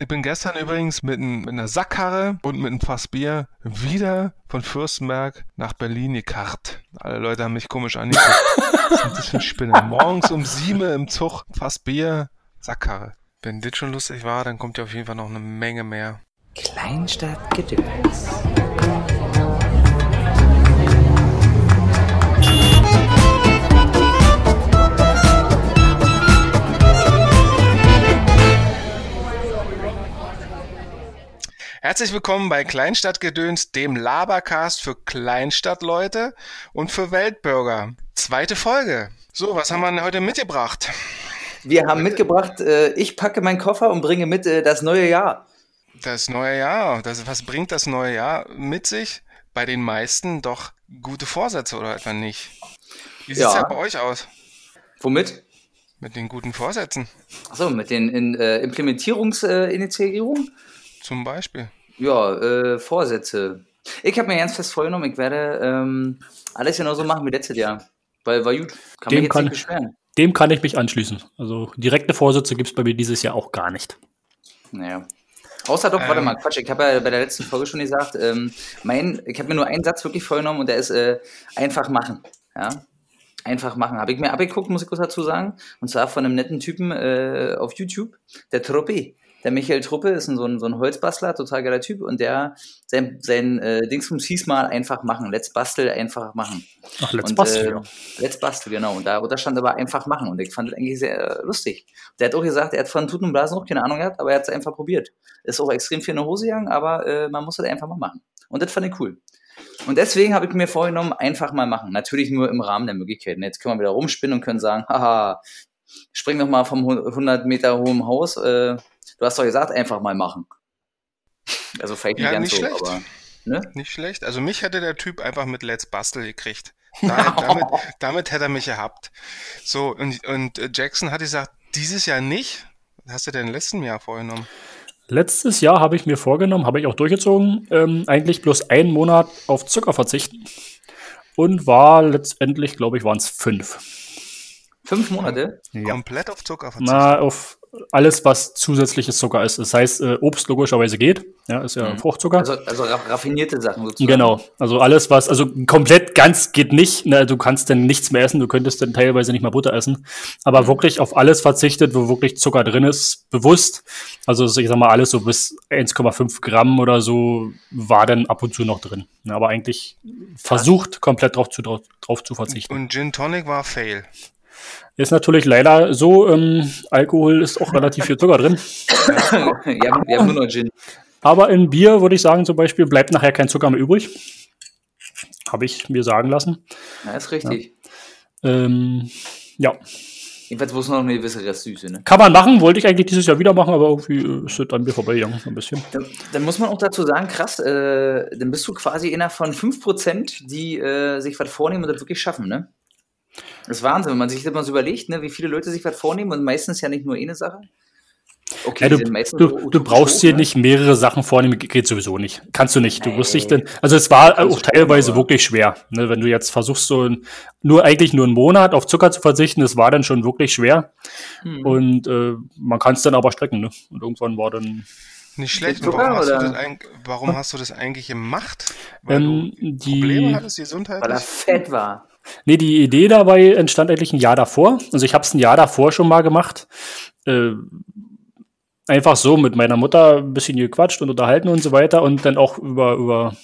Ich bin gestern übrigens mit, ein, mit einer Sackkarre und mit einem Fass Bier wieder von Fürstenberg nach Berlin gekarrt. Alle Leute haben mich komisch angeguckt. Was sind das für Spinner? Morgens um sieben im Zug, Fass Bier, Sackkarre. Wenn das schon lustig war, dann kommt ja auf jeden Fall noch eine Menge mehr. Kleinstadtgedöns. Herzlich willkommen bei Kleinstadtgedöns, dem Labercast für Kleinstadtleute und für Weltbürger. Zweite Folge. So, was haben wir denn heute mitgebracht? Wir haben mitgebracht, äh, ich packe meinen Koffer und bringe mit äh, das neue Jahr. Das neue Jahr. Das, was bringt das neue Jahr mit sich? Bei den meisten doch gute Vorsätze oder etwa nicht. Wie sieht es Ja. ja bei euch aus Womit? mit den guten Vorsätzen? Achso, mit den in, äh, Implementierungsinitiierungen? Zum Beispiel. ja, äh, Vorsätze. Ich habe mir ganz fest vorgenommen, ich werde ähm, alles genauso machen wie letztes Jahr. Weil war gut. Kann Dem mich jetzt kann- nicht beschweren. Dem kann ich mich anschließen. Also direkte Vorsätze gibt es bei mir dieses Jahr auch gar nicht. Naja. Außer doch, warte Ähm. mal, Quatsch, ich habe ja bei der letzten Folge schon gesagt, ähm, mein, ich habe mir nur einen Satz wirklich vorgenommen und der ist äh, einfach machen. Ja? Einfach machen. Habe ich mir abgeguckt, muss ich kurz dazu sagen. Und zwar von einem netten Typen äh, auf YouTube, der Truppe. Der Michael Truppe ist ein, so, ein, so ein Holzbastler, total geiler Typ. Und der, sein, sein äh, Dingsbums hieß mal einfach machen. Let's bastel, einfach machen. Ach, let's Und, basteln. äh, ja. Let's Bastel, genau. Und da, stand aber einfach machen. Und ich fand das eigentlich sehr äh, lustig. Der hat auch gesagt, er hat von Tuten und Blasen noch keine Ahnung gehabt, aber er hat es einfach probiert. Ist auch extrem viel in der Hose gegangen, aber äh, man muss das einfach mal machen. Und das fand ich cool. Und deswegen habe ich mir vorgenommen, einfach mal machen. Natürlich nur im Rahmen der Möglichkeiten. Jetzt können wir wieder rumspinnen und können sagen, haha, spring doch mal vom hu- 100 Meter hohen Haus. Äh, du hast doch gesagt, einfach mal machen. Also vielleicht nicht Ja, ganz nicht so, schlecht. aber ne? Nicht schlecht. Also mich hätte der Typ einfach mit Let's Bastel gekriegt. Da, damit, damit hätte er mich gehabt. So, und, und äh, Jackson hat gesagt, dieses Jahr nicht. Was hast du denn im letzten Jahr vorgenommen? Letztes Jahr habe ich mir vorgenommen, habe ich auch durchgezogen, ähm, eigentlich bloß einen Monat auf Zucker verzichten. Und war letztendlich, glaube ich, waren es fünf. Fünf Monate. Ja. Komplett auf Zucker verzichten. Na, auf alles, was zusätzliches Zucker ist. Das heißt, äh, Obst logischerweise geht. Ja, ist ja Mhm. Fruchtzucker. Also, also ra- raffinierte Sachen sozusagen. Genau, also alles was, also komplett ganz geht nicht, ne, du kannst dann nichts mehr essen, du könntest dann teilweise nicht mal Butter essen, aber wirklich auf alles verzichtet, wo wirklich Zucker drin ist, bewusst, also ich sag mal alles so bis 1,5 Gramm oder so war dann ab und zu noch drin, Ne, aber eigentlich versucht komplett drauf zu, drauf, drauf zu verzichten. Und Gin Tonic war Fail. Ist natürlich leider so, ähm, Alkohol ist auch relativ viel Zucker drin, ja, wir haben nur noch Gin. aber in Bier würde ich sagen zum Beispiel bleibt nachher kein Zucker mehr übrig, habe ich mir sagen lassen. Ja, ist richtig. Ähm, ja, Jedenfalls muss noch eine gewisse Restsüße. Ne? kann man machen, wollte ich eigentlich dieses Jahr wieder machen, aber irgendwie äh, ist es an mir vorbeigegangen, ein bisschen. Dann, dann muss man auch dazu sagen, krass, äh, dann bist du quasi einer von 5%, die äh, sich was vornehmen und das wirklich schaffen, ne? Das ist Wahnsinn, wenn man sich das mal so überlegt, ne, wie viele Leute sich was vornehmen und meistens ja nicht nur eine Sache. Okay, Ja, du, du, du brauchst dir ne? nicht mehrere Sachen vornehmen, geht sowieso nicht. Kannst du nicht. Du wirst dich denn, also es war Kannst auch teilweise aber- wirklich schwer. Ne, wenn du jetzt versuchst, so ein, nur eigentlich nur einen Monat auf Zucker zu verzichten, das war dann schon wirklich schwer. Hm. Und äh, man kann es dann aber strecken. Ne? Und irgendwann war dann Nicht schlecht. Zucker, Warum hast, du oder? das eig- warum hast du das eigentlich gemacht? Weil ähm, du Probleme die, hattest, Weil er gesundheitlich? fett war. Nee, die Idee dabei entstand eigentlich ein Jahr davor. Also ich habe es ein Jahr davor schon mal gemacht. Äh, einfach so mit meiner Mutter ein bisschen gequatscht und unterhalten und so weiter und dann auch über, über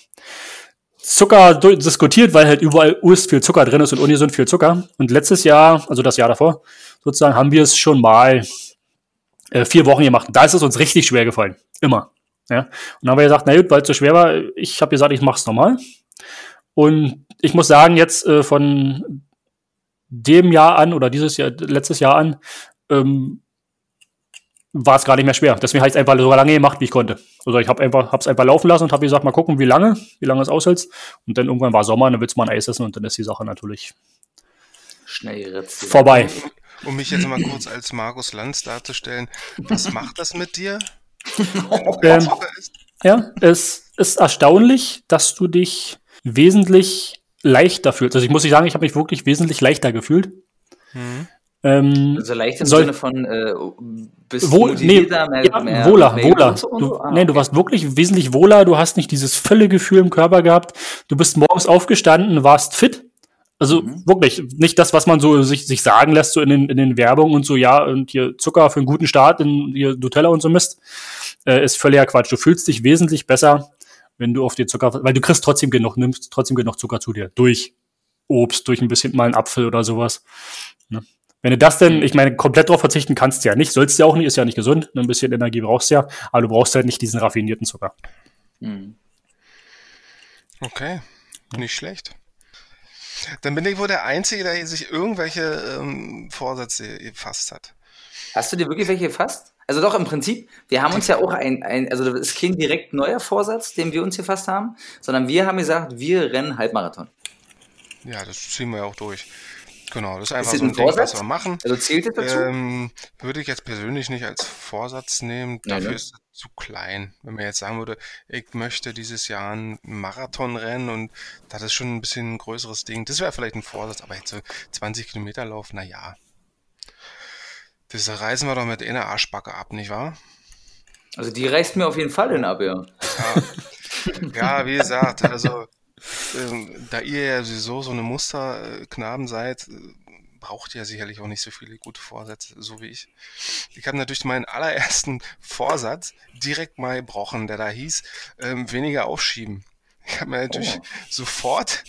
Zucker diskutiert, weil halt überall urst viel Zucker drin ist und ungesund viel Zucker. Und letztes Jahr, also das Jahr davor, sozusagen, haben wir es schon mal äh, vier Wochen gemacht. Da ist es uns richtig schwer gefallen. Immer. Ja. Und dann haben wir gesagt, na gut, weil es so schwer war, ich habe gesagt, ich mache es nochmal. Und ich muss sagen, jetzt äh, von dem Jahr an oder dieses Jahr, letztes Jahr an, ähm, war es gar nicht mehr schwer. Deswegen habe ich es einfach so lange gemacht, wie ich konnte. Also ich habe einfach, hab's einfach laufen lassen und habe gesagt, mal gucken, wie lange, wie lange es aushält. Und dann irgendwann war Sommer, dann willst du mal ein Eis essen und dann ist die Sache natürlich Schnell vorbei. Um mich jetzt mal kurz als Markus Lanz darzustellen, was macht das mit dir? Ähm? Ja, es ist erstaunlich, dass du dich wesentlich leichter fühlst. Also ich muss nicht sagen, ich habe mich wirklich wesentlich leichter gefühlt. Mhm. Ähm, Also leicht im Soll- Sinne von äh, bist Wohl, nee, mehr, ja, mehr, wohler, mehr wohler. Und Du, so? Ah, nee, du okay. warst wirklich wesentlich wohler, du hast nicht dieses Völlegefühl im Körper gehabt. Du bist morgens aufgestanden, warst fit. Also Mhm. wirklich, nicht das, was man so sich, sich sagen lässt, so in den, in den Werbungen und so, ja, und hier Zucker für einen guten Start, in hier Nutella und so Mist, äh, ist völliger Quatsch. Du fühlst dich wesentlich besser, wenn du auf den Zucker, weil du kriegst trotzdem genug, nimmst trotzdem genug Zucker zu dir. Durch Obst, durch ein bisschen mal einen Apfel oder sowas. Ne? Wenn du das denn, ich meine, komplett drauf verzichten kannst du ja nicht, sollst du ja auch nicht, ist ja nicht gesund, ein bisschen Energie brauchst du ja, aber du brauchst halt nicht diesen raffinierten Zucker. Mhm. Okay, nicht schlecht. Dann bin ich wohl der Einzige, der sich irgendwelche ähm, Vorsätze gefasst hat. Hast du dir wirklich welche gefasst? Also doch, im Prinzip, wir haben uns ja auch ein, ein also das ist kein direkt neuer Vorsatz, den wir uns gefasst haben, sondern wir haben gesagt, wir rennen Halbmarathon. Ja, das ziehen wir ja auch durch. Genau, das ist einfach das so ein ein Ding, was wir machen. Also zählt das dazu? Ähm, würde ich jetzt persönlich nicht als Vorsatz nehmen. Ja, Dafür ne? ist es zu klein. Wenn man jetzt sagen würde, ich möchte dieses Jahr einen Marathon rennen und das ist schon ein bisschen ein größeres Ding. Das wäre vielleicht ein Vorsatz, aber jetzt so 20 Kilometer Lauf, na ja. Das reißen wir doch mit einer Arschbacke ab, nicht wahr? Also die reißt mir auf jeden Fall hin ab, ja. Ja, wie gesagt, also ähm, da ihr ja sowieso so eine Musterknaben seid, äh, braucht ihr sicherlich auch nicht so viele gute Vorsätze, so wie ich. Ich habe natürlich meinen allerersten Vorsatz direkt mal gebrochen, der da hieß, ähm, weniger aufschieben. Ich habe mir natürlich Oh. sofort,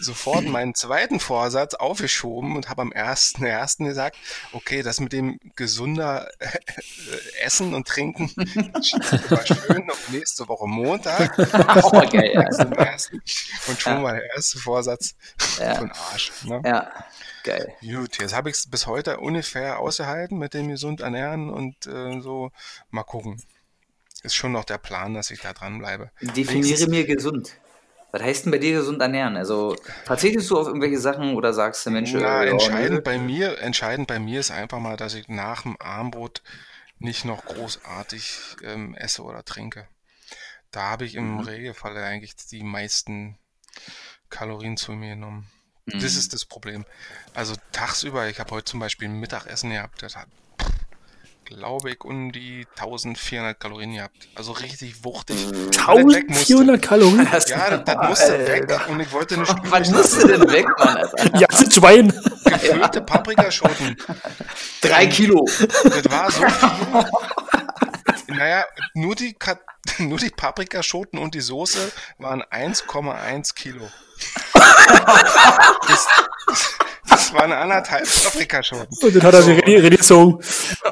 sofort meinen zweiten Vorsatz aufgeschoben und habe am ersten, ersten gesagt, okay, das mit dem gesunder äh, Essen und Trinken mal schön auf nächste Woche Montag. oh, geil, ja. Und schon Ja. mal der erste Vorsatz Ja. von Arsch. Ne? Ja, geil. Gut, jetzt habe ich es bis heute ungefähr ausgehalten mit dem gesund ernähren und äh, so. Mal gucken. Ist schon noch der Plan, dass ich da dranbleibe. Definiere mir gesund. Was heißt denn bei dir gesund ernähren? Also verzichtest du auf irgendwelche Sachen oder sagst du, Mensch, Na, äh, ja, entscheidend bei mir, entscheidend bei mir ist einfach mal, dass ich nach dem Armbrot nicht noch großartig ähm, esse oder trinke. Da habe ich im Mhm. Regelfall eigentlich die meisten Kalorien zu mir genommen. Mhm. Das ist das Problem. Also tagsüber, ich habe heute zum Beispiel ein Mittagessen gehabt, das hat, glaube ich, um die 1400 Kalorien gehabt. Also richtig wuchtig. Weil das weg musste. 1400 Kalorien? Das- Ja, das, das musste Alter. weg und ich wollte nicht Was musst du denn weg, Mann? Alter? Ja, sind Schwein. gefüllte Paprikaschoten. Drei Kilo. Das war so viel. Naja, nur die, nur die Paprikaschoten und die Soße waren 1,1 Kilo. Das, das waren anderthalb Paprikaschoten. Und dann hat er So. sich René René gezogen.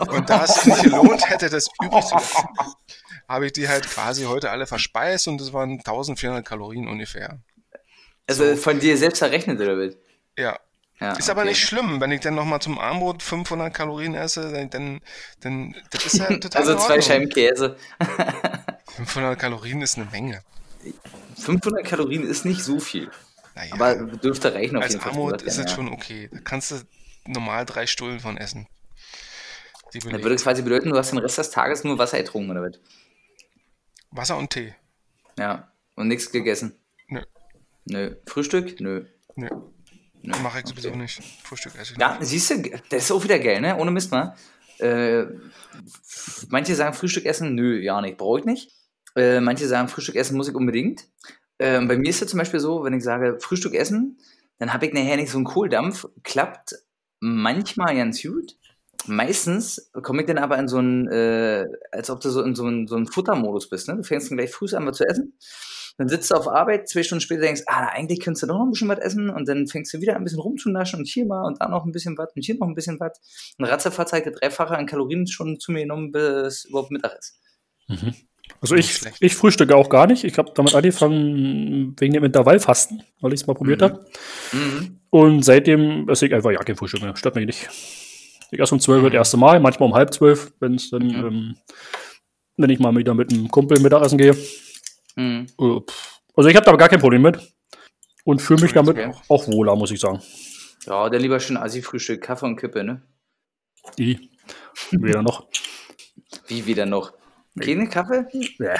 Und da es nicht gelohnt hätte, das übrig zu lassen, habe ich die halt quasi heute alle verspeist und das waren 1400 Kalorien ungefähr. Also von dir selbst errechnet, oder was? Ja. Ja, Ist aber okay. nicht schlimm, wenn ich dann nochmal zum Armbrot 500 Kalorien esse, dann, dann, dann das ist halt total Also zwei. Scheiben Käse. 500 Kalorien ist eine Menge. 500 Kalorien ist nicht so viel. Naja, Aber dürfte reichen auf als jeden Fall. Armut für ist es ja. schon okay. Da kannst du normal drei Stullen von essen. Das würde quasi bedeuten, du hast den Rest des Tages nur Wasser getrunken, oder was? Wasser und Tee. Ja. Und nichts gegessen. Nö, Nö. Frühstück? Nö. nö. Nö. Mache ich sowieso Okay. nicht. Frühstück esse ich Ja, nicht. siehst du, das ist auch wieder geil, ne? Ohne Mist mal. Äh, manche sagen Frühstück essen, nö, ja nicht, brauche ich nicht. Äh, manche sagen Frühstück essen muss ich unbedingt. Ähm, bei mir ist es zum Beispiel so, wenn ich sage Frühstück essen, dann habe ich nachher nicht so einen Kohldampf. Klappt manchmal ganz gut. Meistens komme ich dann aber in so einen, äh, als ob du so in so einen, so einen Futtermodus bist. Ne? Du fängst dann gleich früh an, was zu essen. Dann sitzt du auf Arbeit, zwei Stunden später denkst, ah, eigentlich könntest du doch noch ein bisschen was essen und dann fängst du wieder ein bisschen rumzunaschen und hier mal und da noch ein bisschen was und hier noch ein bisschen was. Und ratzefatz hat der Dreifache an Kalorien schon zu mir genommen, bis überhaupt Mittag ist. Also Nicht ich, ich frühstücke auch gar nicht. Ich habe damit angefangen wegen dem Intervallfasten, weil ich es mal probiert Mhm. habe. Mhm. Und seitdem esse ich einfach ja kein Frühstück mehr. Stört mich nicht. Ich esse um 12 das erste Mal, manchmal um halb zwölf, wenn es dann, Mhm. ähm, wenn ich mal wieder mit einem Kumpel Mittagessen gehe. Mhm. Äh. Also ich habe da gar kein Problem mit. Und fühle mich damit Okay. auch wohler, muss ich sagen. Ja, dann lieber schön Assi-Frühstück, Kaffee und Kippe, ne? Die. Weder noch. Wie wieder noch? Keine Kaffee? Bäh.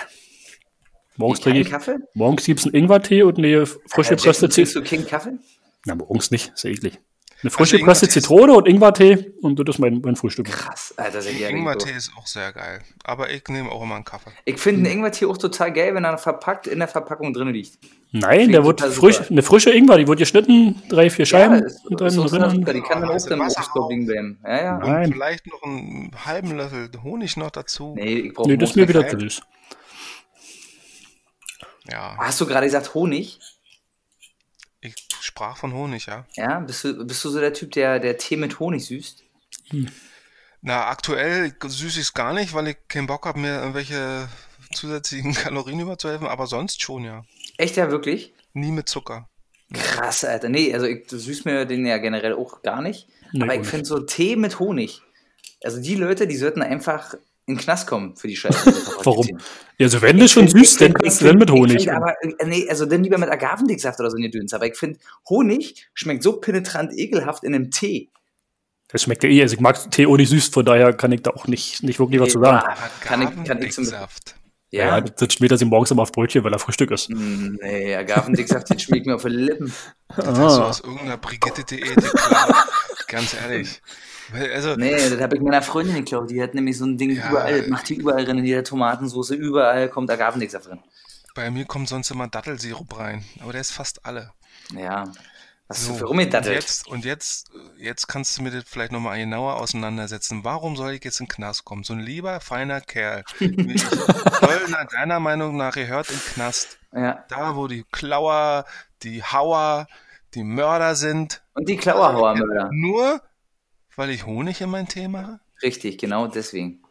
Morgens trinke ich. Kaffee? Morgens gibt es einen Ingwertee und eine frisch Herr gepresste Tee. trinkst du keinen Kaffee? Na, morgens nicht, ist ja eklig. Eine frische Also gepresste Zitrone und Ingwertee und das ist mein, mein Frühstück. Krass, Alter, sehr gerne. Ingwertee ist auch sehr geil. Aber ich nehme auch immer einen Kaffee. Ich finde einen Ingwertee auch total geil, wenn er verpackt in der Verpackung drin liegt. Nein, der wird frisch, super. eine frische Ingwer, die wird geschnitten, drei, vier Scheiben ist, und dann drinnen. die kann dann auch Also im Wasser Obstkorb liegen bleiben. Ja, ja. Ja. Nein. Und vielleicht noch einen halben Löffel Honig noch dazu. Nee, ich brauche Nee, das ist mir wieder zu süß. Ja, Hast du gerade gesagt Honig? Sprach von Honig, ja. Ja, bist du, bist du so der Typ, der, der Tee mit Honig süßt? Na, aktuell süß ich es gar nicht, weil ich keinen Bock habe, mir irgendwelche zusätzlichen Kalorien überzuhelfen, aber sonst schon, ja. Echt ja, wirklich? Nie mit Zucker. Krass, Alter. Nee, also ich süß mir den ja generell auch gar nicht. Nee, aber ich finde so Tee mit Honig. Also die Leute, die sollten einfach in den Knast kommen für die Scheiße. die Warum? Ja, also wenn du schon Ich süß, dann kannst du dann mit Honig. Ich aber, äh, nee, also dann lieber mit Agavendicksaft oder so ein Gedöns. Aber ich finde, Honig schmeckt so penetrant ekelhaft in einem Tee. Das schmeckt ja eh. Also ich mag Tee ohne süß, von daher kann ich da auch nicht, nicht wirklich was zu sagen. Ah, Kann ich, kann ich zum Agavendicksaft. Ja, Ja. das schmiert er sich morgens immer auf Brötchen, weil er Frühstück ist. Mm, Nee, Agavendicksaft, den schmiegt mir auf die Lippen. Das hast du Ah. aus irgendeiner Brigitte-Diät. Ganz ehrlich. Weil, Also, Nee, das habe ich meiner Freundin geklaut. Die hat nämlich so ein Ding Ja. überall, das macht die überall drin, in jeder Tomatensauce, überall kommt Agavendicksaft drin. bei mir kommt sonst immer Dattelsirup rein, aber der ist fast alle. Ja. Was So, für und rumgedattelt? jetzt, und jetzt, jetzt kannst du mir das vielleicht nochmal genauer auseinandersetzen. Warum soll ich jetzt in den Knast kommen? So ein lieber, feiner Kerl ich soll nach deiner Meinung nach gehört in den Knast. Ja. Da, wo die Klauer, die Hauer, die Mörder sind. Und die Klauerhauermörder. Nur, weil ich Honig in mein Tee mache? Richtig, genau deswegen.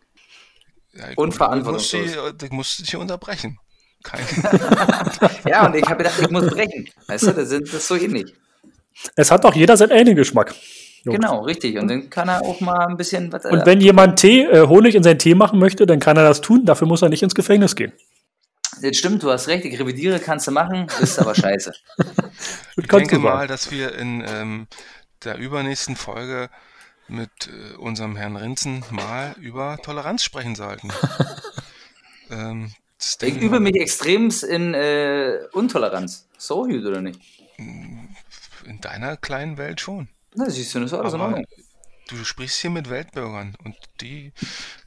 Ja, ich- Unverantwortungslos. Ich musste, dich- ich musste dich hier unterbrechen. Kein, Ja, und ich habe gedacht, ich muss brechen. Weißt du, das, sind, das ist so ähnlich. Es hat doch jeder seinen eigenen Geschmack. Jungs. Genau, richtig. Und dann kann er auch mal ein bisschen was. Und äh, wenn jemand Tee, äh, Honig in seinen Tee machen möchte, dann kann er das tun. Dafür muss er nicht ins Gefängnis gehen. das stimmt, du hast recht, ich revidiere, kannst du machen, bist aber scheiße. Ich denke mal, dass wir in ähm, der übernächsten Folge mit äh, unserem Herrn Rinzen mal über Toleranz sprechen sollten. ähm, Ich übe mich extremst in äh, Untoleranz. So gut, oder nicht? in deiner kleinen Welt schon. Na, siehst du, das ist alles in Aber Ordnung. du sprichst hier mit Weltbürgern und die.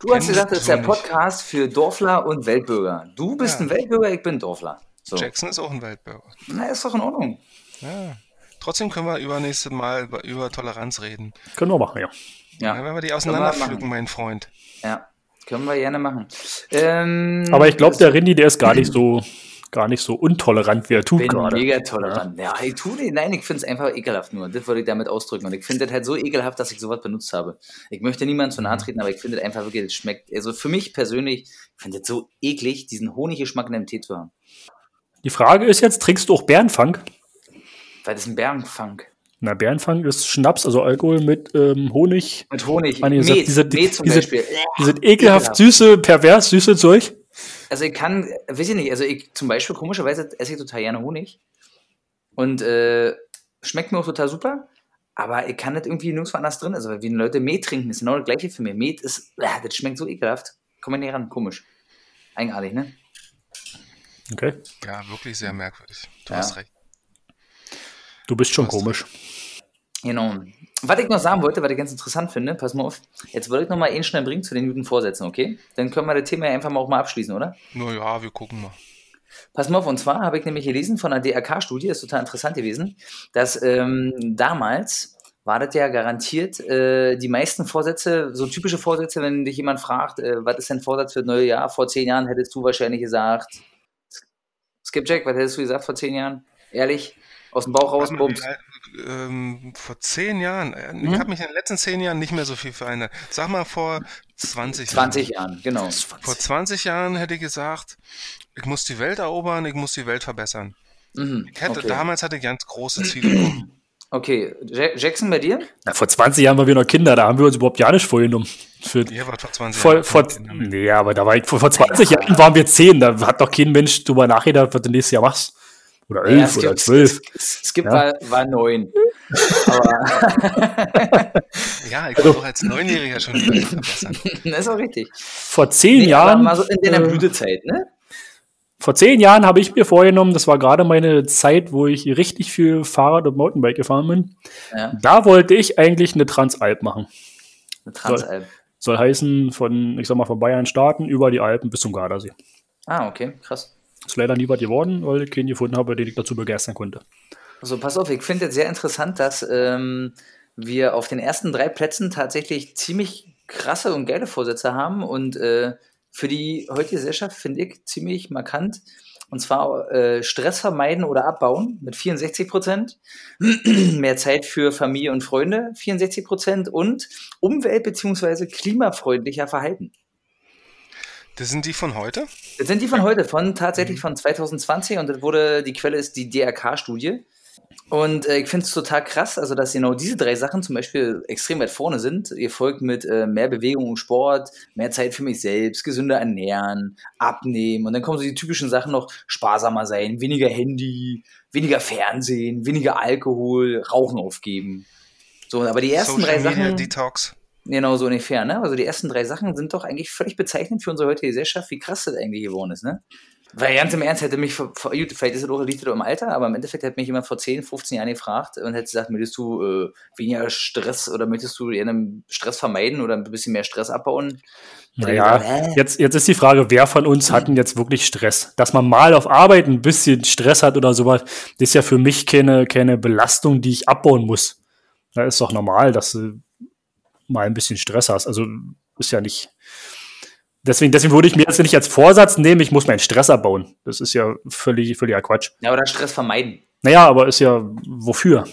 Du hast gesagt, das ist der. Podcast für Dorfler und Weltbürger. Du bist Ja. ein Weltbürger, ich bin Dorfler. So. Jackson ist auch ein Weltbürger. Na, ist doch in Ordnung. Ja. Trotzdem können wir übernächstes Mal über, über Toleranz reden. Können wir machen, ja. Ja, Ja, wenn wir die auseinanderpflücken, mein Freund. ja. können wir gerne machen. Ähm, Aber ich glaube, der Rindy, der ist gar nicht so, gar nicht so untolerant, wie er tut bin gerade. mega tolerant. Ja, ich tu nicht. Nein, ich finde es einfach ekelhaft nur. Das wollte ich damit ausdrücken. Und ich finde das halt so ekelhaft, dass ich sowas benutzt habe. Ich möchte niemandem zu nahe treten, aber ich finde das einfach wirklich, das schmeckt. Also für mich persönlich, ich finde das so eklig, diesen Honiggeschmack in dem Tee zu haben. Die Frage ist jetzt, trinkst du auch Bärenfang? Weil das ist ein Bärenfang. Na, Bärenfang ist Schnaps, also Alkohol mit ähm, Honig. Mit Honig. Meine, Met, diese- diese- Met zum diese- Beispiel. Diese ekelhaft süße, pervers süße Zeug. Also ich kann, weiß ich nicht, also ich zum Beispiel komischerweise esse ich total gerne Honig. Und äh, schmeckt mir auch total super. Aber ich kann das irgendwie nirgendwo anders drin. Also wie Leute Met trinken, ist genau das gleiche für mich. Met ist, äh, das schmeckt so ekelhaft. Komm ich nicht ran, komisch. Eigenartig, ne? Okay. Ja, wirklich sehr merkwürdig. Du Ja. hast recht. Du bist schon hast komisch. Genau. Was ich noch sagen wollte, was ich ganz interessant finde, pass mal auf, jetzt wollte ich noch mal einen schnell bringen zu den guten Vorsätzen, okay? Dann können wir das Thema ja einfach mal auch mal abschließen, oder? Naja, wir gucken mal. Pass mal auf, und zwar habe ich nämlich gelesen von einer DRK-Studie, ist total interessant gewesen, dass ähm, damals war das ja garantiert äh, die meisten Vorsätze, so typische Vorsätze, wenn dich jemand fragt, äh, was ist dein Vorsatz für das neue Jahr? Vor zehn Jahren hättest du wahrscheinlich gesagt, Skipjack, was hättest du gesagt vor zehn Jahren? Ehrlich? Aus dem Bauch raus, mal, Bums. alt- ähm, vor zehn Jahren, äh, Mhm. ich habe mich in den letzten zehn Jahren nicht mehr so viel verändert. Sag mal vor 20 20 Jahren. Jahren, genau. Vor 20 Jahren hätte ich gesagt, ich muss die Welt erobern, ich muss die Welt verbessern. Mhm. Ich hätte, Okay. Damals hatte ich ganz große Ziele. okay, Ja- Jackson bei dir? Na, vor 20 Jahren waren wir noch Kinder, da haben wir uns überhaupt ja nicht vorgenommen. Für, Ihr wart vor 20 vor, Jahren. vor, nee, aber da war ich, vor, vor 20 Jahren waren wir 10, da hat doch kein Mensch drüber nachgedacht, was du nächstes Jahr machst. Oder 11 Ja, oder Skip- 12. Skip Ja. war, war neun. Aber Ja, ich Also auch als Neunjähriger schon verbessern. das ist auch richtig. Vor 10 Nee, Jahren. mal so in deiner äh, Blütezeit, ne? vor zehn Jahren habe ich mir vorgenommen, das war gerade meine Zeit, wo ich richtig viel Fahrrad und Mountainbike gefahren bin. Ja. Da wollte ich eigentlich eine Transalp machen. Eine Transalp. Soll heißen, von, ich sag mal, von Bayern starten über die Alpen bis zum Gardasee. Ah, okay, krass. Ist leider nie was geworden, weil ich keinen gefunden habe, den ich dazu begeistern konnte. Also pass auf, ich finde jetzt sehr interessant, dass ähm, wir auf den ersten drei Plätzen tatsächlich ziemlich krasse und geile Vorsätze haben und äh, für die heutige Gesellschaft finde ich ziemlich markant. Und zwar äh, Stress vermeiden oder abbauen mit 64 Prozent, mehr Zeit für Familie und Freunde 64 Prozent und umwelt- bzw. klimafreundlicher Verhalten. Das sind die von heute? Das sind die von heute, von tatsächlich von 2020 und das wurde, die Quelle ist die DRK-Studie. Und äh, ich finde es total krass, also dass genau diese drei Sachen zum Beispiel extrem weit vorne sind. Ihr folgt mit äh, mehr Bewegung und Sport, mehr Zeit für mich selbst, gesünder ernähren, abnehmen und dann kommen so die typischen Sachen noch sparsamer sein, weniger Handy, weniger Fernsehen, weniger Alkohol, Rauchen aufgeben. So, aber die ersten Social drei Media Sachen. Detox. Genau, so ungefähr, ne? Also die ersten drei Sachen sind doch eigentlich völlig bezeichnend für unsere heutige Gesellschaft, wie krass das eigentlich geworden ist, ne? Weil ganz im Ernst hätte mich, vor, vor, gut, vielleicht ist es auch, auch im Alter, aber im Endeffekt hätte mich jemand vor 10, 15 Jahren gefragt und hätte gesagt, möchtest du äh, weniger Stress oder möchtest du einen Stress vermeiden oder ein bisschen mehr Stress abbauen? Naja, gesagt, hä? jetzt, jetzt ist die Frage, wer von uns hat denn jetzt wirklich Stress? Dass man mal auf Arbeit ein bisschen Stress hat oder sowas, das ist ja für mich keine, keine Belastung, die ich abbauen muss. Da ist doch normal, dass du mal ein bisschen Stress hast. Also ist ja nicht. Deswegen, deswegen würde ich mir jetzt nicht als Vorsatz nehmen, ich muss meinen Stress abbauen. Das ist ja völlig, völliger Quatsch. Ja, oder Stress vermeiden. Naja, aber ist ja wofür?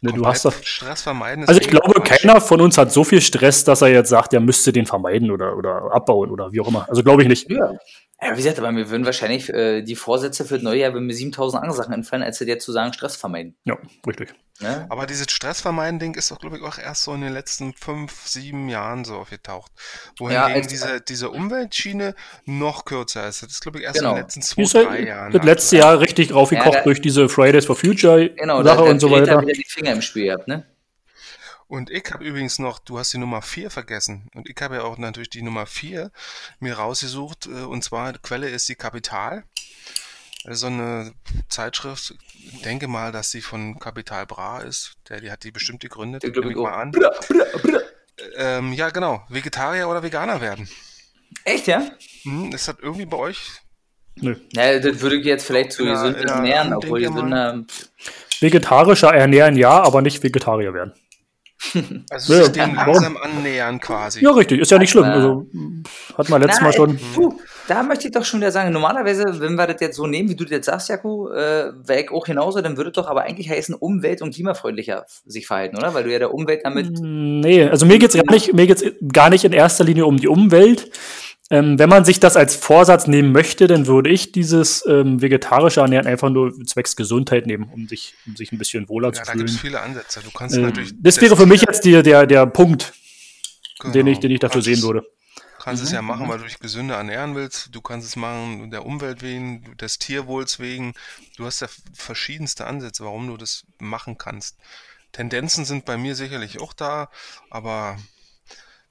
Ne, du hast doch. Stress vermeiden. ist Also ich glaube, Quatsch. keiner von uns hat so viel Stress, dass er jetzt sagt, er müsste den vermeiden oder, oder abbauen oder wie auch immer. Also glaube ich nicht. Ja. Ja, wie gesagt, aber wir würden wahrscheinlich äh, die Vorsätze für das neue Jahr, wenn mir 7000 andere Sachen entfallen, als dir zu sagen, Stress vermeiden. Ja, richtig. Ne? Aber dieses Stressvermeiden-Ding ist doch, glaube ich, auch erst so in den letzten fünf, sieben Jahren so aufgetaucht. Wohingegen als- diese, diese Umweltschiene noch kürzer ist. Das ist, glaube ich, erst Genau. in den letzten zwei, ist drei halt Jahren. das letzte Jahr richtig raufgekocht Ja, da- durch diese Fridays for Future Genau, da, Sache da und so weiter. wieder die Finger im Spiel gehabt, ne? Und ich habe übrigens noch, du hast die Nummer 4 vergessen. Und ich habe ja auch natürlich die Nummer 4 mir rausgesucht. äh, Und zwar, die Quelle ist die Kapital. Also eine Zeitschrift, ich denke mal, dass sie von Kapital Bra ist. Der, die hat die bestimmt gegründet. Ich glaube, ich mal an. Bra, bra, bra. Ähm, ja, genau. Vegetarier oder Veganer werden. Echt, ja? Hm, ist das irgendwie bei euch? Nö. Ja, das würde ich jetzt vielleicht zu ja, ernähren, obwohl gesünder. Vegetarischer ernähren ja, aber nicht Vegetarier werden. Also Ja, sich dem langsam annähern quasi. Ja, richtig, ist ja nicht schlimm. Ja. Also hat man letztes Mal schon. Puh, da möchte ich doch schon wieder sagen, normalerweise, wenn wir das jetzt so nehmen, wie du das jetzt sagst, Jaku, äh, wäre ich auch genauso, dann würde es doch aber eigentlich heißen, umwelt- und klimafreundlicher sich verhalten, oder? Weil du ja der Umwelt damit. Nee, also mir geht's gar nicht, mir geht's gar nicht in erster Linie um die Umwelt. Ähm, wenn man sich das als Vorsatz nehmen möchte, dann würde ich dieses ähm, vegetarische Ernähren einfach nur zwecks Gesundheit nehmen, um sich, um sich ein bisschen wohler Ja, zu da gibt es fühlen. viele Ansätze. Du kannst Äh, natürlich. das wäre für mich jetzt die, der, der Punkt, den Genau. ich, den ich dafür sehen würde. Du kannst es ja machen, weil du dich gesünder ernähren willst. Du kannst es machen der Umwelt wegen, des Tierwohls wegen. Du hast ja verschiedenste Ansätze, warum du das machen kannst. Tendenzen sind bei mir sicherlich auch da, aber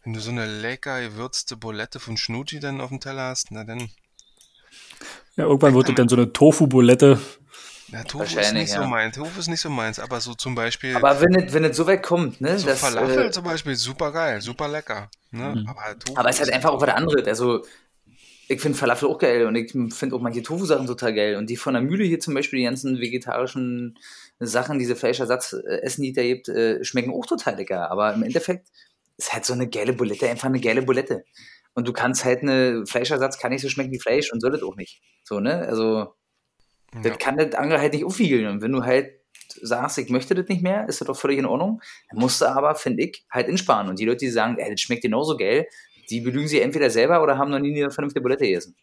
wenn du so eine lecker gewürzte Bulette von Schnuti dann auf dem Teller hast, na dann, Ja, irgendwann wird es dann so eine Tofu-Bulette. na, Tofu ist Wahrscheinlich, nicht so ja. meins. Tofu ist nicht so meins, aber so zum Beispiel, Aber wenn es, wenn so weit kommt, ne? so dass, Falafel äh, zum Beispiel, super geil, super lecker. Ne? Mhm. Aber, Tofu aber es ist halt einfach auch was anderes. Also, ich finde Falafel auch geil und ich finde auch manche Tofu-Sachen total geil. Und die von der Mühle hier zum Beispiel, die ganzen vegetarischen Sachen, diese Fleischersatz-Essen, die es da gibt, äh, schmecken auch total lecker. Aber im Endeffekt ist halt so eine geile Bulette einfach eine geile Bulette. Und du kannst halt eine Fleischersatz kann nicht so schmecken wie Fleisch und soll das auch nicht. So, ne? Also, Ja. das kann das andere halt nicht aufwiegeln. Und wenn du halt sagst, ich möchte das nicht mehr, ist das doch völlig in Ordnung. Dann musst du aber, finde ich, halt insparen. Und die Leute, die sagen, ey, das schmeckt genauso geil, die belügen sie entweder selber oder haben noch nie eine vernünftige Bulette gegessen.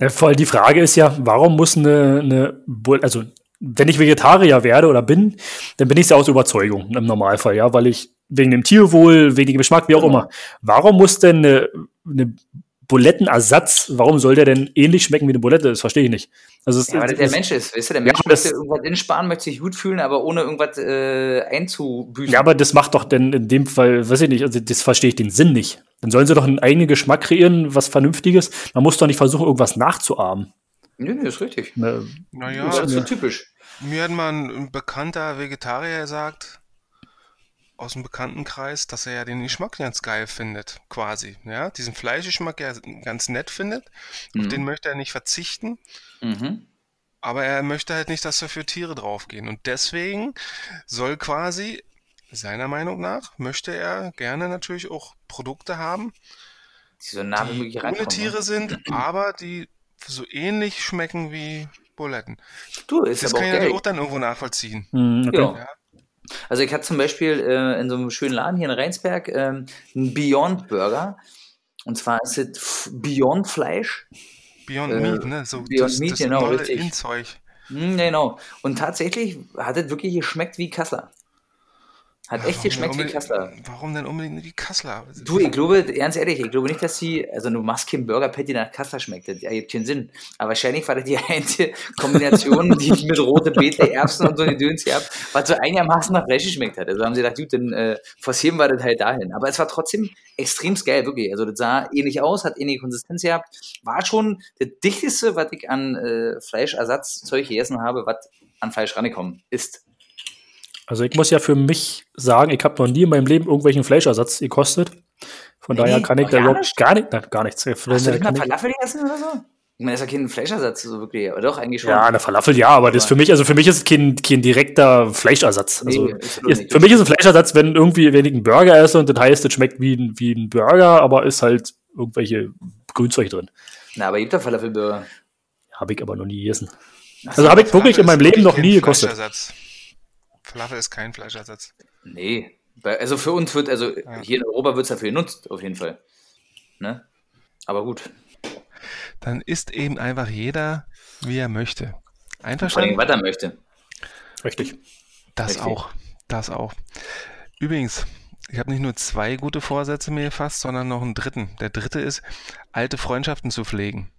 Ja, voll die Frage ist ja, warum muss eine, eine Bull also wenn ich Vegetarier werde oder bin, dann bin ich es ja aus Überzeugung im Normalfall, ja, weil ich wegen dem Tierwohl, wegen dem Geschmack, wie auch immer. Warum muss denn eine, eine Bulettenersatz, warum soll der denn ähnlich schmecken wie eine Bulette? Das verstehe ich nicht. Also es, Ja, weil das der Mensch ist, weißt du, der Mensch das- möchte irgendwas insparen, möchte sich gut fühlen, aber ohne irgendwas äh, einzubüßen. Ja, aber das macht doch denn in dem Fall, weiß ich nicht, also das verstehe ich den Sinn nicht. Dann sollen sie doch einen eigenen Geschmack kreieren, was Vernünftiges. Man muss doch nicht versuchen, irgendwas nachzuahmen. nee, nee, ist richtig. Ne? Naja, das ist so typisch. Mir hat mal ein bekannter Vegetarier gesagt, aus dem Bekanntenkreis, dass er ja den Geschmack ganz geil findet, quasi. Ja, diesen Fleischgeschmack ja ganz nett findet. Auf Mhm. den möchte er nicht verzichten. Mhm. Aber er möchte halt nicht, dass da für Tiere draufgehen. Und deswegen soll quasi, seiner Meinung nach, möchte er gerne natürlich auch Produkte haben, Die so nah wie die ohne reinkommen. Tiere sind, aber die so ähnlich schmecken wie Buletten. Du, ist Das aber kann auch ich geil. natürlich auch dann irgendwo nachvollziehen. Hm, okay. Ja. Also ich hatte zum Beispiel äh, in so einem schönen Laden hier in Rheinsberg ähm, einen Beyond Burger. Und zwar ist es Beyond Fleisch. Beyond Äh, Meat, ne? So Beyond das, Meat, das genau, richtig. In-Zeug. Hm, genau. Und tatsächlich hat es wirklich geschmeckt wie Kassler. Hat echt Warum geschmeckt wie Kassler. Warum denn unbedingt wie Kassler? Du, ich glaube, ganz ehrlich, ich glaube nicht, dass die, also du machst keinen Burger Patty nach Kassler schmeckt. Das ergibt keinen Sinn. Aber wahrscheinlich war das die einzige Kombination, die mit rote Beete, Erbsen und so Gedöns gehabt, was so einigermaßen nach Fleisch geschmeckt hat. Also haben sie gedacht, gut, dann äh, forcieren wir das halt dahin. Aber es war trotzdem extrem geil, wirklich. Also das sah ähnlich aus, hat ähnliche Konsistenz gehabt. War schon das dichteste, was ich an äh, Fleischersatzzeug gegessen habe, was an Fleisch rangekommen ist. Also ich muss ja für mich sagen, ich habe noch nie in meinem Leben irgendwelchen Fleischersatz gekostet. Von Nee, daher kann ich da gar überhaupt nicht? gar nicht, nein, gar nichts. Hast du nicht mal Falafel gegessen oder so? Ich meine, das ist ja kein Fleischersatz, so wirklich. Oder doch, eigentlich schon. Ja, eine Falafel ja, aber das Aber- für mich, also für mich ist es kein, kein direkter Fleischersatz. Also Nee, ist, für mich ist ein Fleischersatz, wenn irgendwie, wenn ich einen Burger esse und das heißt, es schmeckt wie ein, wie ein Burger, aber ist halt irgendwelche Grünzeug drin. Na, aber gibt da Falafelburger. Habe ich aber noch nie gegessen. Also habe ich wirklich in meinem ist Leben noch nie gekostet. Fleischersatz. Falafel ist kein Fleischersatz. Nee. Also für uns wird, also hier in Europa wird es dafür genutzt, auf jeden Fall. Ne? Aber gut. Dann isst eben einfach jeder, wie er möchte. Vor allem, Einverstanden? was er möchte. Richtig. Das Richtig. auch. Das auch. Übrigens, ich habe nicht nur zwei gute Vorsätze mir gefasst, sondern noch einen dritten. Der dritte ist, alte Freundschaften zu pflegen.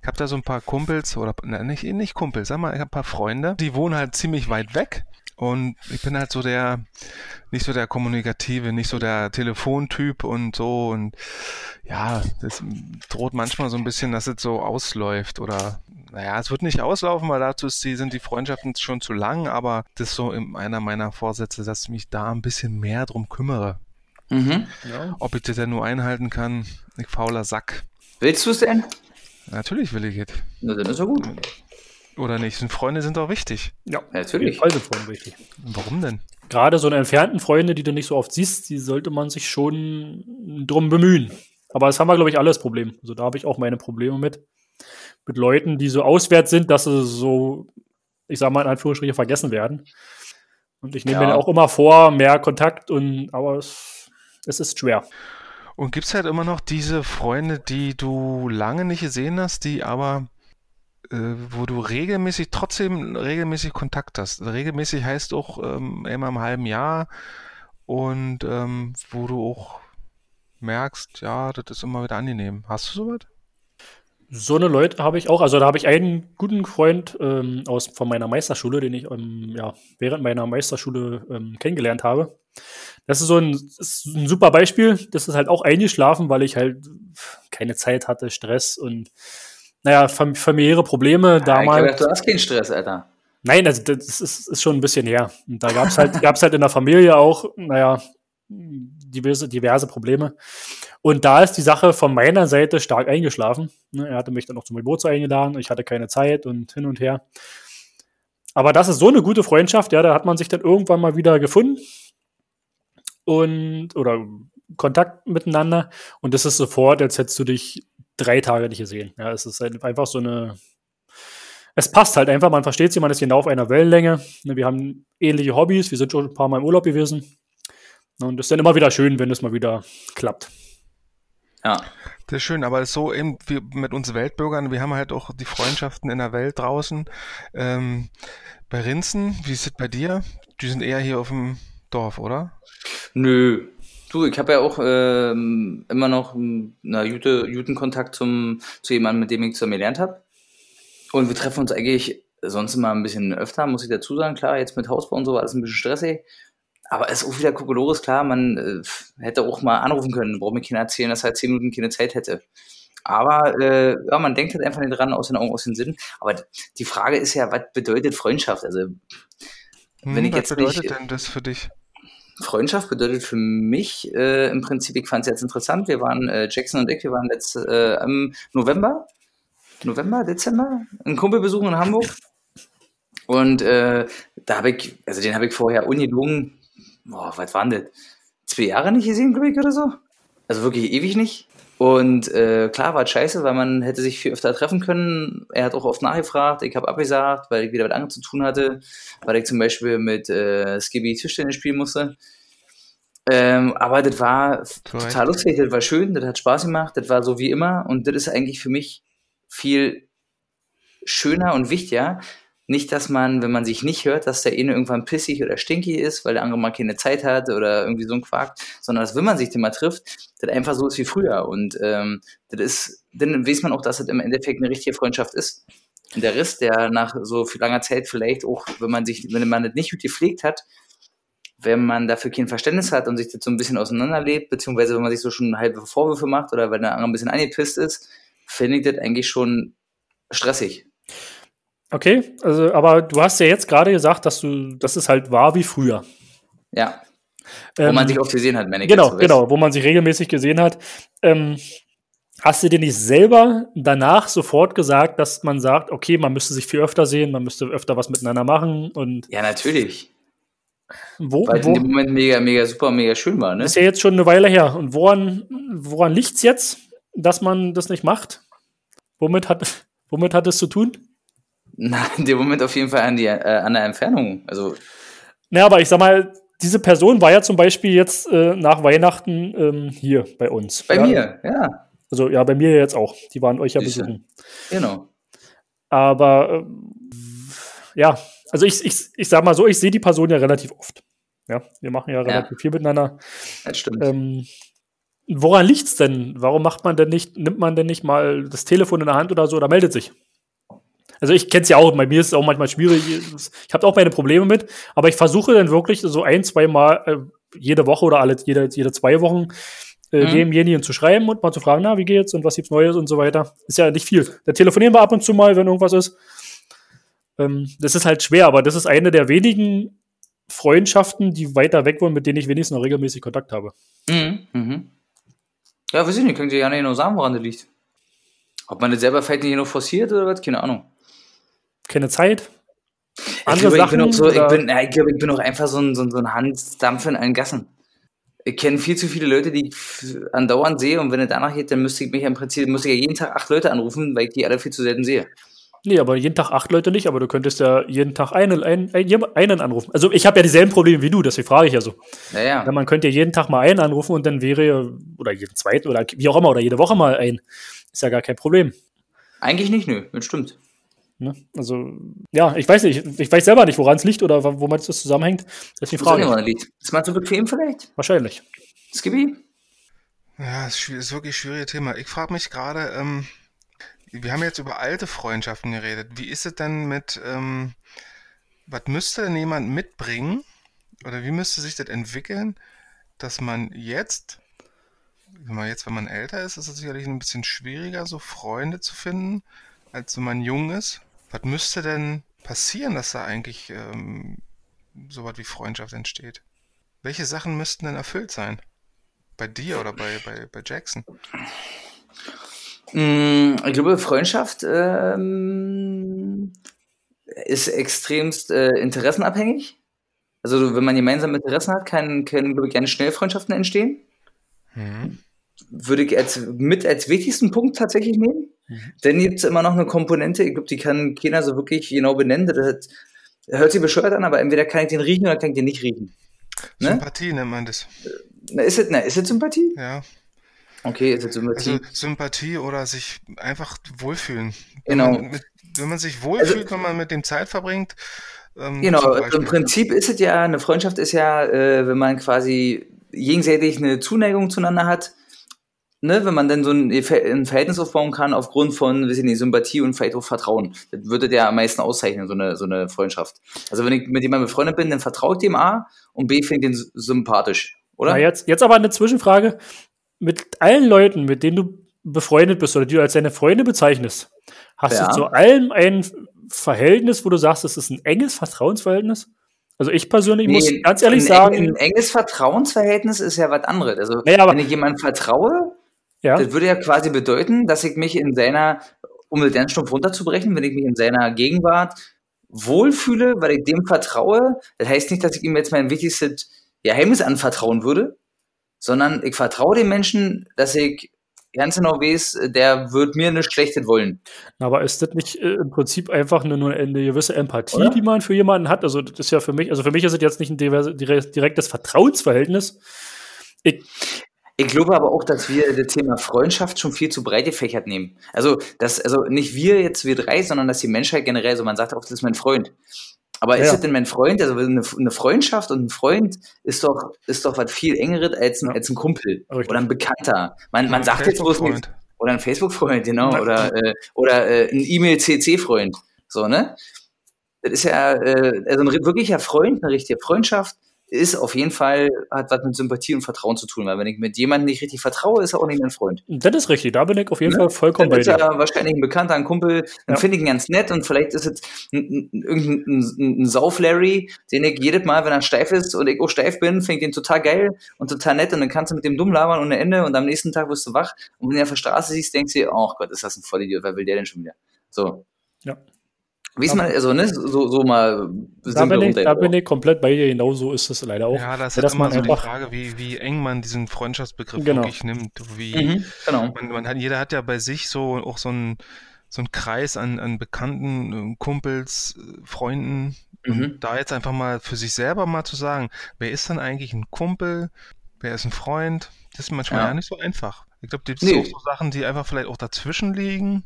Ich habe da so ein paar Kumpels oder na, nicht, nicht Kumpels, sag mal, ich habe ein paar Freunde, die wohnen halt ziemlich weit weg. Und ich bin halt so der, nicht so der Kommunikative, nicht so der Telefontyp und so. Und ja, das droht manchmal so ein bisschen, dass es so ausläuft. Oder naja, es wird nicht auslaufen, weil dazu ist die, sind die Freundschaften schon zu lang, aber das ist so in einer meiner Vorsätze, dass ich mich da ein bisschen mehr drum kümmere. Mhm. Ja. Ob ich das denn nur einhalten kann, ich fauler Sack. Willst du es denn? Natürlich will ich es. Na, dann ist ja gut. Oder nicht? Und Freunde sind doch wichtig. Ja, Natürlich. Also Freunde wichtig. Warum denn? Gerade so eine entfernten Freunde, die du nicht so oft siehst, die sollte man sich schon drum bemühen. Aber das haben wir, glaube ich, alle das Problem. Also da habe ich auch meine Probleme mit. Mit Leuten, die so auswärts sind, dass sie so, ich sage mal in Anführungsstrichen, vergessen werden. Und ich nehme Ja. mir auch immer vor, mehr Kontakt und aber es, es ist schwer. Und gibt es halt immer noch diese Freunde, die du lange nicht gesehen hast, die aber, wo du regelmäßig, trotzdem regelmäßig Kontakt hast. Regelmäßig heißt auch ähm, immer im halben Jahr und ähm, wo du auch merkst, ja, das ist immer wieder angenehm. Hast du sowas? So eine Leute habe ich auch. Also da habe ich einen guten Freund ähm, aus von meiner Meisterschule, den ich ähm, ja, während meiner Meisterschule ähm, kennengelernt habe. Das ist so ein, ist ein super Beispiel. Das ist halt auch eingeschlafen, weil ich halt keine Zeit hatte, Stress und naja, fam familiäre Probleme Ja, ich damals. hab gedacht, du hast keinen Stress, Alter. Nein, also das ist, ist schon ein bisschen her. Und da gab es halt, gab's halt in der Familie auch, naja, diverse, diverse Probleme. Und da ist die Sache von meiner Seite stark eingeschlafen. Ne, Er hatte mich dann auch zum Geburtstag eingeladen, ich hatte keine Zeit und hin und her. Aber das ist so eine gute Freundschaft, ja, da hat man sich dann irgendwann mal wieder gefunden und oder Kontakt miteinander und das ist sofort, als hättest du dich drei Tage nicht gesehen. Ja, es ist halt einfach so eine, es passt halt einfach, man versteht sich, man ist genau auf einer Wellenlänge. Ne, Wir haben ähnliche Hobbys, wir sind schon ein paar Mal im Urlaub gewesen. Und es ist dann immer wieder schön, wenn es mal wieder klappt. Ja. Das ist schön, aber so eben wie mit uns Weltbürgern, wir haben halt auch die Freundschaften in der Welt draußen. Ähm, bei Rinzen, wie ist es bei dir? Die sind eher hier auf dem Dorf, oder? Nö. Du, ich habe ja auch ähm, immer noch einen gute, guten Kontakt zum, zu jemandem, mit dem ich zusammen gelernt habe. Und wir treffen uns eigentlich sonst immer ein bisschen öfter, muss ich dazu sagen. Klar, jetzt mit Hausbau und so war das ein bisschen stressig. Aber es ist auch wieder Kokolores, klar, man äh, hätte auch mal anrufen können. Braucht mir keiner erzählen, dass er zehn Minuten keine Zeit hätte. Aber äh, ja, man denkt halt einfach nicht dran, aus den Augen, aus den Sinn. Aber die Frage ist ja, was bedeutet Freundschaft? Also, wenn hm, ich was jetzt bedeutet nicht, denn das für dich? Freundschaft bedeutet für mich äh, im Prinzip, ich fand es jetzt interessant, wir waren, äh, Jackson und ich, wir waren jetzt äh, im November, November, Dezember, einen Kumpel besuchen in Hamburg. Und äh, da habe ich, also den habe ich vorher ungelogen, boah, was waren das? Zwei Jahre nicht gesehen, glaube ich, oder so. Also wirklich ewig nicht. Und äh, klar war es scheiße, weil man hätte sich viel öfter treffen können. Er hat auch oft nachgefragt, ich habe abgesagt, weil ich wieder was anderes zu tun hatte, weil ich zum Beispiel mit äh, Skibby Tischtennis spielen musste. Ähm, aber das war total lustig, das war schön, das hat Spaß gemacht, das war so wie immer und das ist eigentlich für mich viel schöner und wichtiger, nicht, dass man, wenn man sich nicht hört, dass der eine irgendwann pissig oder stinky ist, weil der andere mal keine Zeit hat oder irgendwie so ein Quark, sondern dass, wenn man sich den mal trifft, das einfach so ist wie früher. Und ähm, das ist, dann weiß man auch, dass das im Endeffekt eine richtige Freundschaft ist. Und der Rest, der nach so viel langer Zeit vielleicht auch, wenn man sich, wenn man das nicht gut gepflegt hat, wenn man dafür kein Verständnis hat und sich das so ein bisschen auseinanderlebt, beziehungsweise wenn man sich so schon halbe Vorwürfe macht oder wenn der andere ein bisschen angepisst ist, finde ich das eigentlich schon stressig. Okay, also, aber du hast ja jetzt gerade gesagt, dass du, dass es halt war wie früher. Ja. Wo ähm, man sich oft gesehen hat, meine ich. Genau, so genau, wo man sich regelmäßig gesehen hat. Ähm, hast du dir nicht selber danach sofort gesagt, dass man sagt, okay, man müsste sich viel öfter sehen, man müsste öfter was miteinander machen und. Ja, natürlich. Wo, Weil wo, in dem Moment mega, mega super, mega schön war, ne? Ist ja jetzt schon eine Weile her. Und woran, woran liegt es jetzt, dass man das nicht macht? Womit hat, womit hat es zu tun? Na, in dem Moment auf jeden Fall an, die, äh, an der Entfernung. Also. Ja, aber ich sag mal, diese Person war ja zum Beispiel jetzt äh, nach Weihnachten ähm, hier bei uns. Bei ja? mir, ja. Also ja, bei mir jetzt auch. Die waren euch ja Sicher. besuchen. Genau. Aber äh, ja, also ich, ich, ich sag mal so, ich sehe die Person ja relativ oft. Ja, wir machen ja relativ ja. viel miteinander. Das stimmt. Ähm, woran liegt's denn? Warum macht man denn nicht, nimmt man denn nicht mal das Telefon in der Hand oder so oder meldet sich? Also ich kenne es ja auch, bei mir ist es auch manchmal schwierig. Ich habe auch meine Probleme mit, aber ich versuche dann wirklich so ein, zwei Mal äh, jede Woche oder alle, jede, jede zwei Wochen äh, mhm. demjenigen zu schreiben und mal zu fragen, na, wie geht's und was gibt's Neues und so weiter. Ist ja nicht viel. Da telefonieren wir ab und zu mal, wenn irgendwas ist. Ähm, das ist halt schwer, aber das ist eine der wenigen Freundschaften, die weiter weg wollen, mit denen ich wenigstens noch regelmäßig Kontakt habe. Mhm. Mhm. Ja, weiß ich nicht, könnt ihr ja nicht nur sagen, woran das liegt. Ob man das selber vielleicht nicht nur forciert oder was, keine Ahnung keine Zeit. Andere ich glaube, Sachen. Ich bin, so, ich, bin, ja, ich, glaube, ich bin auch einfach so ein, so so ein Handdampf in allen Gassen. Ich kenne viel zu viele Leute, die ich andauernd sehe und wenn es danach geht, dann müsste ich mich im Prinzip, müsste ich ja jeden Tag acht Leute anrufen, weil ich die alle viel zu selten sehe. Nee, aber jeden Tag acht Leute nicht, aber du könntest ja jeden Tag einen, einen, einen anrufen. Also ich habe ja dieselben Probleme wie du, deswegen frage ich ja so. Naja. Ja, man könnte ja jeden Tag mal einen anrufen und dann wäre, oder jeden zweiten oder wie auch immer, oder jede Woche mal ein. Ist ja gar kein Problem. Eigentlich nicht, nö, das stimmt. Ne? Also, ja, ich weiß nicht, ich weiß selber nicht, woran es liegt oder womit das zusammenhängt. Das ist die Frage. Woran liegt. Ist man zu bequem vielleicht? Wahrscheinlich. Skibi? Ja, das ist wirklich ein schwieriges Thema. Ich frage mich gerade, ähm, wir haben jetzt über alte Freundschaften geredet. Wie ist es denn mit, ähm, was müsste denn jemand mitbringen oder wie müsste sich das entwickeln, dass man jetzt, wenn man jetzt, wenn man älter ist, ist es sicherlich ein bisschen schwieriger, so Freunde zu finden, als wenn man jung ist. Was müsste denn passieren, dass da eigentlich ähm, so was wie Freundschaft entsteht? Welche Sachen müssten denn erfüllt sein? Bei dir oder bei, bei, bei Jackson? Mm, ich glaube, Freundschaft ähm, ist extremst äh, interessenabhängig. Also wenn man gemeinsame Interessen hat, können, können glaube ich, gerne schnell Freundschaften entstehen. Mhm. Würde ich als, mit als wichtigsten Punkt tatsächlich nehmen. Mhm. Dann gibt es immer noch eine Komponente, ich glaube, die kann keiner so wirklich genau benennen. Das hört sich bescheuert an, aber entweder kann ich den riechen oder kann ich den nicht riechen. Ne? Sympathie nennt man das. Na, ist es, na, ist es Sympathie? Ja. Okay, ist es Sympathie? Also Sympathie oder sich einfach wohlfühlen. Genau. Wenn man, mit, wenn man sich wohlfühlt, also, wenn man mit dem Zeit verbringt. Ähm, genau, also im Prinzip ist es ja, eine Freundschaft ist ja, äh, wenn man quasi gegenseitig eine Zuneigung zueinander hat, ne, wenn man dann so ein, ein Verhältnis aufbauen kann aufgrund von, weiß ich nicht, Sympathie und vielleicht auch Vertrauen. Das würde der am meisten auszeichnen, so eine, so eine Freundschaft. Also wenn ich mit jemandem befreundet bin, dann vertraut dem A und B finde ich den sympathisch, oder? Na, jetzt, jetzt aber eine Zwischenfrage. Mit allen Leuten, mit denen du befreundet bist oder die du als deine Freunde bezeichnest, hast Ja. du zu allem ein Verhältnis, wo du sagst, das ist ein enges Vertrauensverhältnis? Also ich persönlich muss Nee, ganz ehrlich ein, sagen, Ein enges Vertrauensverhältnis ist ja was anderes. Also, aber- wenn ich jemandem vertraue, ja, das würde ja quasi bedeuten, dass ich mich in seiner, um das ganz stumpf runterzubrechen, wenn ich mich in seiner Gegenwart wohlfühle, weil ich dem vertraue, das heißt nicht, dass ich ihm jetzt mein wichtigstes Geheimnis anvertrauen würde, sondern ich vertraue dem Menschen, dass ich ganz genau weiß, der wird mir nichts Schlechtes wollen. aber ist das nicht äh, im Prinzip einfach nur, nur eine gewisse Empathie, Oder? die man für jemanden hat? Also das ist ja für mich, also für mich ist es jetzt nicht ein direktes Vertrauensverhältnis. Ich, Ich glaube aber auch, dass wir das Thema Freundschaft schon viel zu breit gefächert nehmen. Also, dass, also nicht wir jetzt, wir drei, sondern dass die Menschheit generell, so man sagt auch, das ist mein Freund. Aber Ja, ist das denn mein Freund? Also eine, Freundschaft und ein Freund ist doch, ist doch was viel engeres als ein, Ja. als ein Kumpel Richtig. oder ein Bekannter. Man, man sagt jetzt bloß nicht, oder ein Facebook-Freund, genau, oder, äh, oder äh, ein E-Mail-CC-Freund. So, ne? Das ist ja, äh, also ein wirklicher Freund, eine richtige Freundschaft ist auf jeden Fall, hat was mit Sympathie und Vertrauen zu tun, weil wenn ich mit jemandem nicht richtig vertraue, ist er auch nicht mein Freund. das ist richtig, da bin ich auf jeden Ne? Fall vollkommen Dann bei ist dir. er wahrscheinlich ein Bekannter, ein Kumpel, dann Ja. finde ich ihn ganz nett und vielleicht ist es ein, ein, irgendein ein, ein Sauf-Larry, den ich jedes Mal, wenn er steif ist und ich auch steif bin, finde ich den total geil und total nett und dann kannst du mit dem dumm labern ohne Ende und am nächsten Tag wirst du wach und wenn du ihn auf der Straße siehst, denkst du dir, oh Gott, ist das ein Vollidiot, wer will der denn schon wieder? So. Ja. Wie ist man, also, ne, so, so mal Da bin, ich, da bin ich komplett bei dir, genau so ist es leider auch. Ja, das ist dass immer man so die einfach- Frage, wie, wie eng man diesen Freundschaftsbegriff Genau. wirklich nimmt. Wie, Mhm, genau. man, man hat, jeder hat ja bei sich so auch so einen so einen Kreis an, an Bekannten, äh, Kumpels, äh, Freunden. Mhm. Und da jetzt einfach mal für sich selber mal zu sagen, wer ist dann eigentlich ein Kumpel, wer ist ein Freund, das ist manchmal Ja. ja, nicht so einfach. Ich glaube, gibt Nee. auch so Sachen, die einfach vielleicht auch dazwischen liegen.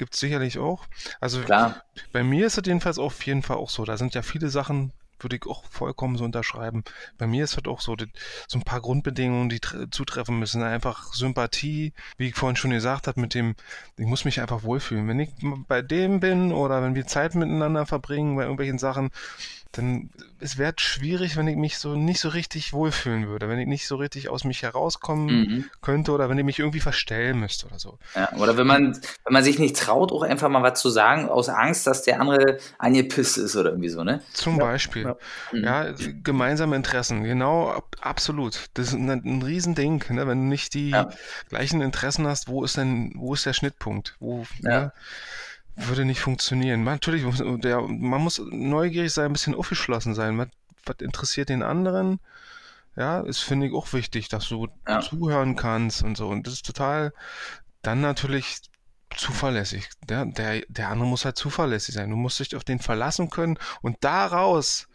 Gibt es sicherlich auch. Also Klar. bei mir ist es jedenfalls auf jeden Fall auch so. Da sind ja viele Sachen, würde ich auch vollkommen so unterschreiben. Bei mir ist es auch so, so ein paar Grundbedingungen, die tre- zutreffen müssen. Einfach Sympathie, wie ich vorhin schon gesagt habe, mit dem, ich muss mich einfach wohlfühlen. Wenn ich bei dem bin oder wenn wir Zeit miteinander verbringen bei irgendwelchen Sachen, dann es wäre schwierig, wenn ich mich so nicht so richtig wohlfühlen würde, wenn ich nicht so richtig aus mich herauskommen Mhm. könnte oder wenn ich mich irgendwie verstellen müsste oder so. Ja, oder wenn man, wenn man sich nicht traut, auch einfach mal was zu sagen, aus Angst, dass der andere angepisst ist oder irgendwie so, ne? Zum Beispiel. ja. Mhm. Ja, gemeinsame Interessen, genau, ab, absolut. Das ist ein, ein Riesending, ne? wenn du nicht die Ja. gleichen Interessen hast, wo ist denn, wo ist der Schnittpunkt? Wo, Ja. ne? Würde nicht funktionieren. Man, natürlich, muss- der, man muss neugierig sein, ein bisschen aufgeschlossen sein. Was, was interessiert den anderen? Ja, ist, finde ich, auch wichtig, dass du Ja. zuhören kannst und so. Und das ist total, dann natürlich zuverlässig. Der, der, der andere muss halt zuverlässig sein. Du musst dich auf den verlassen können und daraus,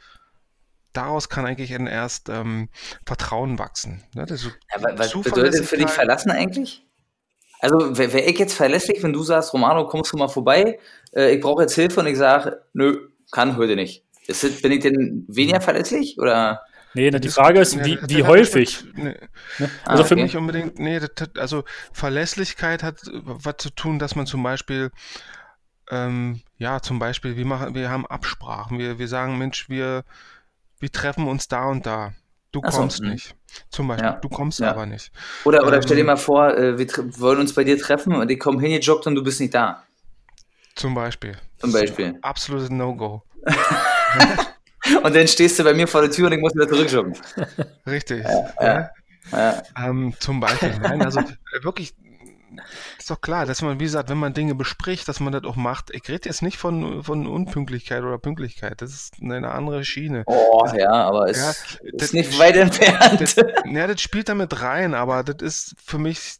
daraus kann eigentlich erst ähm, Vertrauen wachsen. Ne? Das Ja, wa- was bedeutet für dich verlassen eigentlich? Also wäre wär ich jetzt verlässlich, wenn du sagst, Romano, kommst du mal vorbei, äh, ich brauche jetzt Hilfe und ich sage, nö, kann heute nicht. Ist bin ich denn weniger verlässlich? Oder? Nee, na, die Frage ist, wie, wie häufig? Mit, ne, Also Ah, für nicht unbedingt, nee, hat, also Verlässlichkeit hat was zu tun, dass man zum Beispiel, ähm, ja, zum Beispiel, wir machen, wir haben Absprachen, wir, wir sagen, Mensch, wir, wir treffen uns da und da. Du kommst mhm. nicht. Zum Beispiel, Ja, du kommst ja. aber nicht. Oder, oder Ähm, stell dir mal vor, äh, wir wollen uns bei dir treffen und ich komme hingejoggt und du bist nicht da. Zum Beispiel. Zum Beispiel. Absolutes No-Go. Und dann stehst du bei mir vor der Tür und ich muss wieder zurückjoggen. Richtig. ja. Ja. Ähm, zum Beispiel, nein, also äh, wirklich, ist doch klar, dass man, wie gesagt, wenn man Dinge bespricht, dass man das auch macht. Ich rede jetzt nicht von, von Unpünktlichkeit oder Pünktlichkeit, das ist eine andere Schiene. Oh, ja, aber es Ja, ist das- nicht weit entfernt. Das, ja, das spielt damit rein, aber das ist für mich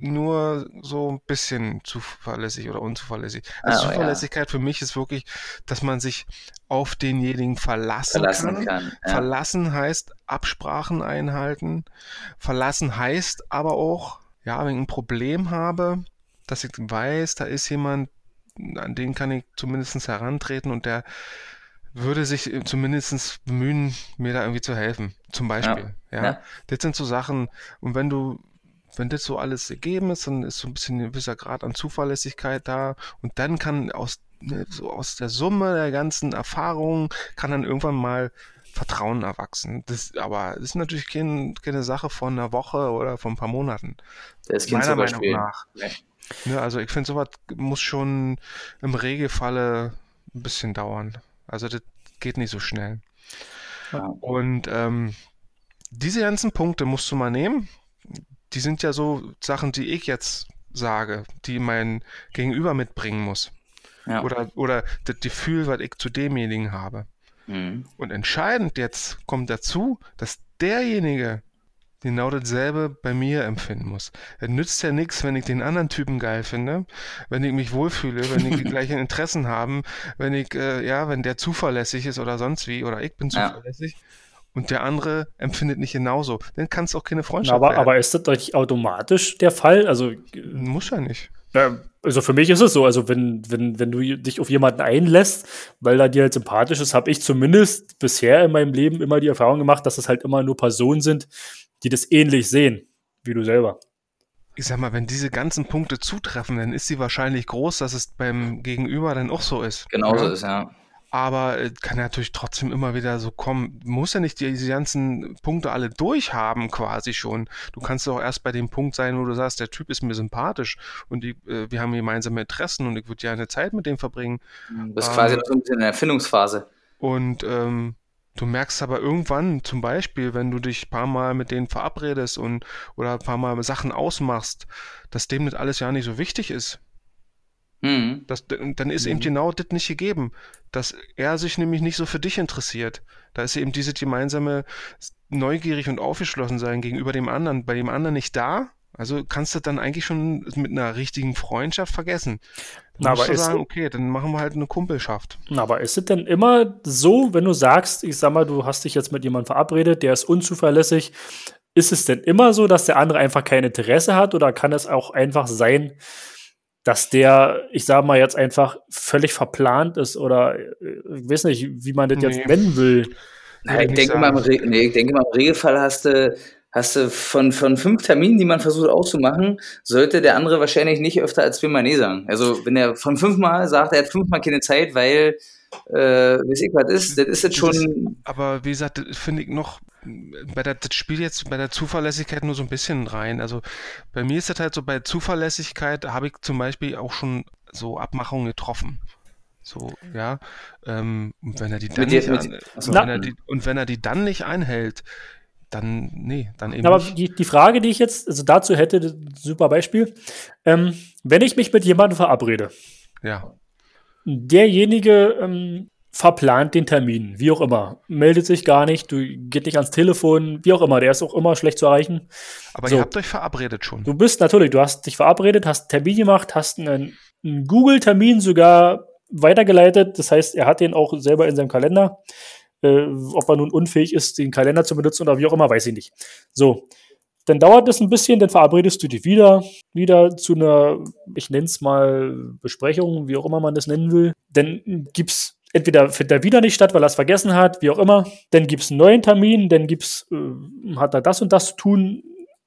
nur so ein bisschen zuverlässig oder unzuverlässig. Also Ah, ja. Zuverlässigkeit für mich ist wirklich, dass man sich auf denjenigen verlassen, verlassen kann. kann. Ja. Verlassen heißt Absprachen einhalten. Verlassen heißt aber auch, ja, wenn ich ein Problem habe, dass ich weiß, da ist jemand, an den kann ich zumindest herantreten und der würde sich zumindest bemühen, mir da irgendwie zu helfen. Zum Beispiel. Ja. ja. Das sind so Sachen, und wenn du, wenn das so alles gegeben ist, dann ist so ein bisschen ein gewisser Grad an Zuverlässigkeit da und dann kann aus, ne, so aus der Summe der ganzen Erfahrungen kann dann irgendwann mal Vertrauen erwachsen. Das, aber das ist natürlich kein, keine Sache von einer Woche oder von ein paar Monaten. Das Meiner Meinung nach. Nee. Ja, also ich finde, sowas muss schon im Regelfalle ein bisschen dauern. Also das geht nicht so schnell. Ja. Und ähm, diese ganzen Punkte musst du mal nehmen. Die sind ja so Sachen, die ich jetzt sage, die mein Gegenüber mitbringen muss. Ja. Oder, oder das Gefühl, was ich zu demjenigen habe. Mhm. Und entscheidend jetzt kommt dazu, dass derjenige genau dasselbe bei mir empfinden muss. Es nützt ja nichts, wenn ich den anderen Typen geil finde, wenn ich mich wohlfühle, wenn ich die gleichen Interessen haben, wenn ich, äh, ja, wenn der zuverlässig ist oder sonst wie, oder ich bin zuverlässig. Ja. Und der andere empfindet nicht genauso. Dann kann es auch keine Freundschaft aber, werden. Aber ist das doch automatisch der Fall? Also muss ja nicht. Ja, also für mich ist es so, also wenn, wenn, wenn du dich auf jemanden einlässt, weil er dir halt sympathisch ist, habe ich zumindest bisher in meinem Leben immer die Erfahrung gemacht, dass es halt immer nur Personen sind, die das ähnlich sehen, wie du selber. Ich sag mal, wenn diese ganzen Punkte zutreffen, dann ist sie wahrscheinlich groß, dass es beim Gegenüber dann auch so ist. Genauso ja? ist, ja aber äh, kann natürlich trotzdem immer wieder so kommen. Muss ja nicht diese ganzen Punkte alle durchhaben quasi schon. Du kannst auch erst bei dem Punkt sein, wo du sagst, der Typ ist mir sympathisch und die, äh, wir haben gemeinsame Interessen und ich würde ja eine Zeit mit dem verbringen. Du bist ähm, quasi noch so ein bisschen in der Erfindungsphase. Und ähm, Du merkst aber irgendwann, zum Beispiel, wenn du dich ein paar Mal mit denen verabredest und oder ein paar Mal Sachen ausmachst, dass dem nicht alles ja nicht so wichtig ist. Mhm. Das, dann ist mhm. eben genau das nicht gegeben, dass er sich nämlich nicht so für dich interessiert. Da ist eben diese gemeinsame neugierig und aufgeschlossen sein gegenüber dem anderen, bei dem anderen nicht da. Also kannst du dann eigentlich schon mit einer richtigen Freundschaft vergessen. Na, aber du sagen, okay, dann machen wir halt eine Kumpelschaft. Na, aber ist es denn immer so, wenn du sagst, ich sag mal, du hast dich jetzt mit jemandem verabredet, der ist unzuverlässig, ist es denn immer so, dass der andere einfach kein Interesse hat oder kann es auch einfach sein, dass der, ich sage mal jetzt einfach völlig verplant ist oder äh, ich weiß nicht, wie man das nee. jetzt nennen will. Na, ich, denke mal, im nee, ich denke mal, im Regelfall hast du, hast du von, von fünf Terminen, die man versucht auszumachen, sollte der andere wahrscheinlich nicht öfter als viermal Nee sagen. Also wenn er von fünfmal sagt, er hat fünfmal keine Zeit, weil äh, weiß ich was ist, das ist jetzt schon. Aber wie gesagt, finde ich noch bei der, das spielt jetzt bei der Zuverlässigkeit nur so ein bisschen rein. Also bei mir ist das halt so, bei Zuverlässigkeit habe ich zum Beispiel auch schon so Abmachungen getroffen. So, ja. Ähm, und wenn er die dann nicht an, also wenn er die, und wenn er die dann nicht einhält, dann, nee, dann eben. Aber nicht. Die, die Frage, die ich jetzt also dazu hätte, super Beispiel. Ähm, wenn ich mich mit jemandem verabrede, ja. Derjenige ähm, verplant den Termin, wie auch immer. Meldet sich gar nicht, du geht nicht ans Telefon, wie auch immer, der ist auch immer schlecht zu erreichen. Aber so. ihr habt euch verabredet schon. Du bist natürlich, du hast dich verabredet, hast einen Termin gemacht, hast einen, einen Google-Termin sogar weitergeleitet. Das heißt, er hat den auch selber in seinem Kalender. Äh, ob er nun unfähig ist, den Kalender zu benutzen oder wie auch immer, weiß ich nicht. So. Dann dauert es ein bisschen, dann verabredest du dich wieder, wieder zu einer, ich nenne es mal Besprechung, wie auch immer man das nennen will. Dann gibt's entweder findet er wieder nicht statt, weil er es vergessen hat, wie auch immer. Dann gibt es einen neuen Termin, dann gibt's, äh, hat er das und das zu tun,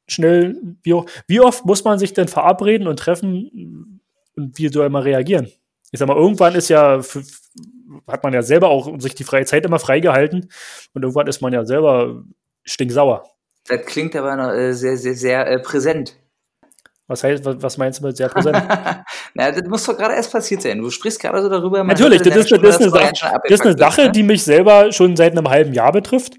schnell. Wie, wie, oft muss man sich denn verabreden und treffen und wie soll mal reagieren? Ich sag mal, irgendwann ist ja, hat man ja selber auch sich die freie Zeit immer freigehalten und irgendwann ist man ja selber stinksauer. Das klingt aber noch, äh, sehr, sehr, sehr äh, präsent. Was heißt, was meinst du mit sehr präsent? Na, das muss doch gerade erst passiert sein. Du sprichst gerade so darüber. Natürlich, das ist, das, ist eine, Sache, das ist eine Sache, ne? die mich selber schon seit einem halben Jahr betrifft.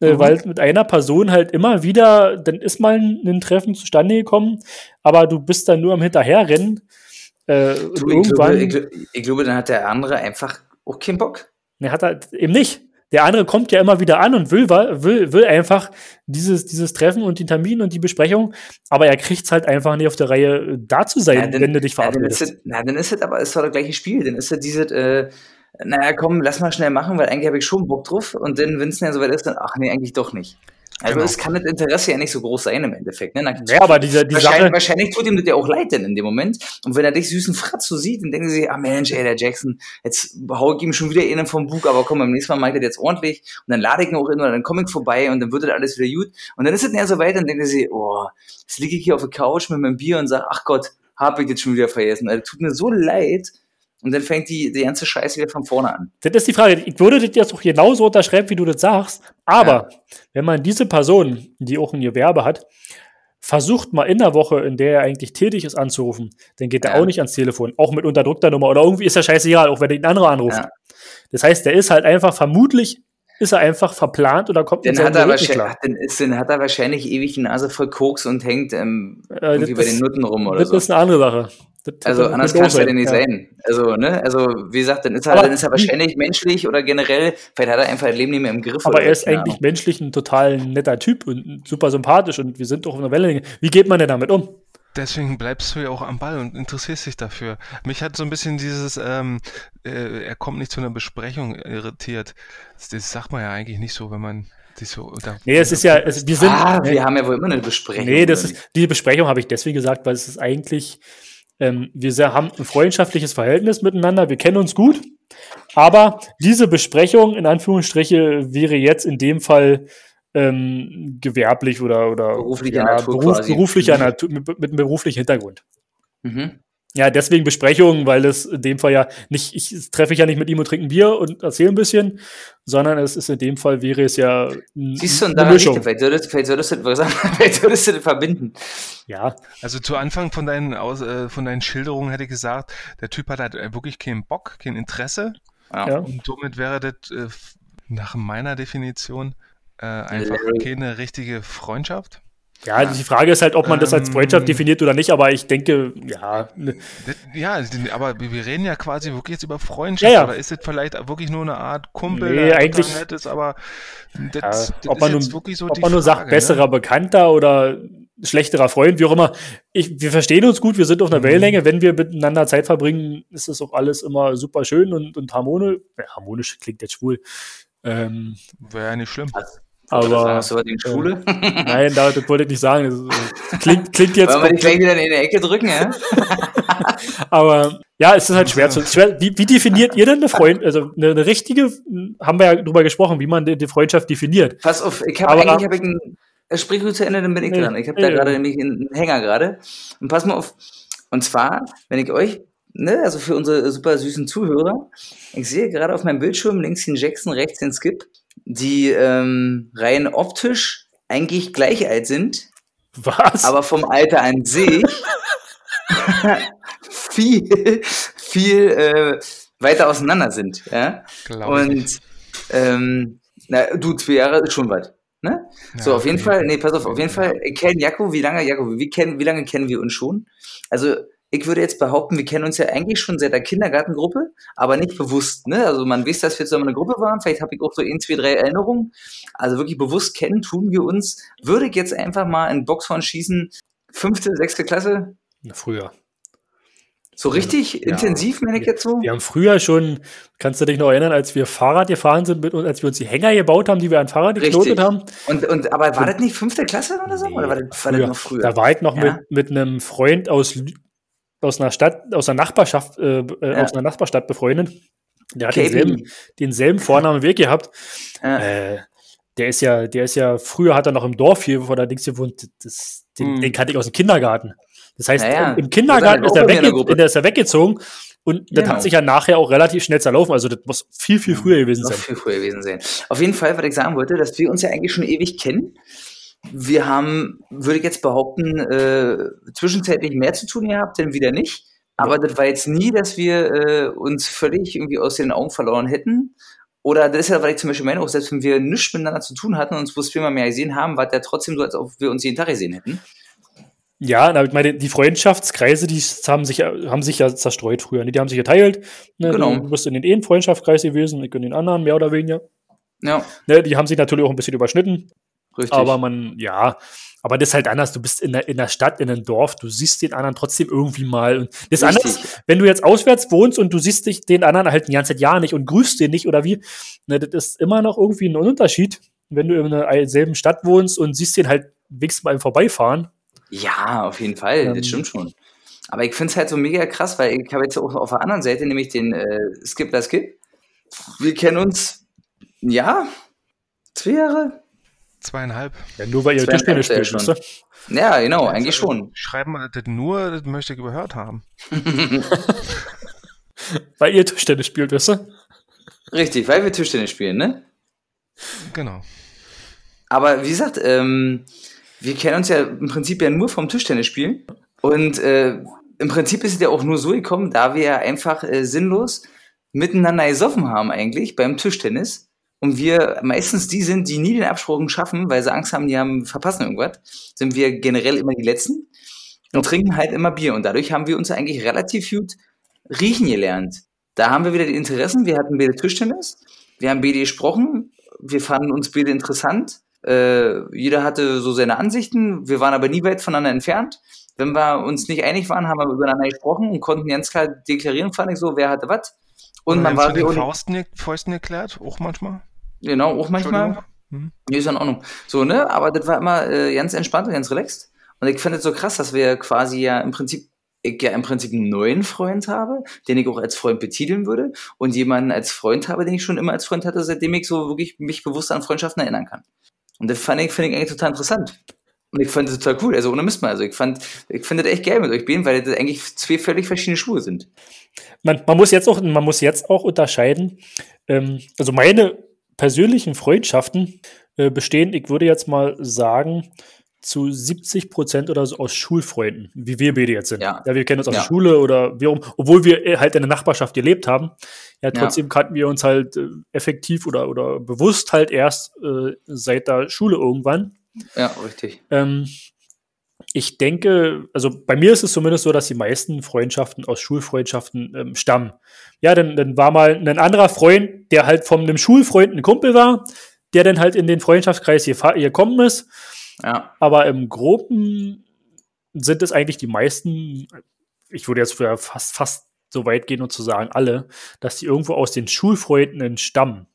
Äh, mhm. Weil mit einer Person halt immer wieder, dann ist mal ein Treffen zustande gekommen, aber du bist dann nur am Hinterherrennen. Äh, du, ich, glaube, ich, ich glaube, dann hat der andere einfach auch keinen Bock. Ne, hat er eben nicht. Der andere kommt ja immer wieder an und will, will, will einfach dieses, dieses Treffen und den Termin und die Besprechung, aber er kriegt es halt einfach nicht auf der Reihe, äh, da zu sein, ja, dann, wenn du dich verabredest. Ja, dann ist es, na, dann ist es aber ist doch das gleiche Spiel. Dann ist es dieses, äh, naja, komm, lass mal schnell machen, weil eigentlich habe ich schon Bock drauf. Und dann, wenn es dann soweit ist, dann, ach nee, eigentlich doch nicht. Also Genau. es kann das Interesse ja nicht so groß sein im Endeffekt. Ne? Na, Ja, aber diese, die wahrscheinlich, Sache, wahrscheinlich tut ihm das ja auch leid denn in dem Moment. Und wenn er dich süßen Fratz so sieht, dann denken sie, ah Mensch, ey, der Jackson, jetzt hau ich ihm schon wieder einen vom Bug, aber komm, beim nächsten Mal mache ich das jetzt ordentlich. Und dann lade ich ihn auch in oder dann komme ich vorbei und dann wird das alles wieder gut. Und dann ist es ja so weit, dann denken sie, oh, jetzt liege ich hier auf der Couch mit meinem Bier und sage, ach Gott, hab ich das schon wieder vergessen. Also, tut mir so leid. Und dann fängt die, die ganze Scheiße wieder von vorne an. das ist die Frage. Ich würde das jetzt auch genauso unterschreiben, wie du das sagst. Aber wenn man diese Person, die auch ein Gewerbe hat, versucht mal in der Woche, in der er eigentlich tätig ist, anzurufen, dann geht er Ja. auch nicht ans Telefon. Auch mit unterdrückter Nummer. Oder irgendwie ist er scheißegal, auch wenn ein anderer anruft. Ja. Das heißt, der ist halt einfach, vermutlich ist er einfach verplant oder kommt Dann hat, er wahrscheinlich, dann, ist, dann hat er wahrscheinlich ewig die Nase voll Koks und hängt ähm, Äh, irgendwie das bei den Nutten rum oder Das so. ist eine andere Sache. Das- Also das anders kann es ja nicht ja. sein. Also, ne, also wie gesagt, dann ist er, Aber dann ist er wahrscheinlich menschlich oder generell, vielleicht hat er einfach das Leben nicht mehr im Griff. Aber er ist eigentlich Ahnung. menschlich ein total netter Typ und super sympathisch und wir sind doch auf einer Wellenlänge. Wie geht man denn damit um? Deswegen bleibst du ja auch am Ball und interessierst dich dafür. Mich hat so ein bisschen dieses, ähm, äh, er kommt nicht zu einer Besprechung irritiert. Das, das sagt man ja eigentlich nicht so, wenn man sich so unter. Nee, es ist ja, es, wir sind. Ah, nee, wir haben ja wohl immer eine Besprechung. nee, das ist, die Besprechung habe ich deswegen gesagt, weil es ist eigentlich, ähm, wir sehr, haben ein freundschaftliches Verhältnis miteinander, wir kennen uns gut, aber diese Besprechung, in Anführungsstriche, wäre jetzt in dem Fall ähm, gewerblich oder, oder Beruflicher Natur beruf, quasi. beruflicher Natur, mit, mit einem beruflichen Hintergrund. Mhm. Ja, deswegen Besprechungen, weil es in dem Fall ja nicht, ich treffe ich ja nicht mit ihm und trinke ein Bier und erzähle ein bisschen, sondern es ist in dem Fall wäre es ja Siehst du, und eine daran liegt vielleicht solltest, vielleicht solltest du das, vielleicht solltest du das verbinden. Ja, Also zu Anfang von deinen, Aus, äh, von deinen Schilderungen hätte ich gesagt, der Typ hat halt äh, wirklich keinen Bock, kein Interesse Ja. ja. und somit wäre das äh, nach meiner Definition äh, einfach Larry. keine richtige Freundschaft. Ja, also die Frage ist halt, ob man das als Ähm. Freundschaft definiert oder nicht, aber ich denke, ja, ne, ja, die- aber wir reden ja quasi wirklich jetzt über Freundschaft. Ja, ja. Oder ist das vielleicht wirklich nur eine Art Kumpel, Nee, der eigentlich- nett ist, aber das, ja, das ob ist man jetzt nun, wirklich so ob die man nur sagt, Frage, besserer Ne? Bekannter oder schlechterer Freund, wie auch immer. Ich, wir verstehen uns gut, wir sind auf einer Mhm. Wellenlänge. Wenn wir miteinander Zeit verbringen, ist das auch alles immer super schön und, und harmonisch. Ja, harmonisch klingt jetzt schwul. Ähm, Wäre ja nicht schlimm. Aber Hast du in Schule? nein, da, das wollte ich nicht sagen. Das, klingt, klingt jetzt Wollen wir dich gleich wieder in die Ecke drücken, ja? Aber ja, es ist halt schwer zu. Schwer, wie, wie definiert ihr denn eine Freund, also eine, eine richtige, haben wir ja drüber gesprochen, wie man die, Freundschaft definiert. Pass auf, ich habe eigentlich hab ich ein Sprich zu Ende, dann bin ich Nee, dran. Ich habe da nee. gerade nämlich einen Hänger gerade. Und pass mal auf. Und zwar, wenn ich euch, ne, also für unsere super süßen Zuhörer, ich sehe gerade auf meinem Bildschirm links den Jackson, rechts den Skip, die ähm, rein optisch eigentlich gleich alt sind, Was? aber vom Alter an sich viel, viel äh, weiter auseinander sind. Ja? Glaube ich. Und ähm, na, du, zwei Jahre ist schon weit. Ne? so, Ja, auf jeden. Fall, nee, pass auf, auf jeden Fall, ich kenne Jakob, wie lange, Jakob, wie, kennen, wie lange kennen wir uns schon? Also, ich würde jetzt behaupten, wir kennen uns ja eigentlich schon seit der Kindergartengruppe, aber nicht bewusst, ne? Also, man weiß, dass wir zusammen eine Gruppe waren, vielleicht habe ich auch so ein, zwei, drei Erinnerungen. Also, wirklich bewusst kennen tun wir uns. Würde ich jetzt einfach mal in Boxhorn schießen, fünfte, sechste Klasse, Na, früher. so richtig Ja. intensiv, meine ich jetzt so? Wir haben früher schon, kannst du dich noch erinnern, als wir Fahrrad gefahren sind mit uns, als wir uns die Hänger gebaut haben, die wir an Fahrrad geknotet haben? Und, und, aber war das nicht fünfte Klasse oder so? oder war das, war das noch früher? Da war ich noch Ja. mit, mit einem Freund aus, aus einer Stadt, aus einer Nachbarschaft, äh, äh, Ja. aus einer Nachbarstadt befreundet. Der hat KB. denselben, denselben Vornamen Weg gehabt. Ja. Äh, der ist ja, der ist ja, früher hat er noch im Dorf hier vor der Dings gewohnt. Das, den, Hm. den kannte ich aus dem Kindergarten. Das heißt, Naja, im Kindergarten das ist er, wegge der ist er weggezogen und das Genau. hat sich ja nachher auch relativ schnell zerlaufen. Also das muss viel, viel früher gewesen sein. viel früher gewesen sein. Auf jeden Fall, was ich sagen wollte, dass wir uns ja eigentlich schon ewig kennen. Wir haben, würde ich jetzt behaupten, äh, zwischenzeitlich mehr zu tun gehabt, denn wieder nicht. Aber das war jetzt nie, dass wir äh, uns völlig irgendwie aus den Augen verloren hätten. Oder das ist ja, weil ich zum Beispiel meine, auch selbst wenn wir nichts miteinander zu tun hatten und uns bloß viermal mehr gesehen haben, war der trotzdem so, als ob wir uns jeden Tag gesehen hätten. Ja, na, ich meine, die Freundschaftskreise, die haben sich, ja- haben sich ja zerstreut früher. Ne? Die haben sich geteilt. Ne? Genau. Du bist in den einen Freundschaftskreis gewesen, ich in den anderen, mehr oder weniger. Ja, Ne? Die haben sich natürlich auch ein bisschen überschnitten. Richtig. Aber man, ja, aber das ist halt anders. Du bist in der, in der Stadt, in einem Dorf, du siehst den anderen trotzdem irgendwie mal. Und das ist Richtig. anders, wenn du jetzt auswärts wohnst und du siehst dich den anderen halt ein ganzes Jahr nicht und grüßt den nicht oder wie. Ne, das ist immer noch irgendwie ein Unterschied. wenn du in einer selben Stadt wohnst und siehst den halt wenigstens mal im Vorbeifahren. Ja, auf jeden Fall, Ähm. das stimmt schon. Aber ich finde es halt so mega krass, weil ich habe jetzt auch auf der anderen Seite nämlich den äh, Skip das Skip. Wir kennen uns, ja, zwei Jahre? Zweieinhalb. Ja, nur weil ihr Tischtennis spielt, schon. wisst Ja, genau, eigentlich schon. Schreiben wir das nur, das möchte ich überhört haben. Weil ihr Tischtennis spielt, wisst ihr? Richtig, weil wir Tischtennis spielen, ne? Genau. Aber wie gesagt, ähm, wir kennen uns ja im Prinzip ja nur vom Tischtennis spielen. Und äh, im Prinzip ist es ja auch nur so gekommen, da wir ja einfach äh, sinnlos miteinander gesoffen haben eigentlich beim Tischtennis. Und wir meistens die sind, die nie den Absprung schaffen, weil sie Angst haben, die haben verpassen irgendwas, sind wir generell immer die Letzten und trinken halt immer Bier. Und dadurch haben wir uns eigentlich relativ gut riechen gelernt. Da haben wir wieder die Interessen. Wir hatten beide Tischtennis, wir haben beide gesprochen, wir fanden uns beide interessant. Äh, jeder hatte so seine Ansichten, wir waren aber nie weit voneinander entfernt. Wenn wir uns nicht einig waren, haben wir übereinander gesprochen und konnten ganz klar deklarieren, fand ich so, wer hatte was. Und man Oder war mit den Fäusten, Fäusten erklärt, auch manchmal. Genau, auch manchmal. Entschuldigung. Hm. Nee, ist in Ordnung. So, ne? Aber das war immer äh, ganz entspannt und ganz relaxed. Und ich finde es so krass, dass wir quasi ja im Prinzip, ich ja im Prinzip einen neuen Freund habe, den ich auch als Freund betiteln würde und jemanden als Freund habe, den ich schon immer als Freund hatte, seitdem ich so wirklich mich bewusst an Freundschaften erinnern kann. Und das fand ich, finde ich eigentlich total interessant. Und ich fand das total cool, also ohne Mist mal. Also ich fand, ich finde das echt geil mit euch beiden, weil das eigentlich zwei völlig verschiedene Schuhe sind. Man, man, muss jetzt auch, man muss jetzt auch unterscheiden. Ähm, also meine persönlichen Freundschaften äh, bestehen, ich würde jetzt mal sagen, zu 70 Prozent oder so aus Schulfreunden, wie wir beide jetzt sind. Ja. wir kennen uns aus Ja. der Schule oder wir, obwohl wir äh, halt in der Nachbarschaft gelebt haben. Ja, trotzdem kannten wir uns halt äh, effektiv oder, oder bewusst halt erst äh, seit der Schule irgendwann. Ja, richtig. Ähm, ich denke, also bei mir ist es zumindest so, dass die meisten Freundschaften aus Schulfreundschaften ähm, stammen. Ja, dann, dann war mal ein anderer Freund, der halt von einem Schulfreund ein Kumpel war, der dann halt in den Freundschaftskreis hier gekommen ist. Ja, Aber im Groben sind es eigentlich die meisten, ich würde jetzt fast, fast so weit gehen und zu sagen, alle, dass die irgendwo aus den Schulfreunden entstammen.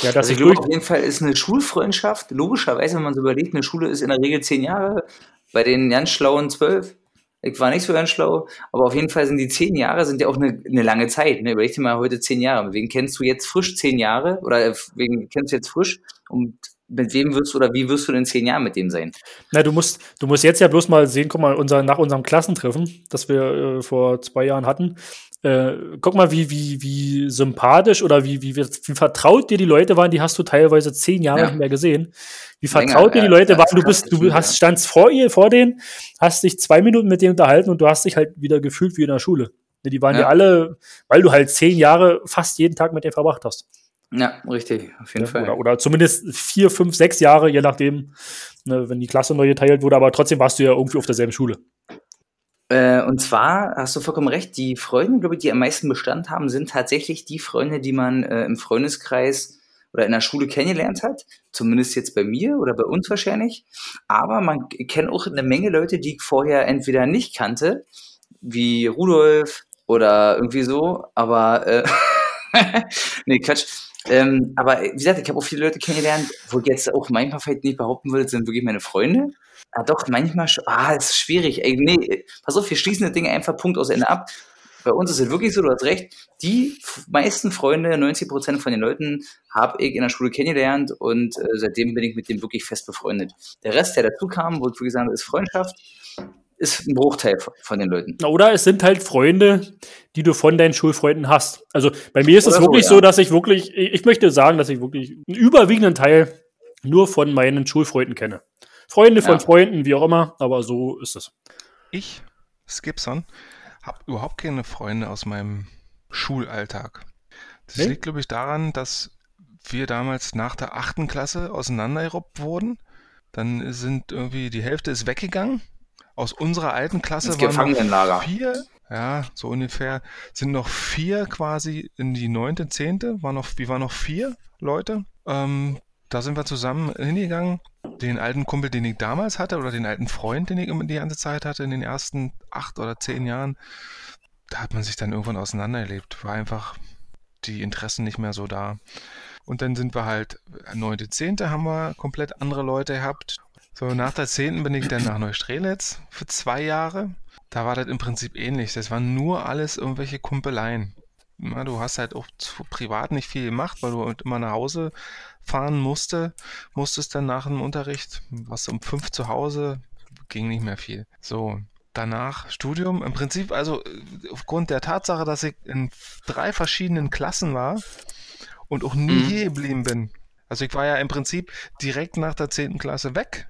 Ja, dass Also ich glaube, auf jeden Fall ist eine Schulfreundschaft, logischerweise, wenn man so überlegt, eine Schule ist in der Regel zehn Jahre, bei den ganz schlauen zwölf. Ich war nicht so ganz schlau, aber auf jeden Fall sind die zehn Jahre sind ja auch eine, eine lange Zeit. Ne? Überleg dir mal heute zehn Jahre. Wen kennst du jetzt frisch zehn Jahre? Oder äh, wen kennst du jetzt frisch? Und mit wem wirst du oder wie wirst du in zehn Jahren mit dem sein? Na, du musst, du musst jetzt ja bloß mal sehen, guck mal, unser, nach unserem Klassentreffen, das wir äh, vor zwei Jahren hatten, äh, guck mal, wie, wie, wie sympathisch oder wie, wie, wie vertraut dir die Leute waren, die hast du teilweise zehn Jahre Ja. nicht mehr gesehen. Wie Länger, vertraut dir die ja, Leute ja, waren, du bist, du hast, ja. standst vor ihr, vor denen, hast dich zwei Minuten mit denen unterhalten und du hast dich halt wieder gefühlt wie in der Schule. Ne, Die waren ja. Ja. alle, weil du halt zehn Jahre fast jeden Tag mit denen verbracht hast. Ja, richtig, auf jeden Ne? Fall. Oder, oder zumindest vier, fünf, sechs Jahre, je nachdem, ne, wenn die Klasse neu geteilt wurde, aber trotzdem warst du ja irgendwie auf derselben Schule. Äh, und zwar hast du vollkommen recht, die Freunde, glaube ich, die am meisten Bestand haben, sind tatsächlich die Freunde, die man äh, im Freundeskreis oder in der Schule kennengelernt hat. Zumindest jetzt bei mir oder bei uns wahrscheinlich. Aber man kennt auch eine Menge Leute, die ich vorher entweder nicht kannte, wie Rudolf oder irgendwie so, aber äh, nee, Quatsch. Ähm, aber wie gesagt, ich habe auch viele Leute kennengelernt, wo ich jetzt auch manchmal vielleicht nicht behaupten würde, sind wirklich meine Freunde. Ah, doch, manchmal schon. Ah, ist schwierig. Ey, nee, pass auf, wir schließen das Ding einfach Punkt aus Ende ab. Bei uns ist es wirklich so, du hast recht, die meisten Freunde, 90% von den Leuten, habe ich in der Schule kennengelernt und äh, seitdem bin ich mit dem wirklich fest befreundet. Der Rest, der dazu kam, wo ich wirklich sagen, ist Freundschaft, ist ein Bruchteil von- den Leuten. Oder es sind halt Freunde, die du von deinen Schulfreunden hast. Also bei mir ist es Oder so, wirklich ja. so, dass ich wirklich, ich ich möchte sagen, dass ich wirklich einen überwiegenden Teil nur von meinen Schulfreunden kenne. Freunde von Ja. Freunden, wie auch immer, aber so ist es. Ich, Skipson, habe überhaupt keine Freunde aus meinem Schulalltag. Das Nee? liegt, glaube ich, daran, dass wir damals nach der achten Klasse auseinandergerobbt wurden. Dann sind irgendwie die Hälfte ist weggegangen. Aus unserer alten Klasse waren noch Gefangenenlager. vier, ja, so ungefähr, sind noch vier quasi in die neunte, zehnte, war noch, wir waren noch vier Leute. Ähm, da sind wir zusammen hingegangen. Den alten Kumpel, den ich damals hatte, oder den alten Freund, den ich die ganze Zeit hatte, in den ersten acht oder zehn Jahren, da hat man sich dann irgendwann auseinandergelebt. War einfach die Interessen nicht mehr so da. Und dann sind wir halt, 9., 10. haben wir komplett andere Leute gehabt. So, nach der 10. bin ich dann nach Neustrelitz für zwei Jahre. Da war das im Prinzip ähnlich. Das waren nur alles irgendwelche Kumpeleien. Ja, du hast halt auch privat nicht viel gemacht, weil du halt immer nach Hause fahren musste, musstest dann nach dem Unterricht, warst um fünf zu Hause, ging nicht mehr viel. So, danach Studium. Im Prinzip also aufgrund der Tatsache, dass ich in drei verschiedenen Klassen war und auch nie Mhm. hier geblieben bin. Also ich war ja im Prinzip direkt nach der 10. Klasse weg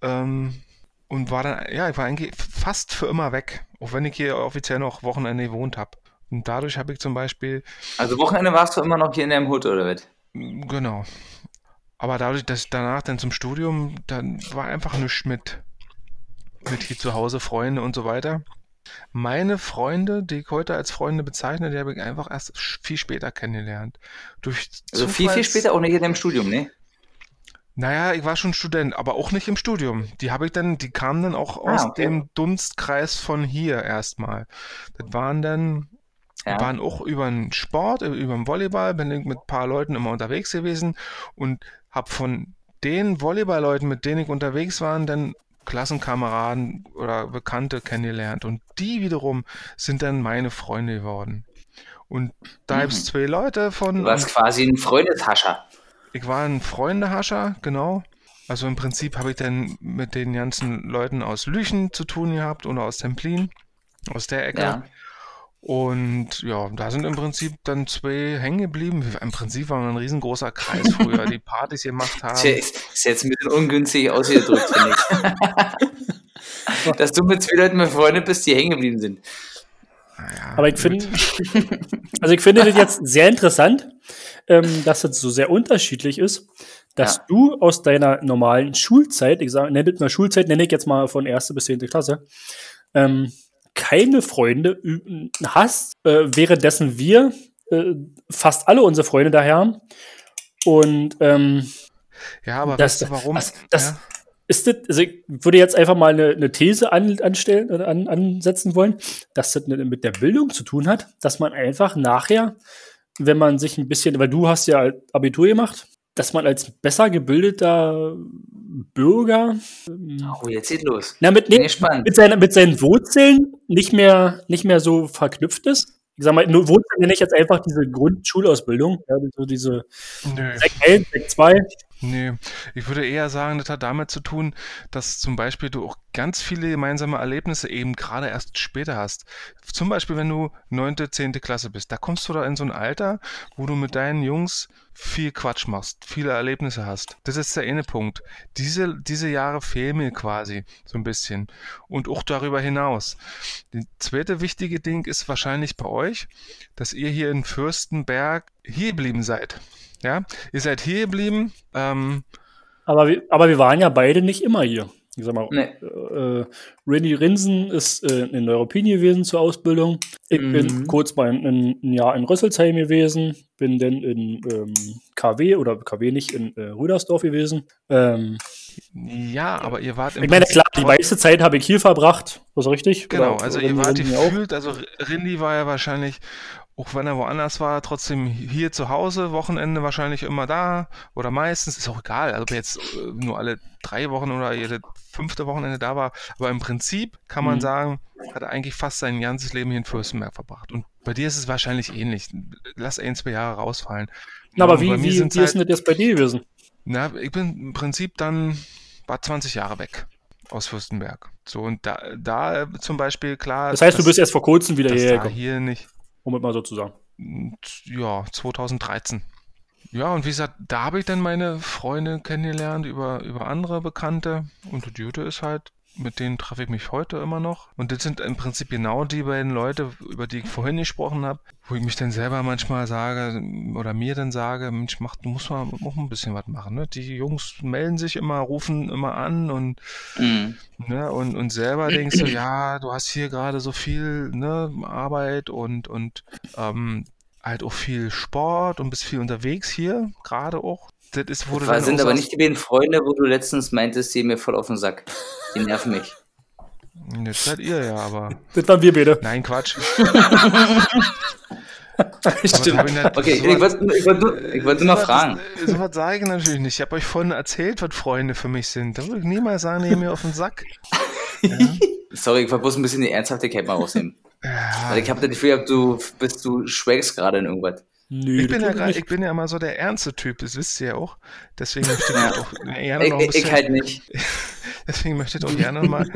ähm, und war dann, ja, ich war eigentlich fast für immer weg, auch wenn ich hier offiziell noch Wochenende gewohnt habe. Und dadurch habe ich zum Beispiel Also Wochenende warst du immer noch hier in deinem Hut, oder was? Genau. Aber dadurch, dass ich danach dann zum Studium, dann war einfach nichts mit, mit hier zu Hause, Freunde und so weiter. Meine Freunde, die ich heute als Freunde bezeichne, die habe ich einfach erst viel später kennengelernt. Durch Also viel, viel Zufalls- später, auch nicht in deinem Studium, ne? Naja, ich war schon Student, aber auch nicht im Studium. Die habe ich dann, die kamen dann auch Ah, aus okay. dem Dunstkreis von hier erstmal. Das waren dann Ja. waren auch über den Sport, äh, über den Volleyball, bin ich mit ein paar Leuten immer unterwegs gewesen und habe von den Volleyball-Leuten, mit denen ich unterwegs war, dann Klassenkameraden oder Bekannte kennengelernt. Und die wiederum sind dann meine Freunde geworden. Und da Mhm. gibt's zwei Leute von. Du warst quasi ein Freundeshascher. Ich war ein Freundehascher, genau. Also im Prinzip habe ich dann mit den ganzen Leuten aus Lüchen zu tun gehabt oder aus Templin, aus der Ecke. Ja. Und ja, da sind im Prinzip dann zwei hängen geblieben. Im Prinzip waren wir ein riesengroßer Kreis früher, die Partys gemacht haben. Tja, ist, ist jetzt ein bisschen ungünstig ausgedrückt, finde ich. Dass du mit zwei Leuten befreundet bist, die hängen geblieben sind. Naja, Aber ich finde, also ich finde das jetzt sehr interessant, ähm, dass das so sehr unterschiedlich ist, dass Ja. du aus deiner normalen Schulzeit, ich sage, nenne mal Schulzeit, nenne ich jetzt mal von erste bis zehnte Klasse, ähm, keine Freunde hast, äh, währenddessen wir äh, fast alle unsere Freunde daher haben. Und ähm, Ja, aber das- weißt du warum? das- das- ja? ist das, also ich würde jetzt einfach mal eine, eine These an, anstellen, oder an, ansetzen wollen, dass das mit der Bildung zu tun hat, dass man einfach nachher, wenn man sich ein bisschen, weil du hast ja Abitur gemacht, dass man als besser gebildeter Bürger Oh, jetzt geht los. na, mit, nee, mit, seinen, mit seinen Wurzeln nicht mehr, nicht mehr so verknüpft ist. Ich sag mal, nur Wurzeln nenne ich jetzt einfach diese Grundschulausbildung, ja, so diese Nö. Sek 1, Sek 2. Nee, ich würde eher sagen, das hat damit zu tun, dass zum Beispiel du auch ganz viele gemeinsame Erlebnisse eben gerade erst später hast. Zum Beispiel, wenn du neunte, zehnte Klasse bist, da kommst du da in so ein Alter, wo du mit deinen Jungs viel Quatsch machst, viele Erlebnisse hast. Das ist der eine Punkt. Diese, diese Jahre fehlen mir quasi so ein bisschen. Und auch darüber hinaus. Das zweite wichtige Ding ist wahrscheinlich bei euch, dass ihr hier in Fürstenberg hier geblieben seid. Ja, ihr seid hier geblieben. Ähm, Aber wir, aber wir waren ja beide nicht immer hier. Ich sag mal, Nee. äh, Randy Rinsen ist äh, in Neuruppin gewesen zur Ausbildung. Ich Mhm. bin kurz mal ein, ein Jahr in Rüsselsheim gewesen, bin dann in ähm, KW oder KW nicht in äh, Rüdersdorf gewesen. Ähm, ja, aber ihr wart im ich meine, klar, die meiste Zeit habe ich hier verbracht. Was richtig? Genau, Oder- also oder ihr wart Rinsen ja auch. gefühlt, also Rindy war ja wahrscheinlich, auch wenn er woanders war, trotzdem hier zu Hause, Wochenende wahrscheinlich immer da oder meistens, ist auch egal, ob er jetzt äh, nur alle drei Wochen oder jede fünfte Wochenende da war, aber im Prinzip kann man Mhm. sagen, hat er eigentlich fast sein ganzes Leben hier in Fürstenberg verbracht. Und bei dir ist es wahrscheinlich ähnlich. Lass ein, zwei Jahre rausfallen. Na, aber Und wie, wie, wie ist denn das bei dir gewesen? na, ich bin im Prinzip dann, war 20 Jahre weg aus Fürstenberg. So, und da, da zum Beispiel, klar. Das heißt, du dass- bist erst vor kurzem wieder hierher gekommen, hier nicht, um es mal so zu sagen. ja, 2013. Ja, und wie gesagt, da habe ich dann meine Freunde kennengelernt über, über andere Bekannte. Und die Jute ist halt, mit denen treffe ich mich heute immer noch. Und das sind im Prinzip genau die beiden Leute, über die ich vorhin gesprochen habe, wo ich mich dann selber manchmal sage oder mir dann sage, Mensch, mach, du musst mal auch ein bisschen was machen. Ne? Die Jungs melden sich immer, rufen immer an und Mhm. Ne, und, und selber denkst du, ja, du hast hier gerade so viel ne, Arbeit und, und ähm, halt auch viel Sport und bist viel unterwegs hier, gerade auch. Das ist, wo du Das sind aber nicht die beiden Freunde, wo du letztens meintest, die mir voll auf den Sack. Die nerven mich. Jetzt seid ihr ja, aber. Das waren wir beide. Nein, Quatsch. Stimmt. Hab Okay, ich ich wollte ich wollte nur, ich wollte nur Sowas- fragen. Sowas sage ich natürlich nicht. Ich habe euch vorhin erzählt, was Freunde für mich sind. Da würde ich niemals sagen, nee, mir auf den Sack. Sorry, ich wollte bloß ein bisschen die Ernsthaftigkeit mal rausnehmen. Ja, Weil ich habe das Gefühl, gehabt, du bist du schwelgst gerade in irgendwas. Nö, ich, bin ja grad, ich bin ja immer so der ernste Typ, das wisst ihr ja auch. Deswegen möchte ich auch gerne Ich, noch ein ich, bisschen, ich halt nicht. deswegen möchte ich auch gerne mal.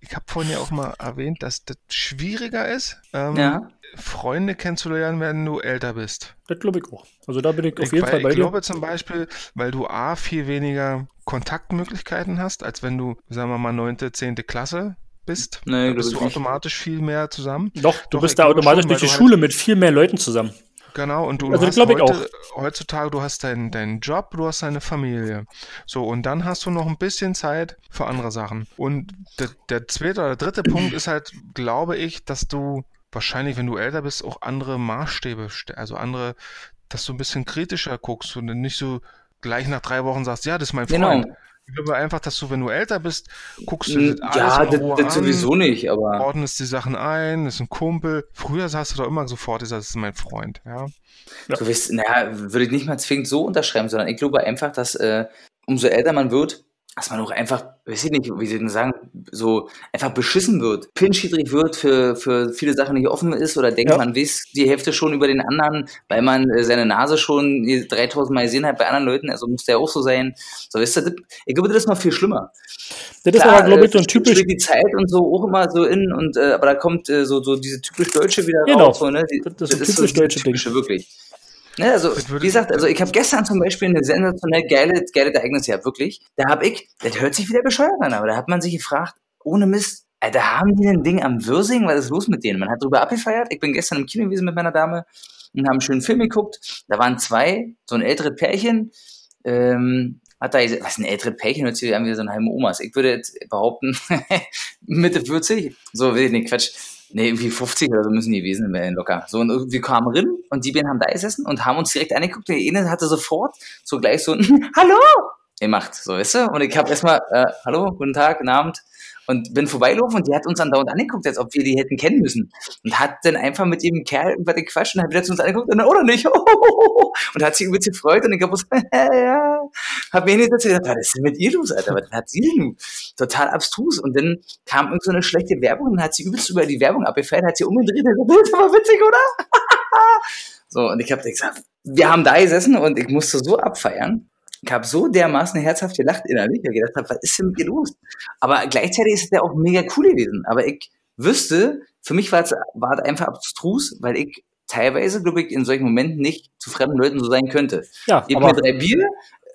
Ich habe vorhin ja auch mal erwähnt, dass das schwieriger ist, ähm, Ja. Freunde kennenzulernen, wenn du älter bist. Das glaube ich auch. Also da bin ich auf Ich, jeden weil Fall bei ich dir. glaube zum Beispiel, weil du A, viel weniger Kontaktmöglichkeiten hast, als wenn du, sagen wir mal, neunte, zehnte Klasse bist. Nee, da bist ich du automatisch viel mehr zusammen. Doch, du Doch, bist ich da automatisch schon, durch die du Schule mit viel mehr Leuten zusammen. Genau, und du Also, hast heute, heutzutage, du hast deinen deinen Job, du hast deine Familie. So, und dann hast du noch ein bisschen Zeit für andere Sachen. Und der, der zweite oder dritte Punkt ist halt, glaube ich, dass du wahrscheinlich, wenn du älter bist, auch andere Maßstäbe, st- also andere, dass du ein bisschen kritischer guckst und nicht so gleich nach drei Wochen sagst, ja, das ist mein Genau. Ich glaube einfach, dass du, wenn du älter bist, guckst du das alles Ja, in das, Ruhe das an, sowieso nicht, aber ordnest die Sachen ein, das ist ein Kumpel. Früher hast du doch immer sofort das ist mein Freund, ja. du wirst, naja, würde ich nicht mal zwingend so unterschreiben, sondern ich glaube einfach, dass äh, umso älter man wird, dass man auch einfach, weiß ich nicht, wie sie denn sagen, so einfach beschissen wird, pinschidrig wird, für, für viele Sachen nicht offen ist oder denkt, Ja. man weiß die Hälfte schon über den anderen, weil man äh, seine Nase schon 3000 Mal gesehen hat bei anderen Leuten, also muss der auch so sein. So, weißt du, das, ich glaube, das ist noch viel schlimmer. Das ist Klar, aber, glaube ich, so ein äh, typisch. die Zeit und so auch immer so in und äh, aber da kommt äh, so so diese typisch deutsche wieder Genau. raus so, ne? Die, Das ist so typisch deutsche Ding. typische, wirklich. Ne, also wie gesagt, also ich habe gestern zum Beispiel eine sensationell geile geile Ereignis gehabt, wirklich. Da habe ich, das hört sich wieder bescheuert an, aber da hat man sich gefragt, ohne Mist, Alter, haben die ein Ding am Würsing? Was ist los mit denen? Man hat drüber abgefeiert. Ich bin gestern im Kino gewesen mit meiner Dame und haben einen schönen Film geguckt. Da waren zwei, so ein älteres Pärchen, ähm, hat da, was ein älteres Pärchen hört sich an wie so ein heime Omas. Ich würde jetzt behaupten, Mitte 40, so will ich nicht, Quatsch. Nee, irgendwie 50 oder so müssen die gewesen sein, locker. So, und wir kamen rein und die beiden haben da gesessen und haben uns direkt angeguckt. Der eine hatte sofort so gleich so ein Hallo gemacht, so, weißt du? Und ich habe erstmal, äh, Hallo, guten Tag, guten Abend. Und bin vorbeigelaufen und die hat uns dann dauernd angeguckt, als ob wir die hätten kennen müssen. Und hat dann einfach mit dem Kerl irgendwas gequatscht und hat wieder zu uns angeguckt und dann, oder nicht? Und hat sich übelst gefreut und ich habe ja, hab mir nicht erzählt, was ist denn mit ihr los, Alter? Was hat sie denn? Total abstrus. Und dann kam irgend so eine schlechte Werbung und hat sie übelst über die Werbung abgefeiert, hat sie umgedreht und gesagt, das ist aber witzig, oder? so, und ich habe gesagt, wir haben da gesessen und ich musste so abfeiern. Ich habe so dermaßen herzhaft gelacht innerlich, weil ich gedacht habe, was ist denn mit ihr los? Aber gleichzeitig ist es ja auch mega cool gewesen. Aber ich wüsste, für mich war es war es einfach abstrus, weil ich teilweise, glaube ich, in solchen Momenten nicht zu fremden Leuten so sein könnte. Ja, Ich habe mir drei Bier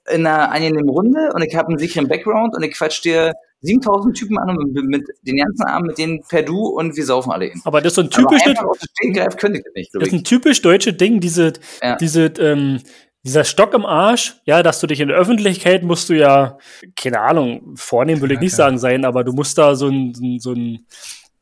in einer angenehmen Runde und ich habe einen sicheren Background und ich quatsch dir 7000 Typen an und mit, den ganzen Abend mit denen per Du und wir saufen alle hin. Aber das ist so ein Aber typisch, einfach auf den Stehgreif könnte ich das nicht, das glaube ist ein typisch deutsche Ding, diese, Ja. diese, ähm, dieser Stock im Arsch, ja, dass du dich in der Öffentlichkeit musst du ja, keine Ahnung, vornehm will ich Ja, nicht sagen sein, aber du musst da so ein, so ein,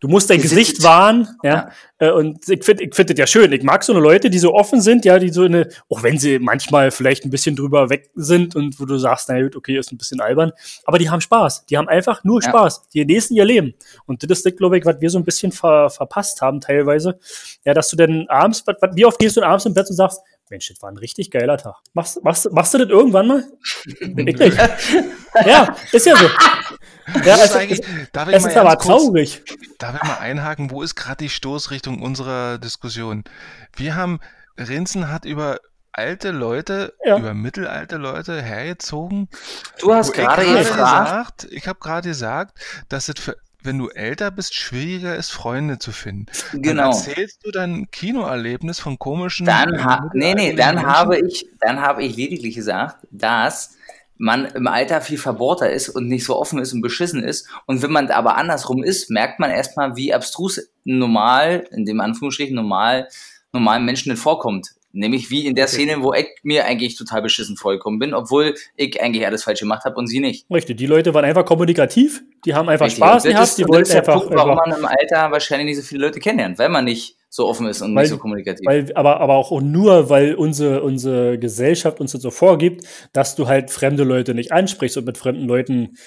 du musst dein Gesicht- Gesicht wahren, ja. Äh, Und ich finde, ich finde das ja schön. Ich mag so eine Leute, die so offen sind, ja, die so eine, auch wenn sie manchmal vielleicht ein bisschen drüber weg sind und wo du sagst, na gut, okay, ist ein bisschen albern, aber die haben Spaß. Die haben einfach nur Ja. Spaß. Die genießen ihr Leben. Und das ist, glaube ich, was wir so ein bisschen ver, verpasst haben teilweise. Ja, dass du dann abends, was, was, wie oft gehst du denn abends im Bett und sagst, Mensch, das war ein richtig geiler Tag. Machst, machst, machst du das irgendwann mal? ich nicht. Ja, ist ja so. Ja, es, es, es ist aber kurz- traurig. Darf ich mal einhaken, wo ist gerade die Stoßrichtung unserer Diskussion? Wir haben, Rinzen hat über alte Leute, Ja. über mittelalte Leute hergezogen. Du hast gerade gefragt, gesagt, ich habe gerade gesagt, dass es für, wenn du älter bist, schwieriger ist, Freunde zu finden. Dann genau. erzählst du dann ein Kinoerlebnis von komischen. Dann, äh, ha nee, nee, dann Menschen? habe ich, dann habe ich lediglich gesagt, dass man im Alter viel verbohrter ist und nicht so offen ist und beschissen ist. Und wenn man aber andersrum ist, merkt man erstmal, wie abstrus normal, in dem Anführungsstrichen normal, normalen Menschen das vorkommt. Nämlich wie in der Szene, wo ich mir eigentlich total beschissen vorgekommen bin, obwohl ich eigentlich alles falsch gemacht habe und sie nicht. Richtig, die Leute waren einfach kommunikativ, die haben einfach Richtig. Spaß gehabt, ist- die und das wollten ist der einfach, Punkt, warum einfach man im Alter wahrscheinlich nicht so viele Leute kennenlernt, weil man nicht so offen ist und Weil- nicht so kommunikativ. Weil, aber, aber auch nur, weil unsere, unsere Gesellschaft uns das so vorgibt, dass du halt fremde Leute nicht ansprichst und mit fremden Leuten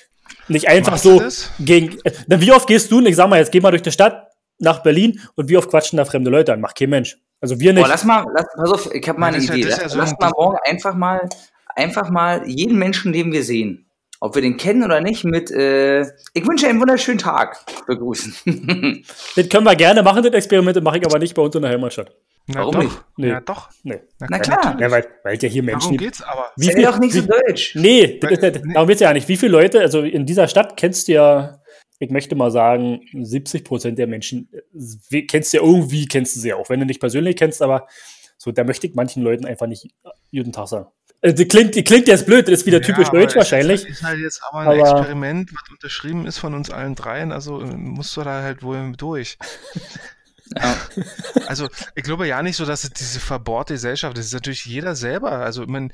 nicht einfach Machst so das? gegen. Na, wie oft gehst du, und ich sag mal, jetzt geh mal durch die Stadt nach Berlin und wie oft quatschen da fremde Leute an? Macht kein Mensch. Also wir nicht. Boah, lass mal, lass, pass auf, ich habe mal Ja, eine ja- Idee. lass ja so lass mal morgen einfach mal, einfach mal jeden Menschen, den wir sehen, ob wir den kennen oder nicht, mit äh, Ich wünsche einen wunderschönen Tag begrüßen. Das können wir gerne machen, das Experiment, das mache ich aber nicht bei uns in der Heimatstadt. Na Warum doch. nicht? Nee. Ja, doch. Nee. Na klar. Ja, weil, weil ja hier Menschen Darum geht's aber. Wie viel- doch nicht so wie- deutsch. Nee, das ist, ja- Nee. darum geht's ja nicht. Wie viele Leute, also in dieser Stadt kennst du ja, ich möchte mal sagen, 70 Prozent der Menschen äh, kennst du ja irgendwie, kennst du sie ja auch, wenn du nicht persönlich kennst, aber so, da möchte ich manchen Leuten einfach nicht jeden Tag sagen. Äh, Das klingt, das klingt jetzt blöd, das ist wieder typisch Ja, aber deutsch wahrscheinlich. Ist, ist halt jetzt aber ein Aber- Experiment, was unterschrieben ist von uns allen dreien, also äh, musst du da halt wohl durch. Ja. Also, ich glaube ja nicht so, dass es diese verbohrte Gesellschaft, das ist natürlich jeder selber. Also, ich meine,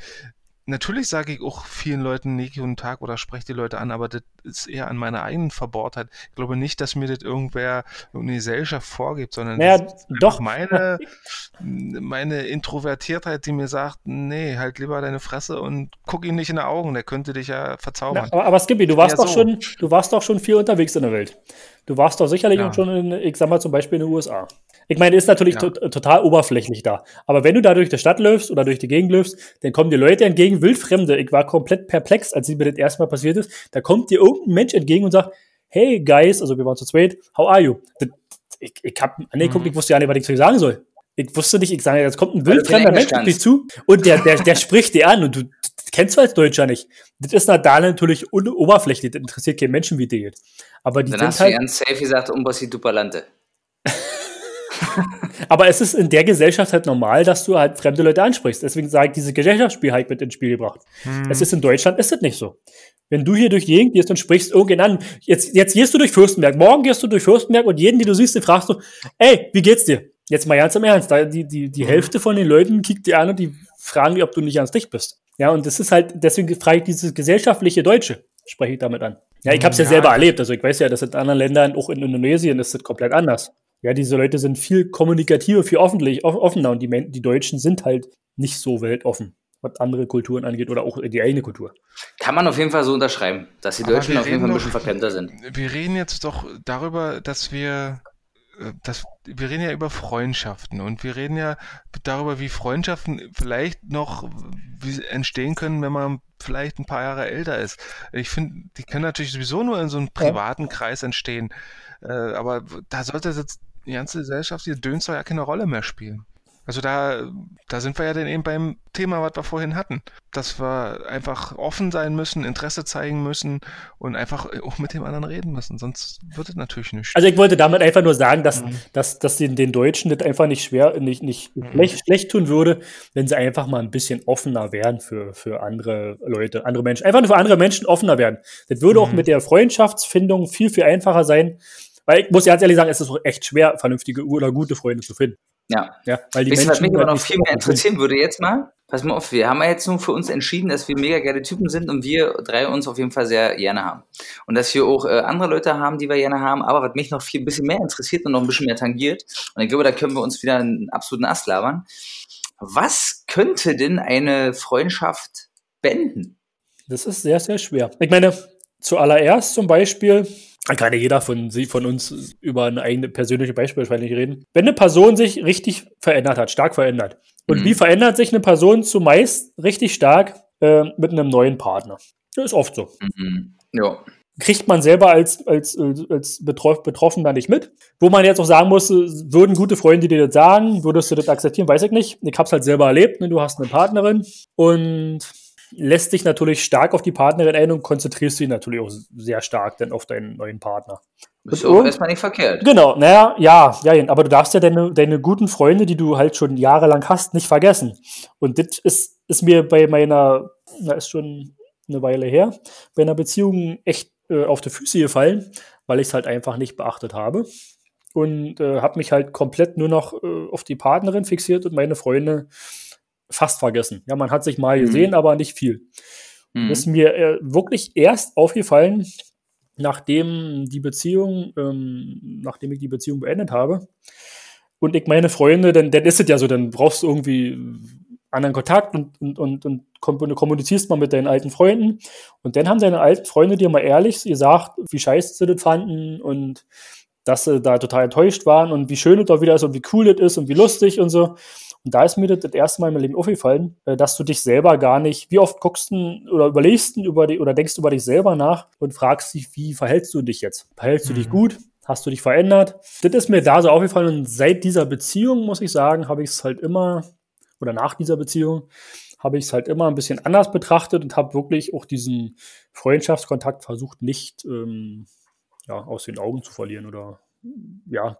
natürlich sage ich auch vielen Leuten nie guten Tag oder spreche die Leute an, aber das ist eher an meiner eigenen Verbohrtheit. Ich glaube nicht, dass mir das irgendwer, irgendeine Gesellschaft vorgibt, sondern Naja, doch. meine, meine Introvertiertheit, die mir sagt, nee, halt lieber deine Fresse und guck ihm nicht in die Augen, der könnte dich ja verzaubern. Na, aber, aber Skippy, du warst Ja, doch so. schon, du warst doch schon viel unterwegs in der Welt. Du warst doch sicherlich Ja. schon in, ich sag mal zum Beispiel in den USA. Ich meine, ist natürlich Ja. to total oberflächlich da. Aber wenn du da durch die Stadt läufst oder durch die Gegend läufst, dann kommen dir Leute entgegen, wildfremde. Ich war komplett perplex, als mir das erstmal passiert ist. Da kommt dir irgendein Mensch entgegen und sagt, hey guys, also wir waren zu zweit, how are you? Das, ich, ich hab angeguckt, Mhm. ich wusste ja nicht, was ich zu dir sagen soll. Ich wusste nicht, ich sage, jetzt kommt ein du wildfremder Mensch auf dich zu und der, der, der spricht dir an und du kennst du als Deutscher nicht. Das ist na da natürlich un- oberflächlich, das interessiert keinen Menschen, wie dir geht. Aber die Dann sind hast du halt, ganz safe gesagt, um was du Palante. aber es ist in der Gesellschaft halt normal, dass du halt fremde Leute ansprichst. Deswegen sage ich, diese Gesellschaftsspiel halt mit ins Spiel gebracht. Hm. Es ist in Deutschland, ist das nicht so. Wenn du hier durch die Gegend gehst und sprichst irgendjemand an, jetzt, jetzt gehst du durch Fürstenberg, morgen gehst du durch Fürstenberg und jeden, den du siehst, den fragst du, ey, wie geht's dir? Jetzt mal ganz im Ernst, die, die, die Hälfte von den Leuten kickt dir an und die fragen dich, ob du nicht ganz dicht bist. Ja, und das ist halt, deswegen frage ich dieses gesellschaftliche Deutsche, spreche ich damit an. Ja, ich habe es ja, Ja, selber erlebt, also ich weiß ja, dass in anderen Ländern, auch in Indonesien, ist das komplett anders. Ja, diese Leute sind viel kommunikativer, viel offentlich, off- offener und die, die Deutschen sind halt nicht so weltoffen, was andere Kulturen angeht oder auch die eigene Kultur. Kann man auf jeden Fall so unterschreiben, dass die Aber Deutschen auf jeden Fall ein bisschen verklemmter sind. Wir reden jetzt doch darüber, dass wir, äh, dass, wir reden ja über Freundschaften und wir reden ja darüber, wie Freundschaften vielleicht noch entstehen können, wenn man vielleicht ein paar Jahre älter ist. Ich finde, die können natürlich sowieso nur in so einem privaten Kreis entstehen. Äh, aber da sollte jetzt die ganze Gesellschaft, die Döns soll ja keine Rolle mehr spielen. Also da, da sind wir ja dann eben beim Thema, was wir vorhin hatten. Dass wir einfach offen sein müssen, Interesse zeigen müssen und einfach auch mit dem anderen reden müssen. Sonst wird es natürlich nicht. Also ich wollte damit einfach nur sagen, dass, Mhm. dass, dass den, den Deutschen das einfach nicht schwer, nicht, nicht Mhm. schlecht, schlecht tun würde, wenn sie einfach mal ein bisschen offener wären für, für andere Leute, andere Menschen. Einfach nur für andere Menschen offener werden. Das würde auch Mhm. mit der Freundschaftsfindung viel, viel einfacher sein. Weil ich muss ganz ehrlich sagen, es ist echt schwer, vernünftige oder gute Freunde zu finden. Ja. Ja, weil die Wisst ihr, was mich halt aber noch nicht viel mehr interessieren würde jetzt mal? Pass mal auf, wir haben ja jetzt nun für uns entschieden, dass wir mega geile Typen sind und wir drei uns auf jeden Fall sehr gerne haben. Und dass wir auch äh, andere Leute haben, die wir gerne haben, aber was mich noch viel ein bisschen mehr interessiert und noch ein bisschen mehr tangiert, und ich glaube, da können wir uns wieder einen absoluten Ast labern. Was könnte denn eine Freundschaft beenden? Das ist sehr, sehr schwer. Ich meine, zuallererst zum Beispiel, kann ja jeder von, sie, von uns über eine eigene persönliche Beispiel wahrscheinlich reden. Wenn eine Person sich richtig verändert hat, stark verändert. Und Mhm. wie verändert sich eine Person zumeist richtig stark äh, mit einem neuen Partner? Das ist oft so. Mhm. Ja. Kriegt man selber als, als, als, als Betroff Betroffener nicht mit. Wo man jetzt auch sagen muss, äh, würden gute Freunde dir das sagen, würdest du das akzeptieren, weiß ich nicht. Ich hab's halt selber erlebt, ne? du hast eine Partnerin und lässt dich natürlich stark auf die Partnerin ein und konzentrierst dich natürlich auch sehr stark dann auf deinen neuen Partner. Ist Und- auch erstmal nicht verkehrt. Genau, naja, ja, ja, aber du darfst ja deine, deine guten Freunde, die du halt schon jahrelang hast, nicht vergessen. Und das ist, ist mir bei meiner, na, ist schon eine Weile her, bei einer Beziehung echt äh, auf die Füße gefallen, weil ich es halt einfach nicht beachtet habe. Und äh, habe mich halt komplett nur noch äh, auf die Partnerin fixiert und meine Freunde fast vergessen. Ja, man hat sich mal Mhm. gesehen, aber nicht viel. Mhm. Das ist mir äh, wirklich erst aufgefallen, nachdem die Beziehung, ähm, nachdem ich die Beziehung beendet habe. Und ich meine Freunde, dann, dann ist es ja so, dann brauchst du irgendwie anderen Kontakt und, und, und, und kommunizierst mal mit deinen alten Freunden. Und dann haben deine alten Freunde dir mal ehrlich gesagt, wie scheiße sie das fanden und dass sie da total enttäuscht waren und wie schön es doch wieder ist und wie cool das ist und wie lustig und so. Und da ist mir das, das erste Mal in meinem Leben aufgefallen, äh, dass du dich selber gar nicht, wie oft guckst du oder überlegst du über die, oder denkst du über dich selber nach und fragst dich, wie verhältst du dich jetzt? Verhältst du dich gut? Hast du dich verändert? Das ist mir da so aufgefallen und seit dieser Beziehung, muss ich sagen, habe ich es halt immer, oder nach dieser Beziehung, habe ich es halt immer ein bisschen anders betrachtet und habe wirklich auch diesen Freundschaftskontakt versucht, nicht ähm, ja, aus den Augen zu verlieren oder ja,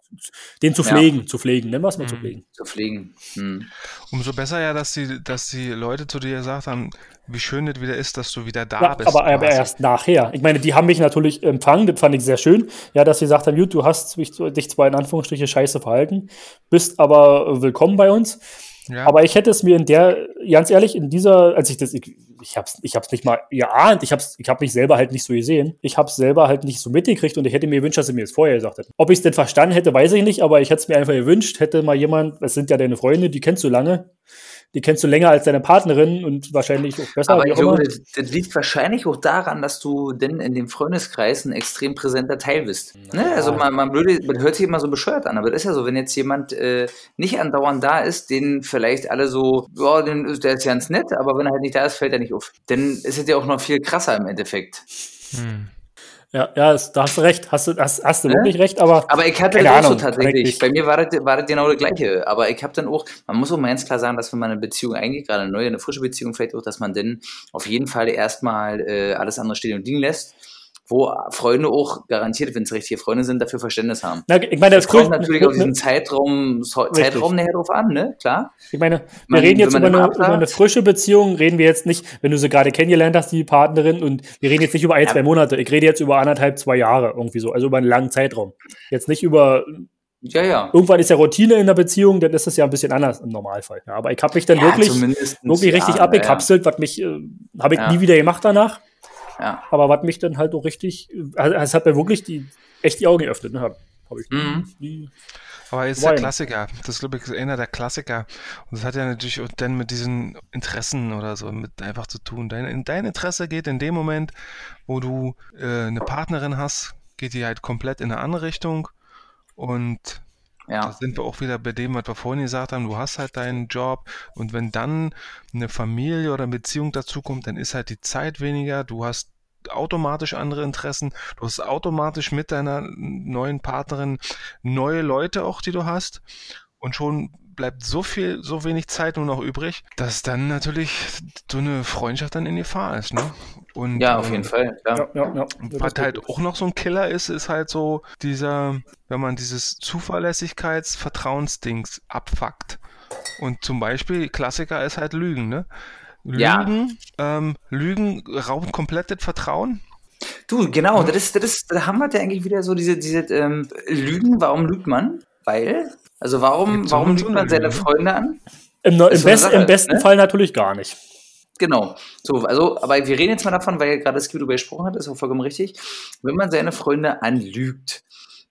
den zu pflegen, ja. zu pflegen, nennen wir es mal mhm. zu pflegen. Zu pflegen. Mhm. Umso besser ja, dass die, dass die Leute zu dir gesagt haben, wie schön es wieder ist, dass du wieder da ja, bist. Aber, aber erst nachher. Ich meine, die haben mich natürlich empfangen, das fand ich sehr schön. Ja, dass sie gesagt haben, du hast dich zwar in Anführungsstriche scheiße verhalten, bist aber willkommen bei uns. Ja. Aber ich hätte es mir in der, ganz ehrlich, in dieser, als ich das, ich, ich hab's, ich hab's nicht mal geahnt, ich hab's, ich hab mich selber halt nicht so gesehen. Ich hab's selber halt nicht so mitgekriegt und ich hätte mir gewünscht, dass sie mir das vorher gesagt hätten. Ob ich es denn verstanden hätte, weiß ich nicht, aber ich hätte es mir einfach gewünscht, hätte mal jemand, es sind ja deine Freunde, die kennst du lange, die kennst du länger als deine Partnerin und wahrscheinlich auch besser. Aber Junge, das, das, liegt wahrscheinlich auch daran, dass du denn in dem Freundeskreis ein extrem präsenter Teil bist. Ja. Ne? Also man, man, blöde, man hört sich immer so bescheuert an, aber das ist ja so, wenn jetzt jemand äh, nicht andauernd da ist, den vielleicht alle so, ja, den, der ist ganz nett, aber wenn er halt nicht da ist, fällt er nicht auf. Dann ist es ja auch noch viel krasser im Endeffekt. Hm. Ja, ja, da hast du recht. Hast du, hast, hast du ja? wirklich recht, aber. Aber ich hatte das auch so tatsächlich. Bei mir war das, war das genau das Gleiche. Aber ich habe dann auch, man muss auch mal ganz klar sagen, dass wenn man eine Beziehung eingeht, gerade eine neue, eine frische Beziehung vielleicht auch, dass man dann auf jeden Fall erstmal äh, alles andere stehen und liegen lässt wo Freunde auch garantiert, wenn es richtige Freunde sind, dafür Verständnis haben. Na, ich meine, das, das kommt natürlich auf diesen Zeitraum, Zeitraum näher drauf an, ne? Klar. Ich meine, wir man, reden jetzt über eine, über eine, frische Beziehung, reden wir jetzt nicht, wenn du sie gerade kennengelernt hast, die Partnerin, und wir reden jetzt nicht über ein, ja. zwei Monate. Ich rede jetzt über anderthalb, zwei Jahre irgendwie so, also über einen langen Zeitraum. Jetzt nicht über ja, ja. Irgendwann ist ja Routine in der Beziehung, dann ist es ja ein bisschen anders im Normalfall. Ja, aber ich habe mich dann ja, wirklich, wirklich richtig ja, abgekapselt, was mich, äh, habe ich nie wieder gemacht danach. Ja. Aber was mich dann halt auch richtig, also es hat mir wirklich die, echt die Augen geöffnet. Ne? Hab, hab ich mhm. die, aber ist der Klassiker. Das ist, glaube ich, einer der Klassiker. Und das hat ja natürlich auch dann mit diesen Interessen oder so mit einfach zu tun. Dein, dein Interesse geht in dem Moment, wo du äh, eine Partnerin hast, geht die halt komplett in eine andere Richtung. Und ja. Da sind wir auch wieder bei dem, was wir vorhin gesagt haben. Du hast halt deinen Job und wenn dann eine Familie oder eine Beziehung dazukommt, dann ist halt die Zeit weniger. Du hast automatisch andere Interessen. Du hast automatisch mit deiner neuen Partnerin neue Leute auch, die du hast. Und schon bleibt so viel, so wenig Zeit nur noch übrig, dass dann natürlich so eine Freundschaft dann in Gefahr ist, ne? Und, ja, auf jeden ähm, Fall. Ja. Ja, ja, ja. Was halt auch noch so ein Killer ist, ist halt so dieser, wenn man dieses Zuverlässigkeits-Vertrauensdings abfuckt. Und zum Beispiel, Klassiker ist halt Lügen, ne? Lügen, ja. ähm, Lügen raubt komplett das Vertrauen. Du, genau, das ist, das ist, da haben wir ja eigentlich wieder so diese, diese ähm, Lügen, warum lügt man? Weil also warum, warum lügt man seine Freunde an? Im, im, Best, Sache, im besten ne? Fall natürlich gar nicht. Genau. So, also, aber wir reden jetzt mal davon, weil gerade das darüber gesprochen hat, ist auch vollkommen richtig. Wenn man seine Freunde anlügt,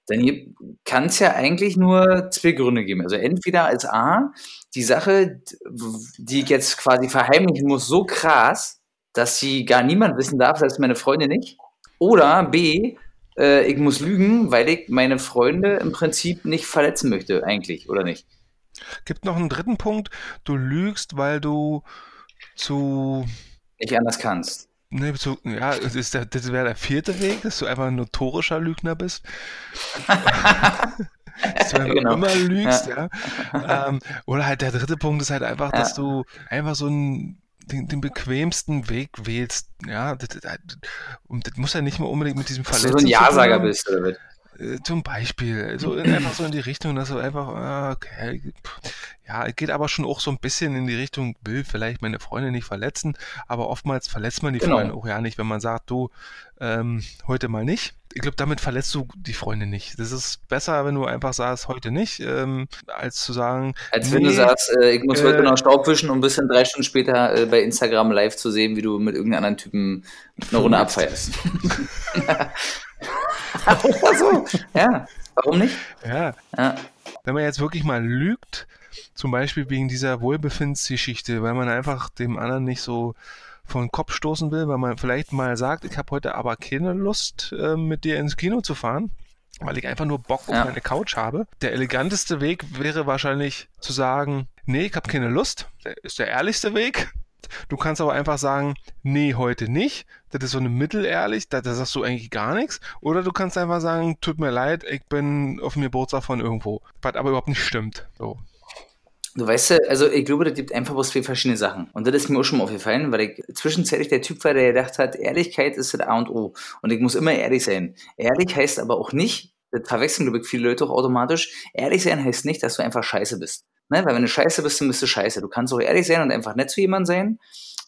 dann kann es ja eigentlich nur zwei Gründe geben. Also entweder als A, die Sache, die ich jetzt quasi verheimlichen muss, so krass, dass sie gar niemand wissen darf, selbst meine Freunde nicht. Oder B, äh, ich muss lügen, weil ich meine Freunde im Prinzip nicht verletzen möchte, eigentlich, oder nicht? Gibt noch einen dritten Punkt. Du lügst, weil du zu. Nicht anders kannst. Nee, zu, ja, das, ist der, das wäre der vierte Weg, dass du einfach ein notorischer Lügner bist. dass du genau. immer lügst, ja. ja. Ähm, oder halt der dritte Punkt ist halt einfach, ja. dass du einfach so ein den, den bequemsten Weg wählst, ja, das, das, und das muss ja nicht mal unbedingt mit diesem Verletzung. Dass du so ein Ja-Sager bist, oder zum Beispiel, so einfach so in die Richtung, dass du einfach, ah, okay, ja, es geht aber schon auch so ein bisschen in die Richtung, will vielleicht meine Freunde nicht verletzen, aber oftmals verletzt man die genau. Freunde auch ja nicht, wenn man sagt, du, ähm, heute mal nicht. Ich glaube, damit verletzt du die Freunde nicht. Das ist besser, wenn du einfach sagst, heute nicht, ähm, als zu sagen. Als nee, wenn du sagst, äh, ich muss äh, heute noch Staub wischen und bis dann drei Stunden später äh, bei Instagram live zu sehen, wie du mit irgendeinem anderen Typen eine Runde abfeierst. so. Ja, warum nicht? Ja. ja. Wenn man jetzt wirklich mal lügt, zum Beispiel wegen dieser Wohlbefindensgeschichte, weil man einfach dem anderen nicht so von Kopf stoßen will, weil man vielleicht mal sagt, ich habe heute aber keine Lust, äh, mit dir ins Kino zu fahren. weil ich einfach nur Bock auf Ja. meine Couch habe. Der eleganteste Weg wäre wahrscheinlich zu sagen, nee, ich habe keine Lust. Ist der ehrlichste Weg. Du kannst aber einfach sagen, nee, heute nicht. Das ist so eine mittelehrlich, da, da sagst du eigentlich gar nichts. Oder du kannst einfach sagen, tut mir leid, ich bin auf dem Geburtstag von irgendwo. Was aber überhaupt nicht stimmt. So. Du weißt ja, also ich glaube, das gibt einfach bloß zwei verschiedene Sachen. Und das ist mir auch schon mal aufgefallen, weil ich zwischenzeitlich der Typ war, der gedacht hat, Ehrlichkeit ist das A und O. Und ich muss immer ehrlich sein. Ehrlich heißt aber auch nicht, das verwechseln, glaube ich, viele Leute auch automatisch, ehrlich sein heißt nicht, dass du einfach scheiße bist. Ne? Weil wenn du scheiße bist, dann bist du scheiße. Du kannst auch ehrlich sein und einfach nett zu jemandem sein.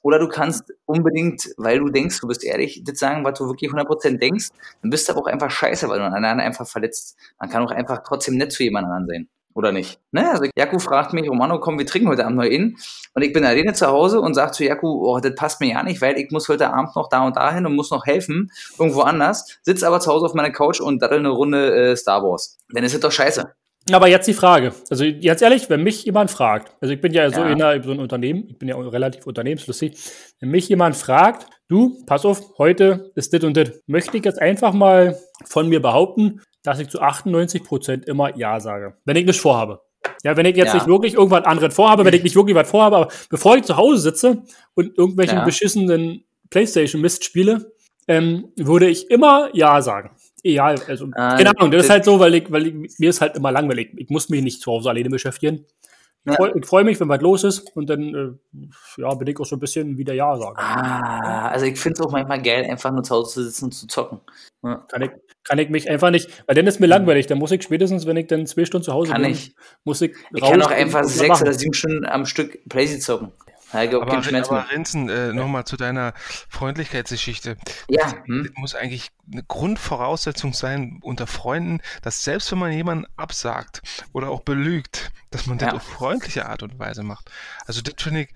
Oder du kannst unbedingt, weil du denkst, du bist ehrlich, das sagen, was du wirklich 100% denkst, dann bist du aber auch einfach scheiße, weil du einen anderen einfach verletzt. Man kann auch einfach trotzdem nett zu jemand anderen sein. Oder nicht? Ne? Also Jaku fragt mich, Romano, komm, wir trinken heute Abend mal in. Und ich bin alleine zu Hause und sage zu Jaku, oh, das passt mir ja nicht, weil ich muss heute Abend noch da und da hin und muss noch helfen, irgendwo anders. Sitz aber zu Hause auf meiner Couch und daddel eine Runde äh, Star Wars. Dann ist das doch scheiße. Aber jetzt die Frage. Also jetzt ehrlich, wenn mich jemand fragt, also ich bin ja so Ja. in einer, so ein Unternehmen, ich bin ja relativ unternehmenslustig, wenn mich jemand fragt, du, pass auf, heute ist dit und dit, möchte ich jetzt einfach mal von mir behaupten, dass ich zu 98 Prozent immer Ja sage, wenn ich nichts vorhabe. Ja, wenn ich jetzt Ja. nicht wirklich irgendwas anderes vorhabe, wenn ich nicht wirklich was vorhabe, aber bevor ich zu Hause sitze und irgendwelchen Ja. beschissenen Playstation-Mist spiele, ähm, würde ich immer Ja sagen. Egal, also, Ah, keine Ahnung, das ist halt so, weil ich, weil ich, mir ist halt immer langweilig. Ich muss mich nicht zu Hause alleine beschäftigen. Ich Ja. freu- Ich freue mich, wenn was los ist und dann, äh, ja, bin ich auch so ein bisschen wieder Ja sagen. Ah, also ich finde es auch manchmal geil, einfach nur zu Hause zu sitzen und zu zocken. Ja, Kann ich, kann ich mich einfach nicht, weil dann ist mir langweilig. Dann muss ich spätestens, wenn ich dann zwei Stunden zu Hause Kann bin, ich. muss ich Ich kann auch einfach sechs oder sieben Stunden am Stück Playsee zocken. Auch Aber, aber. Rinzen, äh, nochmal zu deiner Freundlichkeitsgeschichte. Ja, Das hm? muss eigentlich eine Grundvoraussetzung sein unter Freunden, dass selbst wenn man jemanden absagt oder auch belügt, dass man das Ja. auf freundliche Art und Weise macht. Also das finde ich,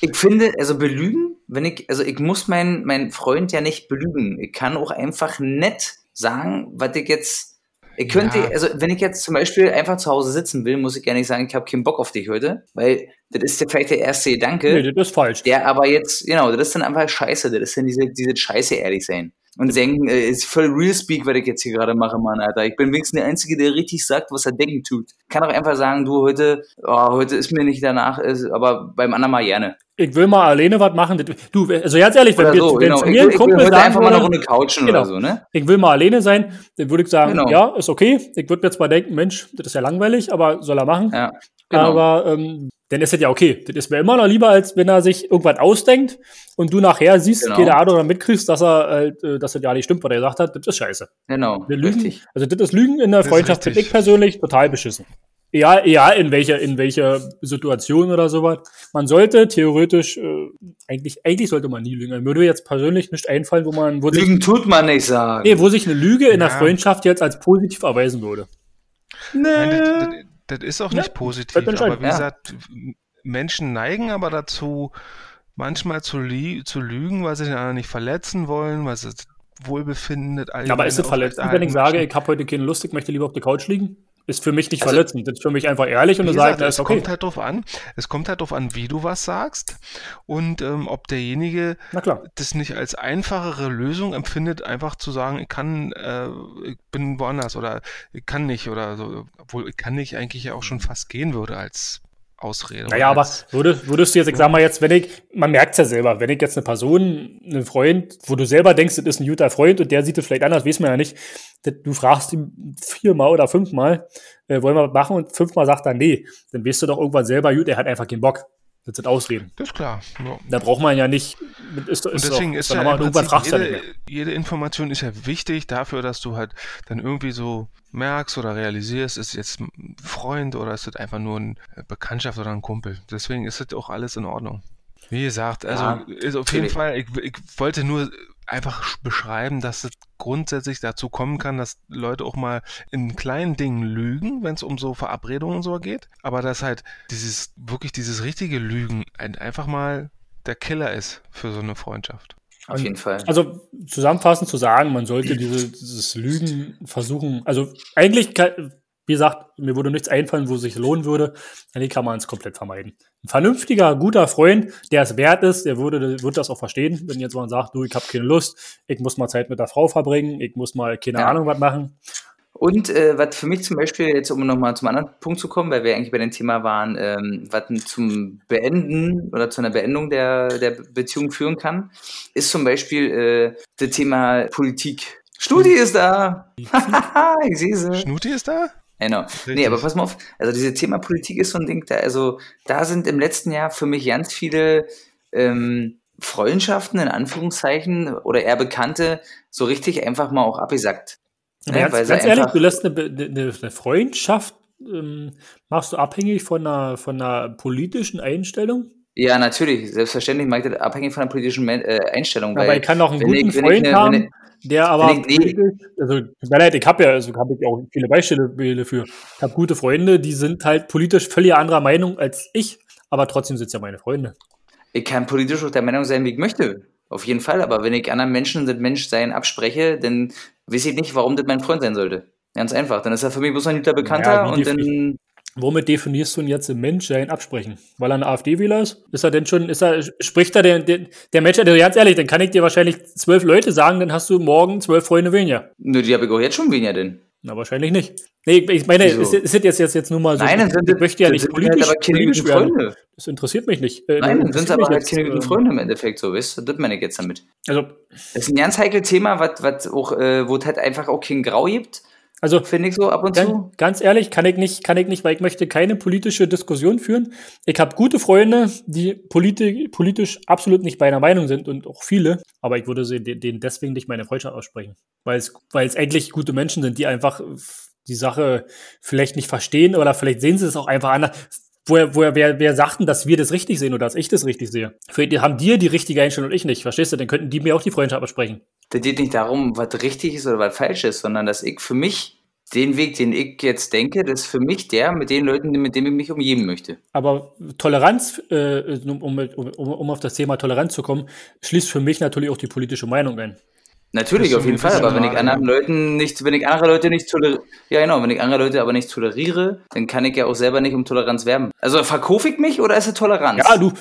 Ich finde, also belügen, wenn ich, also ich muss meinen meinen Freund ja nicht belügen. Ich kann auch einfach nett sagen, was ich jetzt. Ich könnte, Ja. also wenn ich jetzt zum Beispiel einfach zu Hause sitzen will, muss ich ja nicht sagen, ich habe keinen Bock auf dich heute, weil das ist ja vielleicht der erste Gedanke, Nee, das ist falsch. der aber jetzt, genau, das ist dann einfach scheiße, das ist dann diese, diese Scheiße ehrlich sein. Und denken, äh, ist voll Real Speak, was ich jetzt hier gerade mache, Mann, Alter. Ich bin wenigstens der Einzige, der richtig sagt, was er denken tut. Kann auch einfach sagen, du, heute, oh, heute ist mir nicht danach, ist, aber beim anderen mal gerne. Ich will mal alleine was machen. Du, also ganz ehrlich, wenn, wir, so, wenn genau. zu Ich mir ein ich will Kumpel heute sagen einfach mal eine würde, Runde couchen Genau. oder so, ne? ich will mal alleine sein, dann würde ich sagen, Genau. ja, ist okay. Ich würde jetzt mal denken, Mensch, das ist ja langweilig, aber soll er machen. Ja, genau. Aber ähm, dann ist das ja okay. Das ist mir immer noch lieber, als wenn er sich irgendwas ausdenkt und du nachher siehst, Genau. keine Ahnung, oder mitkriegst, dass er halt, äh, dass das ja nicht stimmt, was er gesagt hat. Das ist scheiße. genau, Wir lügen. richtig. Also das ist Lügen in der Das Freundschaft, finde ich persönlich total beschissen. Egal, egal in welcher, in welcher Situation oder sowas. Man sollte theoretisch, äh, eigentlich, eigentlich sollte man nie lügen. Mir würde jetzt persönlich nicht einfallen, wo man, wo sich, Lügen tut man nicht sagen. nee, wo sich eine Lüge in der Ja. Freundschaft jetzt als positiv erweisen würde. nein, das, das, das ist auch Ja, nicht positiv. Aber wie ja. gesagt, Menschen neigen aber dazu, manchmal zu, zu lügen, weil sie den anderen nicht verletzen wollen, weil sie das Wohlbefinden nicht Ja, aber ist das verletzend, wenn ich sage, ich habe heute keine Lust, ich möchte lieber auf der Couch liegen? Ist für mich nicht Also- verletzend. Das ist für mich einfach ehrlich und gesagt, na, es okay. kommt halt drauf an. Es kommt halt drauf an, wie du was sagst und ähm, ob derjenige Na klar. das nicht als einfachere Lösung empfindet, einfach zu sagen, ich kann, äh, ich bin woanders oder ich kann nicht oder so, obwohl ich kann nicht eigentlich ja auch schon fast gehen würde als Ausrede. Naja, aber würdest, würdest du jetzt, ich sag mal jetzt, wenn ich, man merkt es ja selber, wenn ich jetzt eine Person, einen Freund, wo du selber denkst, das ist ein guter Freund und der sieht es vielleicht anders, weiß man ja nicht, du fragst ihn viermal oder fünfmal, äh, wollen wir was machen und fünfmal sagt er nee, dann weißt du doch irgendwann selber, gut, er hat einfach keinen Bock. Das sind Ausreden. das ist klar. Ja. Da braucht man ja nicht, ist, ist Und doch- deswegen ist doch ja normal, im irgendwann fragst ja jede, mehr. jede Information ist ja wichtig dafür, dass du halt dann irgendwie so merkst oder realisierst, ist jetzt ein Freund oder ist das einfach nur eine Bekanntschaft oder ein Kumpel. Deswegen ist das auch alles in Ordnung. Wie gesagt, also Ja, ist auf jeden natürlich. Fall, ich, ich wollte nur einfach sch- beschreiben, dass es grundsätzlich dazu kommen kann, dass Leute auch mal in kleinen Dingen lügen, wenn es um so Verabredungen und so geht, aber dass halt dieses, wirklich dieses richtige Lügen ein, einfach mal der Killer ist für so eine Freundschaft. Auf jeden Fall. Also zusammenfassend zu sagen, man sollte diese, dieses Lügen versuchen. Also eigentlich, kann- wie gesagt, mir würde nichts einfallen, wo es sich lohnen würde. Eigentlich kann man es komplett vermeiden. Ein vernünftiger, guter Freund, der es wert ist, der würde, würde das auch verstehen, wenn jetzt man sagt, du, ich habe keine Lust, ich muss mal Zeit mit der Frau verbringen, ich muss mal keine Ja. Ahnung was machen. Und äh, was für mich zum Beispiel, jetzt um nochmal zum anderen Punkt zu kommen, weil wir eigentlich bei dem Thema waren, ähm, was zum Beenden oder zu einer Beendung der, der Beziehung führen kann, ist zum Beispiel äh, das Thema Politik. Studi ist da! ich sehe sie. Schnuti ist da? Genau. Nee, aber pass mal auf, also dieses Thema Politik ist so ein Ding, da, also da sind im letzten Jahr für mich ganz viele ähm, Freundschaften in Anführungszeichen oder eher Bekannte so richtig einfach mal auch abgesackt. Ja, ganz, ganz ehrlich, du lässt eine, eine, eine Freundschaft, ähm, machst du abhängig von einer, von einer politischen Einstellung? Ja, natürlich. Selbstverständlich mache ich das abhängig von der politischen äh, Einstellung. Aber ich kann auch einen guten ich, Freund eine, haben, ich, der aber ich, nee. also leid, ich habe ja, also habe ich auch viele Beispiele für. Ich habe gute Freunde, die sind halt politisch völlig anderer Meinung als ich, aber trotzdem sind es ja meine Freunde. Ich kann politisch auch der Meinung sein, wie ich möchte. Auf jeden Fall, aber wenn ich anderen Menschen das Menschsein abspreche, dann weiß ich nicht, warum das mein Freund sein sollte. Ganz einfach. Dann ist er für mich bloß ein guter Bekannter ja, und dann. Womit definierst du ihn jetzt im Menschsein absprechen? Weil er ein AfD-Wähler ist? Ist er denn schon, ist er, spricht er der, der, der Mensch, also ganz ehrlich, dann kann ich dir wahrscheinlich zwölf Leute sagen, dann hast du morgen zwölf Freunde weniger. Nö, die habe ich auch jetzt schon weniger denn. Na, wahrscheinlich nicht. Nee, ich meine, es ist, jetzt, jetzt, jetzt nur mal so. Nein, dann sind, ich möchte ja nicht politisch, halt politisch Freunde. Das interessiert mich nicht. Äh, Nein, dann sind es aber halt keine guten ähm, Freunde im Endeffekt, so, weißt du? Das meine ich jetzt damit. Also. Das ist ein ganz heikles Thema, was, was auch, äh, wo es halt einfach auch kein Grau gibt. Also finde ich so ab und ganz, zu. Ganz ehrlich, kann ich nicht, kann ich nicht, weil ich möchte keine politische Diskussion führen. Ich habe gute Freunde, die politi politisch absolut nicht meiner Meinung sind und auch viele, aber ich würde denen deswegen nicht meine Freundschaft aussprechen, weil es, weil es eigentlich gute Menschen sind, die einfach die Sache vielleicht nicht verstehen oder vielleicht sehen sie es auch einfach anders. Woher, woher, wer, wer sagt denn, dass wir das richtig sehen oder dass ich das richtig sehe? Vielleicht haben dir die richtige Einstellung und ich nicht, verstehst du? Dann könnten die mir auch die Freundschaft besprechen. Da geht nicht darum, was richtig ist oder was falsch ist, sondern dass ich für mich den Weg, den ich jetzt denke, das ist für mich der mit den Leuten, mit denen ich mich umgeben möchte. Aber Toleranz, äh, um, um, um, um auf das Thema Toleranz zu kommen, schließt für mich natürlich auch die politische Meinung ein. Natürlich, auf jeden Fall, aber wenn ich anderen Leuten nicht, wenn ich andere Leute nicht toleriere, ja genau, wenn ich andere Leute aber nicht toleriere, dann kann ich ja auch selber nicht um Toleranz werben. Also verkaufe ich mich oder ist es Toleranz? Ja, du,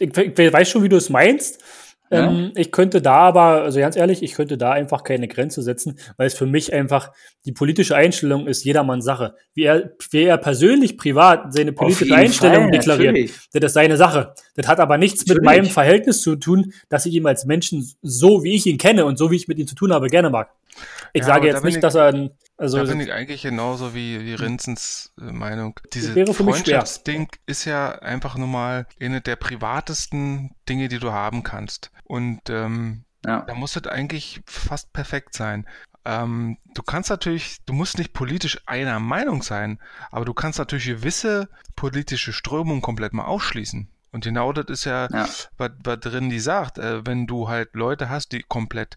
ich, ich weiß schon, wie du es meinst. Ja. Ähm, ich könnte da aber, also ganz ehrlich, ich könnte da einfach keine Grenze setzen, weil es für mich einfach die politische Einstellung ist jedermanns Sache. Wie er, wie er persönlich privat seine politische Einstellung Fall, deklariert, natürlich. das ist seine Sache. Das hat aber nichts natürlich. mit meinem Verhältnis zu tun, dass ich ihn als Menschen so, wie ich ihn kenne und so, wie ich mit ihm zu tun habe, gerne mag. Ich ja, sage jetzt nicht, ich, dass er ein, also. Da bin ich eigentlich genauso wie, wie Rinzens äh, Meinung. Diese Freundschaftsding ist ja einfach nur mal eine der privatesten Dinge, die du haben kannst. Und ähm, ja. da muss es eigentlich fast perfekt sein. Ähm, du kannst natürlich, du musst nicht politisch einer Meinung sein, aber du kannst natürlich gewisse politische Strömungen komplett mal ausschließen. Und genau das ist ja, ja. Was, was drin die sagt, äh, wenn du halt Leute hast, die komplett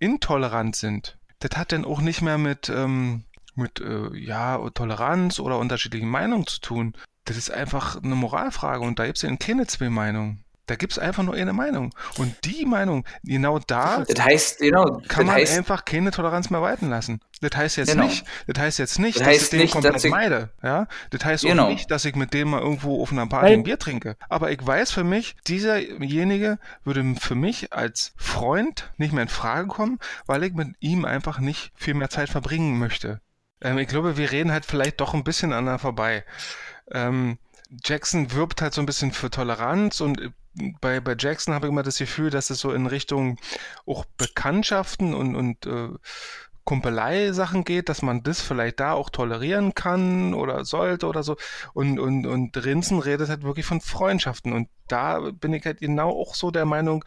intolerant sind, das hat dann auch nicht mehr mit, ähm, mit äh, ja, Toleranz oder unterschiedlichen Meinungen zu tun. Das ist einfach eine Moralfrage und da gibt es ja keine zwei Meinungen. Da gibt es einfach nur eine Meinung. Und die Meinung, genau da das heißt, genau, kann man heißt, einfach keine Toleranz mehr walten lassen. Das heißt jetzt genau. nicht, das heißt jetzt nicht, das dass ich den nicht, komplett ich, meide. Ja? Das heißt genau. auch nicht, dass ich mit dem mal irgendwo auf einer Party ein Bier trinke. Aber ich weiß für mich, dieserjenige würde für mich als Freund nicht mehr in Frage kommen, weil ich mit ihm einfach nicht viel mehr Zeit verbringen möchte. Ähm, ich glaube, wir reden halt vielleicht doch ein bisschen aneinander vorbei. Ähm, Jackson wirbt halt so ein bisschen für Toleranz und bei, bei Jackson habe ich immer das Gefühl, dass es so in Richtung auch Bekanntschaften und, und äh, Kumpelei-Sachen geht, dass man das vielleicht da auch tolerieren kann oder sollte oder so. Und, und, und Rinsen redet halt wirklich von Freundschaften. Und da bin ich halt genau auch so der Meinung,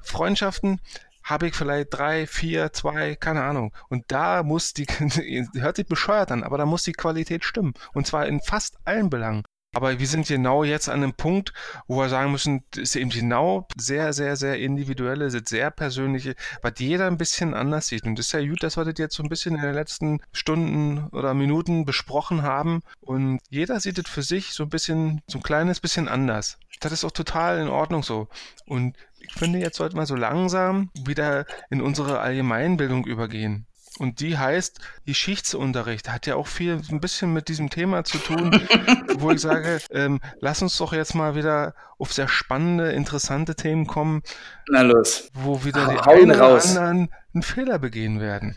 Freundschaften habe ich vielleicht drei, vier, zwei, keine Ahnung. Und da muss die, hört sich bescheuert an, aber da muss die Qualität stimmen. Und zwar in fast allen Belangen. Aber wir sind genau jetzt an einem Punkt, wo wir sagen müssen, das ist eben genau sehr, sehr, sehr individuelle, sehr persönliche, was jeder ein bisschen anders sieht. Und das ist ja gut, dass wir das jetzt so ein bisschen in den letzten Stunden oder Minuten besprochen haben. Und jeder sieht das für sich so ein bisschen, so ein kleines bisschen anders. Das ist auch total in Ordnung so. Und ich finde, jetzt sollten wir so langsam wieder in unsere Allgemeinbildung übergehen. Und die heißt Geschichtsunterricht. Hat ja auch viel, ein bisschen mit diesem Thema zu tun, wo ich sage, ähm, lass uns doch jetzt mal wieder auf sehr spannende, interessante Themen kommen. Na los. Wo wieder Hau, die hau einen oder anderen einen Fehler begehen werden.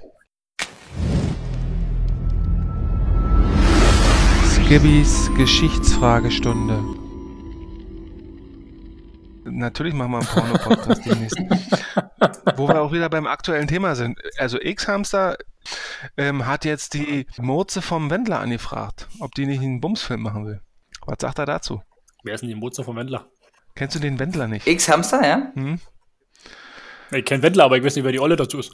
Skibbys Geschichtsfragestunde. Natürlich machen wir einen Porno-Podcast demnächst. Wo wir auch wieder beim aktuellen Thema sind. Also X-Hamster ähm, hat jetzt die Murze vom Wendler angefragt, ob die nicht einen Bumsfilm machen will. Was sagt er dazu? Wer ist denn die Mutze vom Wendler? Kennst du den Wendler nicht? X-Hamster, ja? Hm? Ich kenne Wendler, aber ich weiß nicht, wer die Olle dazu ist.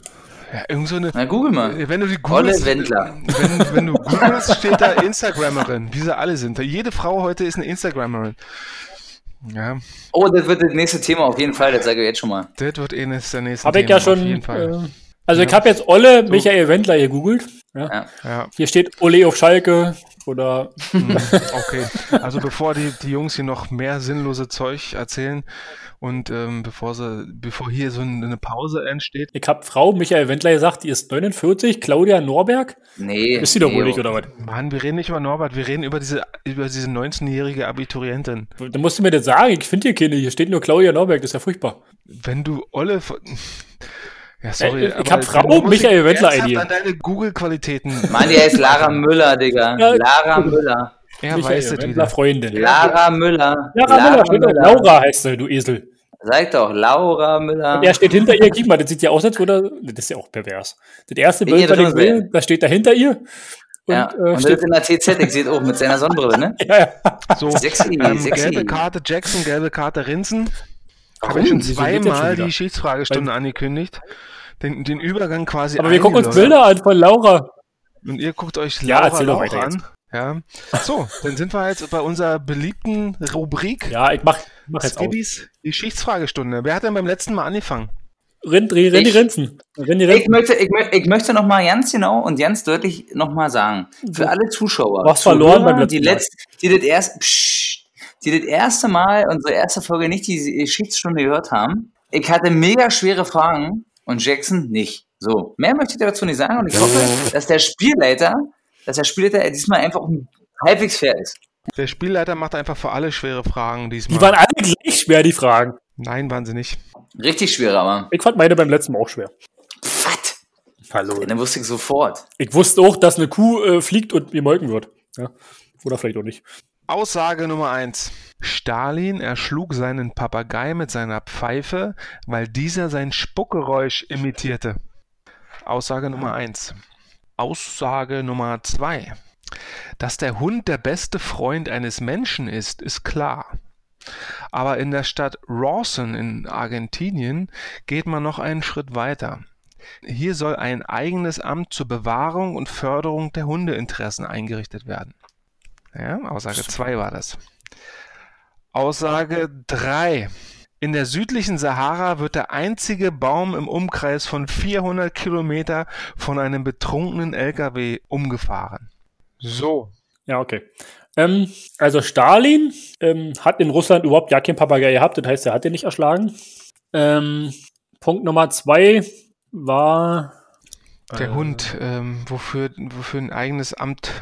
Ja, irgend so eine. Na, google mal. Wenn du die Olle googelst, Wendler. Wenn, wenn du googelst, steht da Instagrammerin, wie sie alle sind. Jede Frau heute ist eine Instagrammerin. Ja, Oh, das wird das nächste Thema auf jeden Fall, das sage ich jetzt schon mal. das wird eh eines der nächsten Habe ich Themen, ja schon. Auf jeden Fall. Äh, also ich habe jetzt Olle Michael Wendler gegoogelt. Ja. Ja. ja, Hier steht Ole auf Schalke oder okay. Also bevor die, die Jungs hier noch mehr sinnlose Zeug erzählen und ähm, bevor sie, bevor hier so eine Pause entsteht, ich habe Frau Michael Wendler gesagt, die ist 49, Claudia Norberg. Nee. Ist sie doch wohl nicht, oder was? Mann, wir reden nicht über Norbert, wir reden über diese, über diese 19-jährige Abiturientin. Da musst du mir das sagen, ich finde hier keine, hier steht nur Claudia Norberg, das ist ja furchtbar. Wenn du Olle. Ja, sorry. Äh, ich hab Frau Michael Wendler ID. an deine Google-Qualitäten. Mann, die heißt Lara Müller, Digga. Ja. Lara Müller. Er Michael weiß es wieder. Freundin. Lara Müller. Lara Müller, steht da. Laura heißt sie, du Esel. Sag doch, Laura Müller. Und er steht hinter ihr, guck mal, das sieht ja aus, als würde das ist ja auch pervers. Das erste Bild, seid. will, da steht er hinter ihr. Und, ja. äh, Und das steht, ist in der TZ, ich sehe auch mit seiner Sonnenbrille, ne? ja, ja. So, Sexy, ähm, sexy. gelbe Karte Jackson, gelbe Karte Rinsen. Habe ich schon zweimal die Geschichtsfragestunde angekündigt. Den, den Übergang quasi Aber wir gucken uns. Bilder an von Laura. Und ihr guckt euch Ja, Laura erzähl doch Lauch weiter an. Ja. So, dann sind wir jetzt bei unserer beliebten Rubrik Ja, ich mach, mach jetzt auf. Skibbys Geschichtsfragestunde. Wer hat denn beim letzten Mal angefangen? Rind, Rind, Rind, die Ich- Rinsen. Rind, die Ich Rinsen. möchte, ich, ich möchte noch mal ganz genau und ganz deutlich noch mal sagen, für alle Zuschauer, Du hast verloren beim letzten die, Mal. letzt, die, das erst, psst, die das erste Mal, unsere erste Folge nicht die Geschichtsstunde gehört haben, ich hatte mega schwere Fragen und Jackson nicht. So, mehr möchte ich dazu nicht sagen und ich hoffe, dass der Spielleiter, dass der Spielleiter diesmal einfach halbwegs fair ist. Der Spielleiter macht einfach für alle schwere Fragen diesmal. Die waren alle gleich schwer, die Fragen. Nein, waren sie nicht. Richtig schwer, aber. Ich fand meine beim letzten Mal auch schwer. Was? Hallo. Dann wusste ich sofort. Ich wusste auch, dass eine Kuh äh, fliegt und mir molken wird. Ja. Oder vielleicht auch nicht. Aussage Nummer 1. Stalin erschlug seinen Papagei mit seiner Pfeife, weil dieser sein Spuckgeräusch imitierte. Aussage Nummer 1. Aussage Nummer 2. Dass der Hund der beste Freund eines Menschen ist, ist klar. Aber in der Stadt Rawson in Argentinien geht man noch einen Schritt weiter. Hier soll ein eigenes Amt zur Bewahrung und Förderung der Hundeinteressen eingerichtet werden. Ja, Aussage 2 war das. Aussage 3. In der südlichen Sahara wird der einzige Baum im Umkreis von 400 Kilometer von einem betrunkenen LKW umgefahren. So. Ja, okay. Ähm, also Stalin ähm, hat in Russland überhaupt ja keinen Papagei gehabt, das heißt, er hat den nicht erschlagen. Ähm, Punkt Nummer zwei war Der Äh. Hund, ähm, wofür, wofür ein eigenes Amt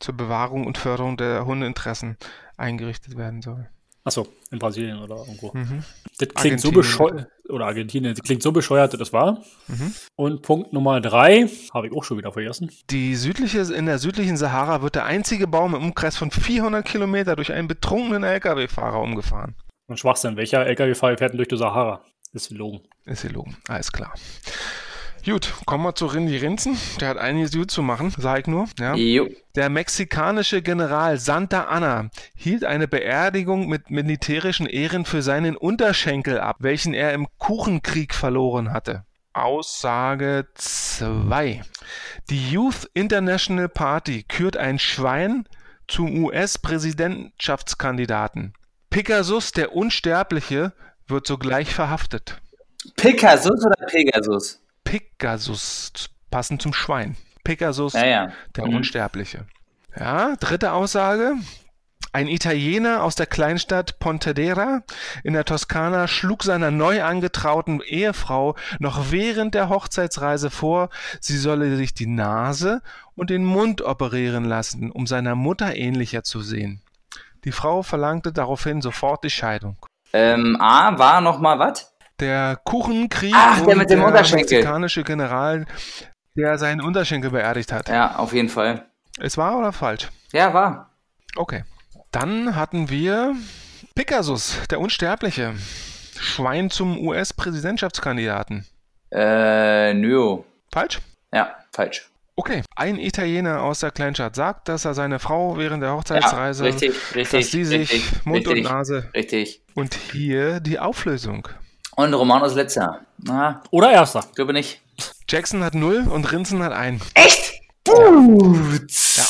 zur Bewahrung und Förderung der Hundeinteressen eingerichtet werden soll. Achso, in Brasilien oder irgendwo. Mhm. Das klingt so Argentinien. bescheuert, oder Argentinien, das klingt so bescheuert, das war. Mhm. Und Punkt Nummer drei, habe ich auch schon wieder vergessen. Die südliche, in der südlichen Sahara wird der einzige Baum im Umkreis von 400 Kilometer durch einen betrunkenen LKW-Fahrer umgefahren. Und Schwachsinn, welcher LKW-Fahrer fährt denn durch die Sahara? Ist gelogen. Ist gelogen. Alles klar. Gut, kommen wir zu Rindy Rinzen. Der hat einiges gut zu machen, sag ich nur. Ja. Jo. Der mexikanische General Santa Anna hielt eine Beerdigung mit militärischen Ehren für seinen Unterschenkel ab, welchen er im Kuchenkrieg verloren hatte. Aussage 2. Die Youth International Party kürt ein Schwein zum US-Präsidentschaftskandidaten. Pegasus, der Unsterbliche, wird sogleich verhaftet. Pegasus oder Pegasus? Pegasus, passend zum Schwein. Pegasus, Ja, ja. der Mhm. Unsterbliche. Ja, dritte Aussage. Ein Italiener aus der Kleinstadt Pontedera in der Toskana schlug seiner neu angetrauten Ehefrau noch während der Hochzeitsreise vor, sie solle sich die Nase und den Mund operieren lassen, um seiner Mutter ähnlicher zu sehen. Die Frau verlangte daraufhin sofort die Scheidung. Ähm, A war noch mal was? Der Kuchenkrieg Ach, der mit dem der mexikanische General, der seinen Unterschenkel beerdigt hat. Ja, auf jeden Fall. Es war oder falsch? Ja, war. Okay. Dann hatten wir Pegasus, der Unsterbliche. Schwein zum US-Präsidentschaftskandidaten. Äh, nö. Falsch? Ja, falsch. Okay. Ein Italiener aus der Kleinstadt sagt, dass er seine Frau während der Hochzeitsreise, ja, richtig, richtig, dass sie sich richtig, Mund und Nase Richtig. und hier die Auflösung. Und Romanos letzter. Na, Oder erster. glaube nicht. Jackson hat 0 und Rinsen hat 1. Echt? Ja.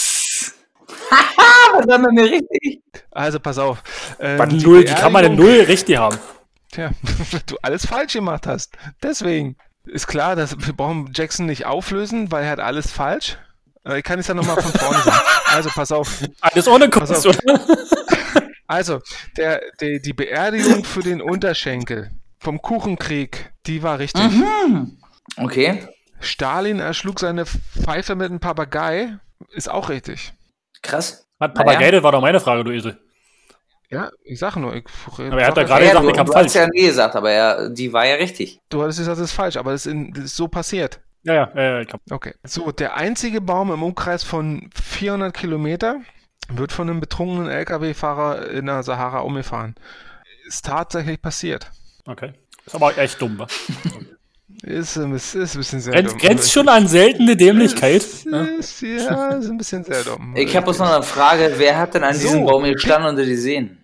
Haha, das war mir richtig. Also pass auf. Ähm, Was, die null, wie kann man denn Beerdigung- null richtig haben? Tja, weil du alles falsch gemacht hast. Deswegen ist klar, dass wir brauchen Jackson nicht auflösen, weil er hat alles falsch. Ich kann es ja nochmal von vorne sagen. Also pass auf. Alles ohne oder? Also, der, die, die Beerdigung für den Unterschenkel vom Kuchenkrieg, die war richtig. Okay, Stalin erschlug seine Pfeife mit einem Papagei, ist auch richtig. krass. Hat Papagei, das war doch meine Frage, du Esel. Ja, ich sag nur. Ich, Aber er hat da gerade jetzt- gesagt, du, ich hab du falsch. hast ja nie gesagt, aber ja, die war ja richtig. Du hattest gesagt, das ist falsch, aber das ist, in, das ist so passiert. Ja, ja, äh, ich hab, Okay. So, der einzige Baum im Umkreis von 400 Kilometer wird von einem betrunkenen LKW-Fahrer in der Sahara umgefahren. Ist tatsächlich passiert. Okay. Ist aber echt dumm, wa? Ist, ein bisschen- ist ein bisschen sehr Grenzt, dumm. grenzt schon an seltene Dämlichkeit. ne? Ist, ja, ist ein bisschen sehr dumm. Ich habe bloß noch eine Frage, wer hat denn an So. diesem Baum gestanden und die sehen?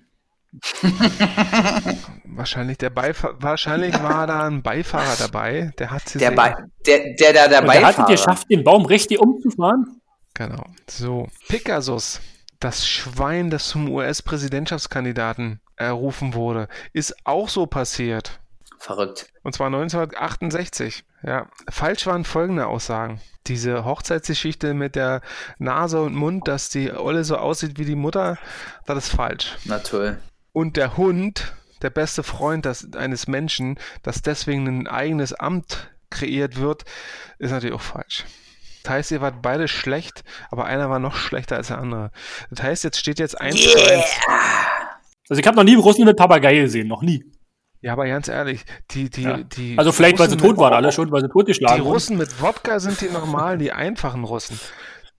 Wahrscheinlich der Beifahrer, wahrscheinlich war da ein Beifahrer dabei, der hat sie Der, der, der da Und dabei der hat es geschafft, den Baum richtig umzufahren? Genau. So, Pegasus, das Schwein, das zum US-Präsidentschaftskandidaten errufen wurde, ist auch so passiert. Verrückt. Und zwar 1968. Ja, falsch waren folgende Aussagen. Diese Hochzeitsgeschichte mit der Nase und Mund, dass die Olle so aussieht wie die Mutter, das ist falsch. Na toll. Und der Hund, der beste Freund des, eines Menschen, dass deswegen ein eigenes Amt kreiert wird, ist natürlich auch falsch. Das heißt, ihr wart beide schlecht, aber einer war noch schlechter als der andere. Das heißt, jetzt steht jetzt 1 zu 1. Also ich habe noch nie Russen mit Papagei gesehen, noch nie. Ja, aber ganz ehrlich, die, die, Ja. die. Also vielleicht, weil sie Russen tot waren, alle schon, weil sie Die totgeschlagen wurden. Russen mit Wodka sind die normalen, die einfachen Russen.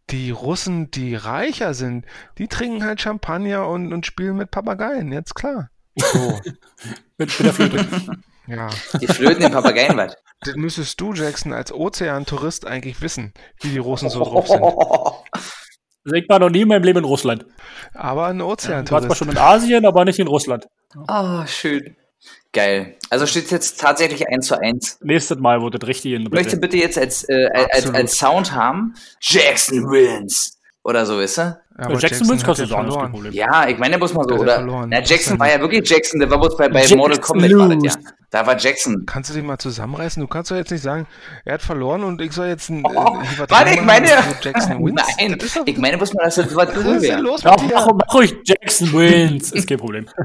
Die Russen, die reicher sind, die trinken halt Champagner und, und spielen mit Papageien, jetzt klar. So, Mit, mit der Flöte. ja. Die flöten den Papageien was. Das müsstest du, Jackson, als Ozeantourist eigentlich wissen, wie die Russen so drauf sind. Also ich war noch nie in meinem Leben in Russland. Aber ein Ich war zwar schon in Asien, aber nicht in Russland. Ah, schön. Geil. Also steht jetzt tatsächlich 1 zu 1. Nächstes Mal wurde das richtig in Ich möchte bitte jetzt als, äh, als, Absolut. als Sound haben, Jackson wins. Oder so, weißt du? Aber Jackson Wins hat kannst du ja ist. Problem. Ja, ich meine ja bloß mal so, Der oder? verloren. Na, Jackson ist war ja ja wirklich Jackson, der war bloß bei, bei Jackson Mortal Kombat war das ja. Da war Jackson. Kannst du dich mal zusammenreißen? Du kannst doch jetzt nicht sagen, er hat verloren und ich soll jetzt ein. Oh, was warte, ich meine, Jackson wins. nein, ist doch, ich meine bloß mal, dass das was was cool ist denn wäre. los Ja, mach, mach ruhig Jackson wins. Ist kein Problem.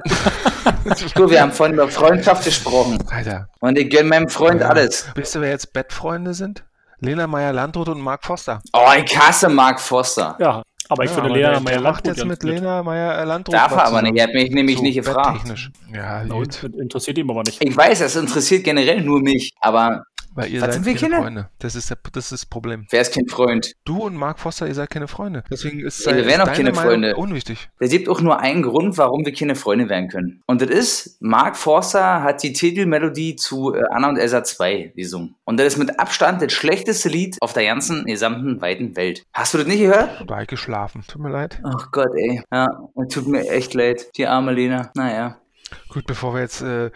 Du, wir haben vorhin über Freundschaft gesprochen. Alter, Und ich gönne meinem Freund Ja. alles. wisst ihr, wer jetzt Bettfreunde sind? Lena Meyer-Landrut und Mark Foster. Oh, ich hasse Mark Foster. Ja, aber ich Ja, finde aber Lena Meyer Landrut jetzt mit. Lena Meyer-Landrut. Darf er aber nicht. Er hat mich nämlich So, nicht gefragt. betttechnisch. Ja, gut. interessiert ihn aber nicht. Ich weiß, es interessiert generell nur mich, aber Weil ihr Was seid sind wir keine Kinder? Freunde. Das ist, der, das ist das Problem. wer ist kein Freund? Du und Mark Foster, ihr seid keine Freunde. Deswegen ist, Ja, wir wären auch keine Meinung Freunde. unwichtig. Es gibt auch nur einen Grund, warum wir keine Freunde werden können. Und das ist, Mark Forster hat die Titelmelodie zu äh, Anna und Elsa 2 gesungen. Und das ist mit Abstand das schlechteste Lied auf der ganzen gesamten weiten Welt. Hast du das nicht gehört? Da hab ich geschlafen. Tut mir leid. Ach Gott, ey. Ja, tut mir echt leid. Die arme Lena. Naja. Gut, bevor wir jetzt, äh,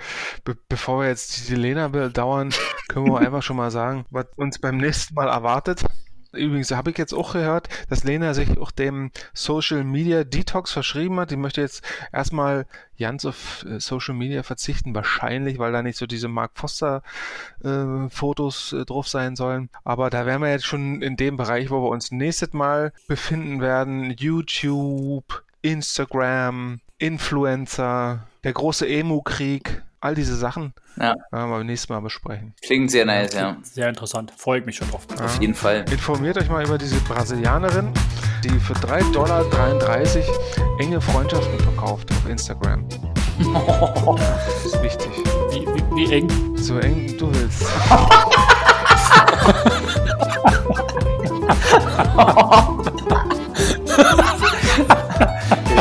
be bevor wir jetzt die Lena bedauern, können wir einfach schon mal sagen, was uns beim nächsten Mal erwartet. Übrigens habe ich jetzt auch gehört, dass Lena sich auch dem Social Media Detox verschrieben hat. Die möchte jetzt erstmal ganz auf äh, Social Media verzichten, wahrscheinlich, weil da nicht so diese Mark Foster äh, Fotos äh, drauf sein sollen. Aber da wären wir jetzt schon in dem Bereich, wo wir uns nächstes Mal befinden werden. YouTube, Instagram, Influencer, der große Emu-Krieg, all diese Sachen Ja, werden wir beim nächsten Mal besprechen. klingt sehr nice, ja. Sehr interessant. Freue ich mich schon drauf. Auf jeden Fall. Informiert euch mal über diese Brasilianerin, die für 3,33 Dollar enge Freundschaften verkauft auf Instagram. Das ist wichtig. Wie, wie, wie eng. So eng du willst.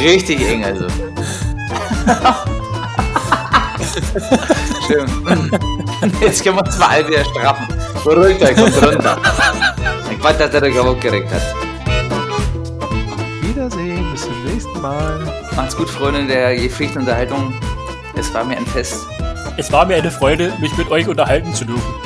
Richtig eng, also. Schön. Jetzt können wir uns mal alle wieder straffen. Beruhigt euch, kommt runter. Ich weiß, dass er den Gauck geregt hat. Wiedersehen, bis zum nächsten Mal. Macht's gut, Freunde der gepflegten Unterhaltung. Es war mir ein Fest. Es war mir eine Freude, mich mit euch unterhalten zu dürfen.